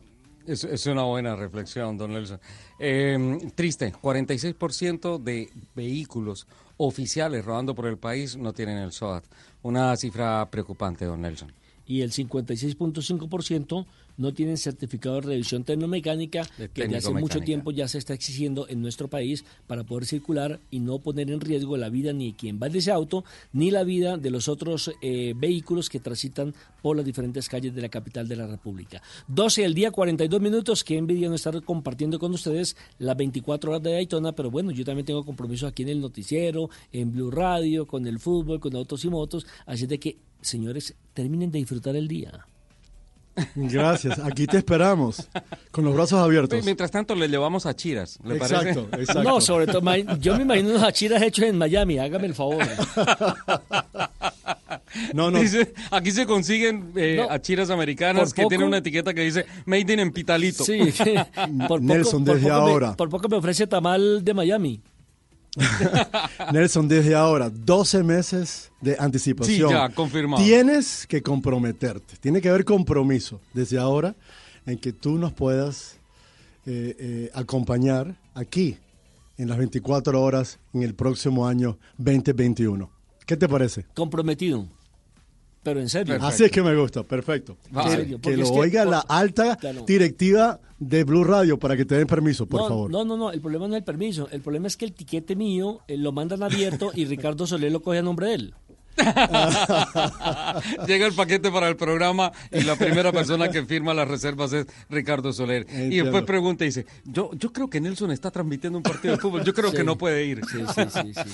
es, una buena reflexión, don Nelson. Eh, triste, 46% de vehículos oficiales rodando por el país no tienen el SOAT. Una cifra preocupante, don Nelson. Y el 56.5% no tienen certificado de revisión tecnomecánica que desde hace mucho tiempo ya se está exigiendo en nuestro país para poder circular y no poner en riesgo la vida ni de quien va en ese auto ni la vida de los otros eh, vehículos que transitan por las diferentes calles de la capital de la República. 12 del día, 42 minutos. Qué envidia no estar compartiendo con ustedes las 24 horas de Daytona, pero bueno, yo también tengo compromiso aquí en el noticiero, en Blue Radio, con el fútbol, con autos y motos. Así de que, señores, terminen de disfrutar el día. Gracias, aquí te esperamos, con los brazos abiertos. Mientras tanto, le llevamos a Chiras, ¿le exacto, parece? Exacto, No, sobre todo, yo me imagino unos Chiras hechos en Miami, hágame el favor. No, no. aquí se consiguen eh, achiras americanas que tienen una etiqueta que dice Made in Pitalito. Sí, [laughs] por Nelson, desde ahora. por poco me ofrece tamal de Miami. [laughs] Nelson, desde ahora, 12 meses de anticipación. Sí, ya, confirmado. Tienes que comprometerte, tiene que haber compromiso desde ahora en que tú nos puedas eh, eh, acompañar aquí en las 24 horas en el próximo año 2021. ¿Qué te parece? Comprometido. Pero en serio. Así es que me gusta, perfecto. Que, lo oiga la alta directiva de Blue Radio para que te den permiso, por favor. No, no, no, el problema no es el permiso, el problema es que el tiquete mío eh, lo mandan abierto y Ricardo Soler lo coge a nombre de él. [laughs] Llega el paquete para el programa y la primera persona que firma las reservas es Ricardo Soler. Y después pregunta y dice, yo, yo creo que Nelson está transmitiendo un partido de fútbol, yo creo que no puede ir. Sí, sí, sí, sí.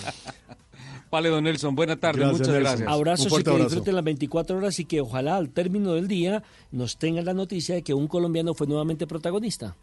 Vale, don Nelson, buena tarde, muchas gracias. Abrazos y que disfruten las 24 horas y que ojalá al término del día nos tengan la noticia de que un colombiano fue nuevamente protagonista.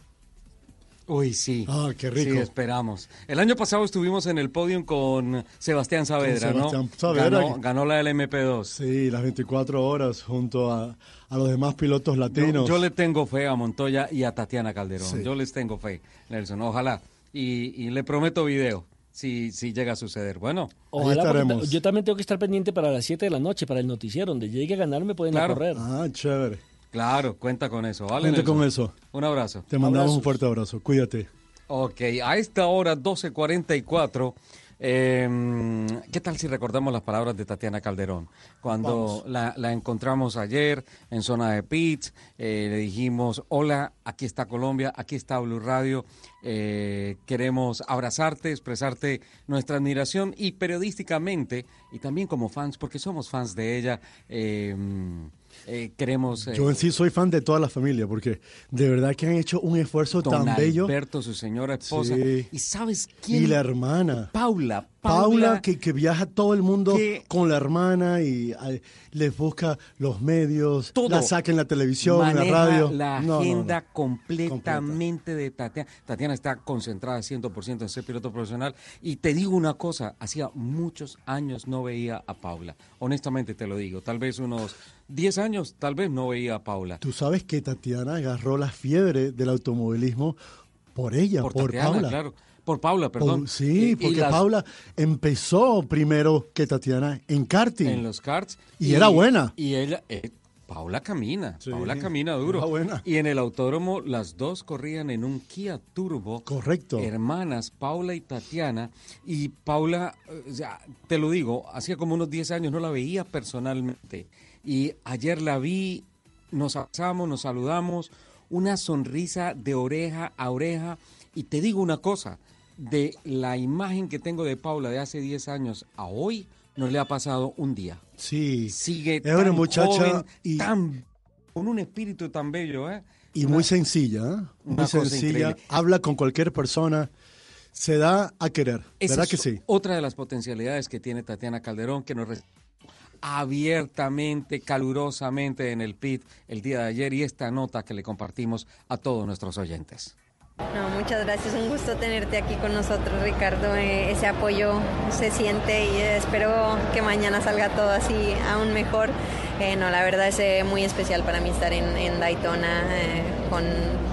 Uy, sí. Ah, qué rico. Sí, esperamos. El año pasado estuvimos en el podio con Sebastián Saavedra, Sebastián Saavedra. Ganó, la LMP2. Sí, las 24 horas junto a, los demás pilotos latinos. Yo, le tengo fe a Montoya y a Tatiana Calderón. Yo les tengo fe, Nelson. Ojalá. Y, y le prometo video si, si llega a suceder. Bueno, estaremos. Yo también tengo que estar pendiente para las 7 de la noche, para el noticiero, donde llegue a ganar me pueden correr. Ah, chévere. Claro, cuenta con eso, ¿vale? Cuenta con eso. Un abrazo. Te mandamos un fuerte abrazo, cuídate. Ok, a esta hora 12.44 eh, ¿Qué tal si recordamos las palabras de Tatiana Calderón? Cuando la, encontramos ayer en zona de pits, eh, le dijimos, hola, aquí está Colombia, aquí está Blue Radio, eh, queremos abrazarte, expresarte nuestra admiración y periodísticamente, y también como fans, porque somos fans de ella, eh, eh, queremos... Yo en sí soy fan de toda la familia, porque de verdad que han hecho un esfuerzo tan bello. Alberto, su señora esposa. ¿Y sabes quién? Y la hermana. Paula. Paula, que, que, viaja todo el mundo con la hermana y les busca los medios, la saca en la televisión, en la radio. la agenda completamente de Tatiana. Tatiana está concentrada 100% en ser piloto profesional. Y te digo una cosa, hacía muchos años no veía a Paula. Honestamente te lo digo, tal vez unos 10 años, tal vez no veía a Paula. Tú sabes que Tatiana agarró la fiebre del automovilismo por ella, por, por Paula. Claro. Por Paula, perdón. sí, porque Paula empezó primero que Tatiana en karting. En los karts. Y, era buena. Y ella, eh, Paula camina, Paula camina duro. Buena. Y en el autódromo las dos corrían en un Kia Turbo. Correcto. Hermanas, Paula y Tatiana. Y Paula, o sea, te lo digo, hacía como unos 10 años no la veía personalmente. Y ayer la vi, nos abrazamos, nos saludamos, una sonrisa de oreja a oreja. Y te digo una cosa, de la imagen que tengo de Paula de hace 10 años a hoy, no le ha pasado un día. Sí. Sigue es tan una muchacha y, tan, con un espíritu tan bello, ¿eh? Y muy sencilla, ¿eh? Muy sencilla. Habla con cualquier persona. Se da a querer, ¿verdad que sí? Otra de las potencialidades que tiene Tatiana Calderón, que nos abiertamente, calurosamente en el PIT el día de ayer y esta nota que le compartimos a todos nuestros oyentes. Muchas gracias, un gusto tenerte aquí con nosotros, Ricardo. Eh, ese apoyo se siente y espero que mañana salga todo así aún mejor. Eh, no, la verdad es eh, muy especial para mí estar en, Daytona con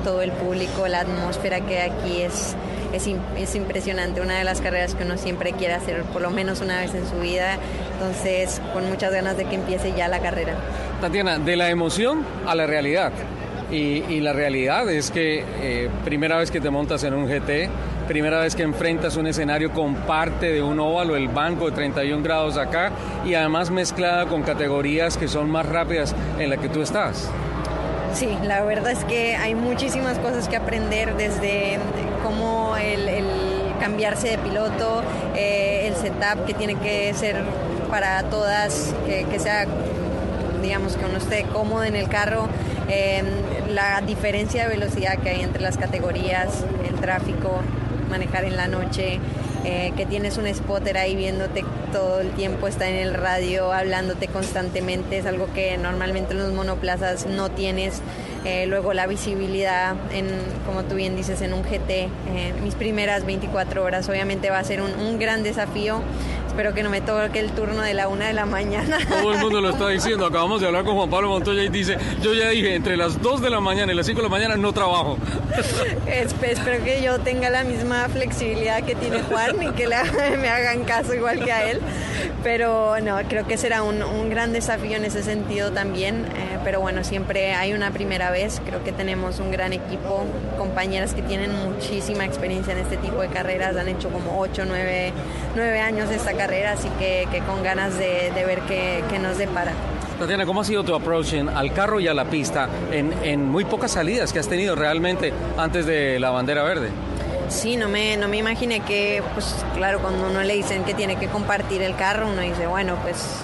todo el público, la atmósfera que aquí es, es, es, impresionante, una de las carreras que uno siempre quiere hacer por lo menos una vez en su vida, entonces con muchas ganas de que empiece ya la carrera. Tatiana, de la emoción a la realidad. Y, la realidad es que eh, primera vez que te montas en un GT, primera vez que enfrentas un escenario con parte de un óvalo, el banco de 31 grados acá, y además mezclada con categorías que son más rápidas en la que tú estás. Sí, la verdad es que hay muchísimas cosas que aprender desde cómo el, cambiarse de piloto, eh, el setup que tiene que ser para todas, que, sea, digamos, que uno esté cómodo en el carro, eh, la diferencia de velocidad que hay entre las categorías, el tráfico, manejar en la noche, eh, que tienes un spotter ahí viéndote todo el tiempo, está en el radio hablándote constantemente, es algo que normalmente en los monoplazas no tienes. Eh, luego la visibilidad, en, como tú bien dices, en un GT, eh, mis primeras 24 horas obviamente va a ser un, un gran desafío espero que no me toque el turno de la una de la mañana. Todo el mundo lo está [laughs] diciendo. Acabamos de hablar con Juan Pablo Montoya y dice, yo ya dije, entre las 2 de la mañana y las 5 de la mañana no trabajo. espero que yo tenga la misma flexibilidad que tiene Juan y que [laughs] me hagan caso igual que a él. Pero no, creo que será un, un gran desafío en ese sentido también. Eh, pero bueno, siempre hay una primera vez. Creo que tenemos un gran equipo, compañeras que tienen muchísima experiencia en este tipo de carreras. Han hecho como 8, 9, 9 años de esta carrera así que, con ganas de, ver qué, nos depara. Tatiana, ¿cómo ha sido tu approach al carro y a la pista en, en muy pocas salidas que has tenido realmente antes de la bandera verde? Sí, no me, no me imaginé que, pues claro, cuando uno le dicen que tiene que compartir el carro, uno dice, bueno, pues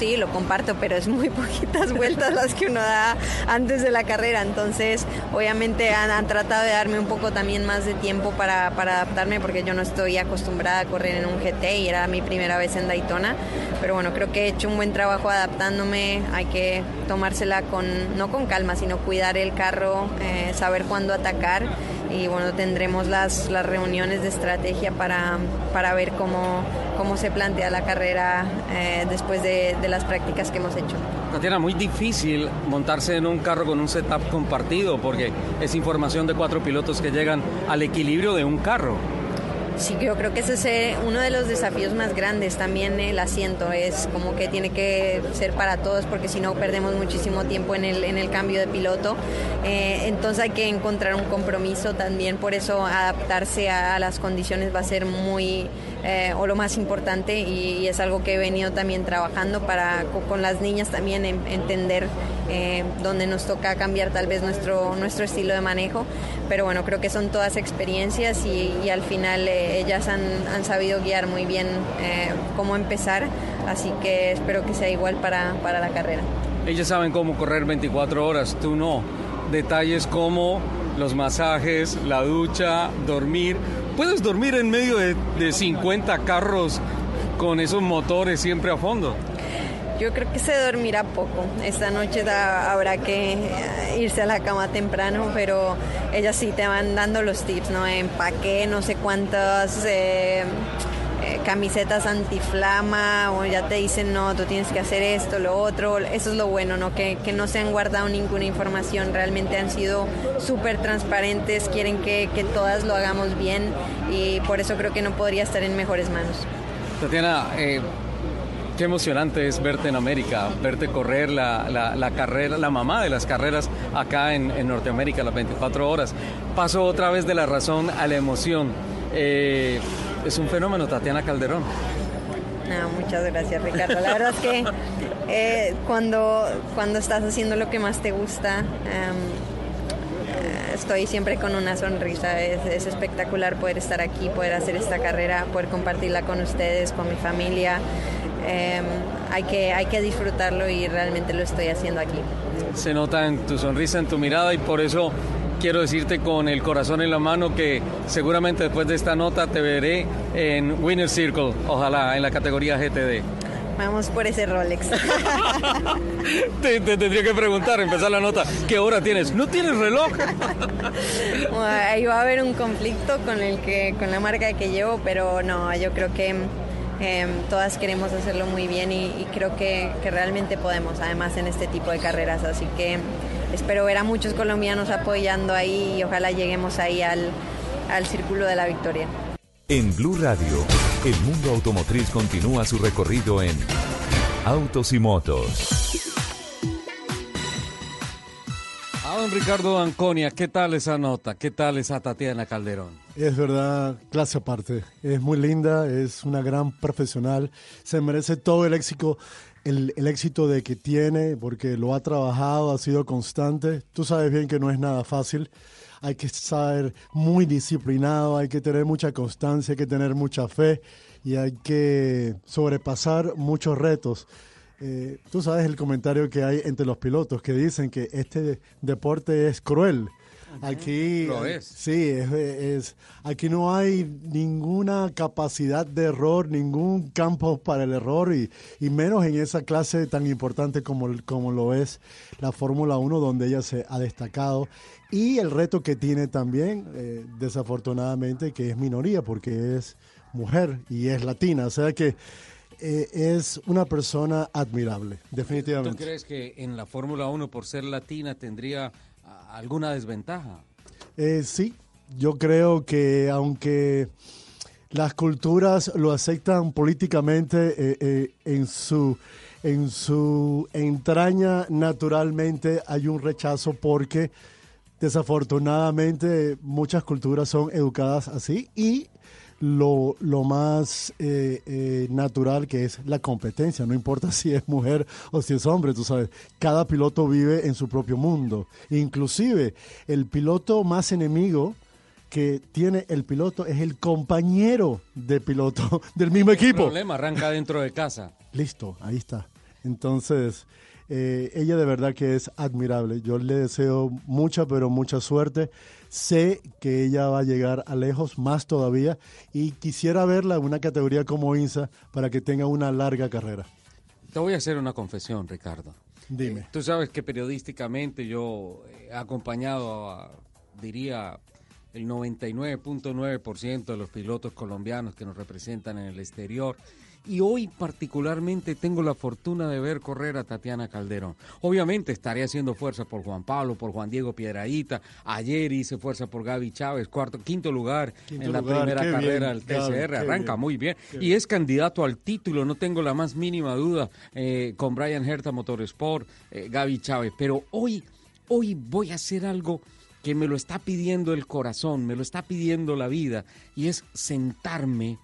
sí, lo comparto, pero es muy [laughs] poquitas vueltas las que uno da antes de la carrera. Entonces, obviamente han, tratado de darme un poco también más de tiempo para, adaptarme porque yo no estoy acostumbrada a correr en un GT y era mi primera vez en Daytona. Pero bueno, creo que he hecho un buen trabajo adaptándome. Hay que tomársela con, no con calma, sino cuidar el carro, eh, saber cuándo atacar y bueno, tendremos las, las reuniones de estrategia para, para ver cómo, cómo se plantea la carrera eh, después de, de, las prácticas que hemos hecho. Tatiana, muy difícil montarse en un carro con un setup compartido porque es información de cuatro pilotos que llegan al equilibrio de un carro. Sí, yo creo que ese es eh, uno de los desafíos más grandes. También el asiento es como que tiene que ser para todos porque si no perdemos muchísimo tiempo en el, en el cambio de piloto. Eh, entonces hay que encontrar un compromiso también. Por eso adaptarse a, las condiciones va a ser muy eh, o lo más importante y, es algo que he venido también trabajando para con las niñas también entender eh, donde nos toca cambiar tal vez nuestro, nuestro estilo de manejo. Pero bueno, creo que son todas experiencias y, al final eh, ellas han, han, sabido guiar muy bien eh, cómo empezar, así que espero que sea igual para, para la carrera. Ellas saben cómo correr 24 horas, tú no. Detalles como los masajes, la ducha, dormir. ¿Puedes dormir en medio de, de 50 carros con esos motores siempre a fondo? Yo creo que se dormirá poco. Esta noche habrá que eh, irse a la cama temprano, pero ellas sí te van dando los tips, ¿no? Empaque, no sé cuántas eh, camisetas antiflama, o ya te dicen, no, tú tienes que hacer esto, lo otro. Eso es lo bueno, ¿no? Que, no se han guardado ninguna información. Realmente han sido súper transparentes, quieren que, que todas lo hagamos bien y por eso creo que no podría estar en mejores manos. Tatiana, eh, Qué emocionante es verte en América, verte correr la, la, carrera, la mamá de las carreras acá en, en, Norteamérica, las 24 horas. Paso otra vez de la razón a la emoción. Eh, es un fenómeno, Tatiana Calderón. No, muchas gracias, Ricardo. La verdad es que eh, cuando, cuando estás haciendo lo que más te gusta, em, estoy siempre con una sonrisa. Es, es, espectacular poder estar aquí, poder hacer esta carrera, poder compartirla con ustedes, con mi familia. Em, hay, que, hay que disfrutarlo y realmente lo estoy haciendo aquí. Se nota en tu sonrisa, en tu mirada y por eso quiero decirte con el corazón en la mano que seguramente después de esta nota te veré en Winner Circle, ojalá en la categoría GTD. Vamos por ese Rolex. [laughs] te, tendría que preguntar, empezar la nota, ¿qué hora tienes? ¿No tienes reloj? ahí va a haber un conflicto con, el que, con la marca que llevo, pero no, yo creo que Em, todas queremos hacerlo muy bien y, creo que, realmente podemos, además en este tipo de carreras. Así que espero ver a muchos colombianos apoyando ahí y ojalá lleguemos ahí al, al círculo de la victoria. En Blue Radio, el mundo automotriz continúa su recorrido en Autos y Motos. A don Ricardo Anconia, ¿qué tal esa nota? ¿Qué tal esa Tatiana Calderón? Es verdad, clase aparte. Es muy linda, es una gran profesional. Se merece todo el éxito, el, éxito de que tiene, porque lo ha trabajado, ha sido constante. Tú sabes bien que no es nada fácil. Hay que estar muy disciplinado, hay que tener mucha constancia, hay que tener mucha fe y hay que sobrepasar muchos retos. Eh, tú sabes el comentario que hay entre los pilotos que dicen que este deporte es cruel. Aquí lo es. Sí, es, aquí no hay ninguna capacidad de error, ningún campo para el error y, y menos en esa clase tan importante como, como lo es la Fórmula 1 donde ella se ha destacado y el reto que tiene también, eh, desafortunadamente, que es minoría porque es mujer y es latina. O sea que eh, es una persona admirable, definitivamente. ¿Tú crees que en la Fórmula 1 por ser latina tendría alguna desventaja? Eh, sí, yo creo que aunque las culturas lo aceptan políticamente eh, en su en su entraña naturalmente hay un rechazo porque desafortunadamente muchas culturas son educadas así y lo, lo más eh, eh, natural que es la competencia, no importa [laughs] si es mujer o si es hombre, tú sabes, cada piloto vive en su propio mundo, inclusive el piloto más enemigo que tiene el piloto es el compañero de piloto [laughs] del mismo equipo. El problema arranca dentro de casa. [laughs] Listo, ahí está. Entonces, eh, ella de verdad que es admirable. Yo le deseo mucha, pero mucha suerte. Sé que ella va a llegar a lejos, más todavía, y quisiera verla en una categoría como INSA para que tenga una larga carrera. Te voy a hacer una confesión, Ricardo. Dime. Eh, tú sabes que periodísticamente yo he acompañado a, diría, el 99.9% de los pilotos colombianos que nos representan en el exterior y hoy particularmente tengo la fortuna de ver correr a Tatiana Calderón. Obviamente estaré haciendo fuerza por Juan Pablo, por Juan Diego Piedraíta. Ayer hice fuerza por Gaby Chávez, cuarto, quinto lugar en la primera carrera del TCR. Arranca muy bien. Y es candidato al título, no tengo la más mínima duda, eh, con Brian Herta Motorsport, eh, Gaby Chávez. Pero hoy, hoy voy a hacer algo que me lo está pidiendo el corazón, me lo está pidiendo la vida, y es sentarme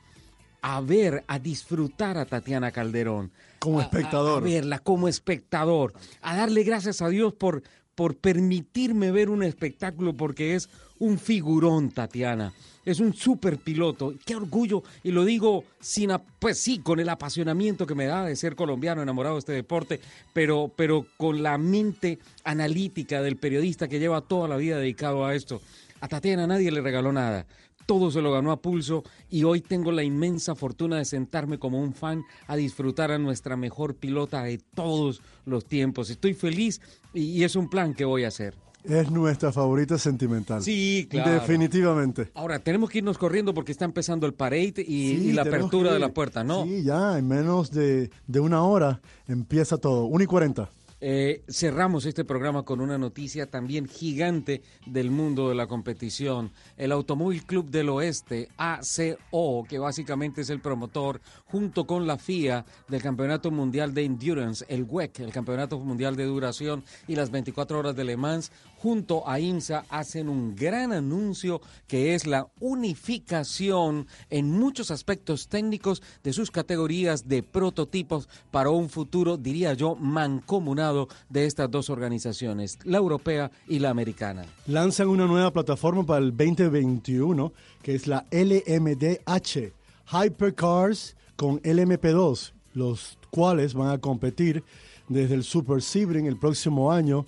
a ver, a disfrutar a Tatiana Calderón. Como espectador. A, verla como espectador. A darle gracias a Dios por, por permitirme ver un espectáculo porque es un figurón, Tatiana. Es un super piloto. Qué orgullo. Y lo digo sin, pues sí, con el apasionamiento que me da de ser colombiano, enamorado de este deporte, pero, pero con la mente analítica del periodista que lleva toda la vida dedicado a esto. A Tatiana nadie le regaló nada todo se lo ganó a pulso y hoy tengo la inmensa fortuna de sentarme como un fan a disfrutar a nuestra mejor pilota de todos los tiempos. Estoy feliz y, es un plan que voy a hacer. Es nuestra favorita sentimental. Sí, claro. Definitivamente. Ahora, tenemos que irnos corriendo porque está empezando el parade y, la apertura de la puerta, ¿no? Sí, ya, en menos de, de una hora empieza todo. 1 y 40. Eh, cerramos este programa con una noticia también gigante del mundo de la competición. El Automóvil Club del Oeste, ACO, que básicamente es el promotor, junto con la FIA del Campeonato Mundial de Endurance, el WEC, el Campeonato Mundial de Duración y las 24 Horas de Le Mans, junto a IMSA, hacen un gran anuncio que es la unificación en muchos aspectos técnicos de sus categorías de prototipos para un futuro, diría yo, mancomunado de estas dos organizaciones, la europea y la americana. Lanzan una nueva plataforma para el 2021 que es la LMDH, Hypercars con LMP2, los cuales van a competir desde el Super Sebring el próximo año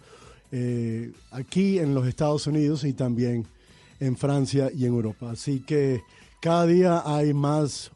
eh, aquí en los Estados Unidos y también en Francia y en Europa. Así que cada día hay más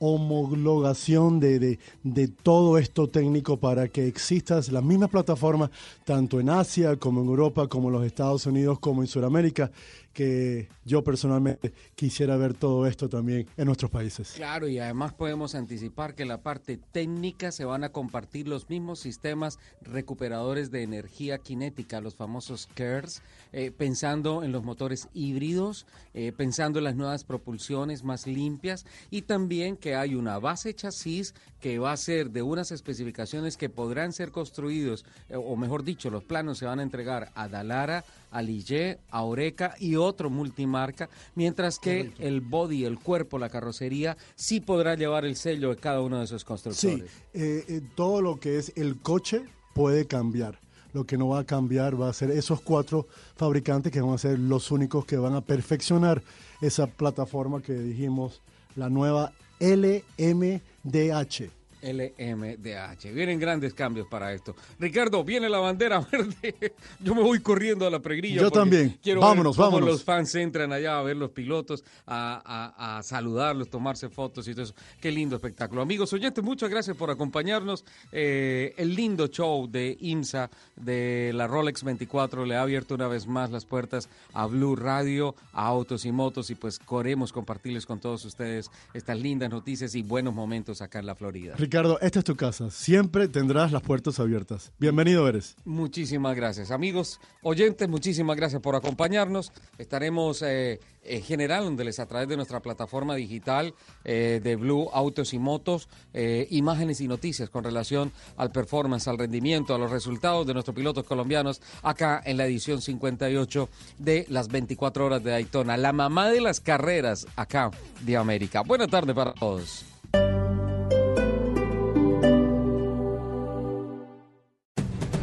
homologación de, de, todo esto técnico para que exista la misma plataforma tanto en Asia como en Europa, como en los Estados Unidos, como en Sudamérica, que yo personalmente quisiera ver todo esto también en nuestros países. Claro, y además podemos anticipar que la parte técnica se van a compartir los mismos sistemas recuperadores de energía cinética, los famosos CARES, eh, pensando en los motores híbridos, eh, pensando en las nuevas propulsiones más limpias y también que hay una base chasis que va a ser de unas especificaciones que podrán ser construidos, eh, o mejor dicho, los planos se van a entregar a Dalara, a Lille, a Oreca y otro multimarca, mientras que el body, el cuerpo, la carrocería, sí podrá llevar el sello de cada uno de esos constructores. Sí, eh, eh, todo lo que es el coche puede cambiar. Lo que no va a cambiar va a ser esos cuatro fabricantes que van a ser los únicos que van a perfeccionar esa plataforma que dijimos, la nueva LMDH. LMDH. Vienen grandes cambios para esto. Ricardo, viene la bandera [laughs] verde. Yo me voy corriendo a la pregrilla. Yo también. Quiero vámonos, ver cómo los fans entran allá a ver los pilotos, a, saludarlos, tomarse fotos y todo eso. Qué lindo espectáculo. Amigos oyentes, muchas gracias por acompañarnos. Eh, el lindo show de IMSA de la Rolex 24 le ha abierto una vez más las puertas a Blue Radio, a Autos y Motos y pues queremos compartirles con todos ustedes estas lindas noticias y buenos momentos acá en la Florida. Ricardo, esta es tu casa. Siempre tendrás las puertas abiertas. Bienvenido eres. Muchísimas gracias. Amigos oyentes, muchísimas gracias por acompañarnos. Estaremos eh, en general, a través de nuestra plataforma digital eh, de Blue Autos y Motos, eh, imágenes y noticias con relación al performance, al rendimiento, a los resultados de nuestros pilotos colombianos acá en la edición 58 de las 24 horas de Daytona. La mamá de las carreras acá de América. Buena tarde para todos.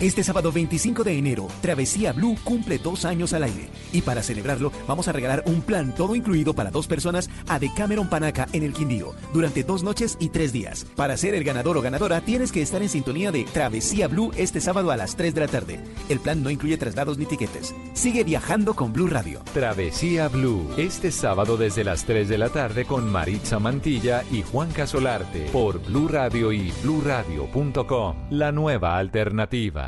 Este sábado 25 de enero, Travesía Blue cumple dos años al aire. Y para celebrarlo, vamos a regalar un plan todo incluido para dos personas a Decameron Panaca en el Quindío, durante dos noches y tres días. Para ser el ganador o ganadora, tienes que estar en sintonía de Travesía Blue este sábado a las 3 de la tarde. El plan no incluye traslados ni tiquetes. Sigue viajando con Blue Radio. Travesía Blue, este sábado desde las 3 de la tarde con Maritza Mantilla y Juan Casolarte, por Blue Radio y bluradio.com. La nueva alternativa.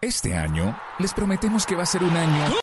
Este año les prometemos que va a ser un año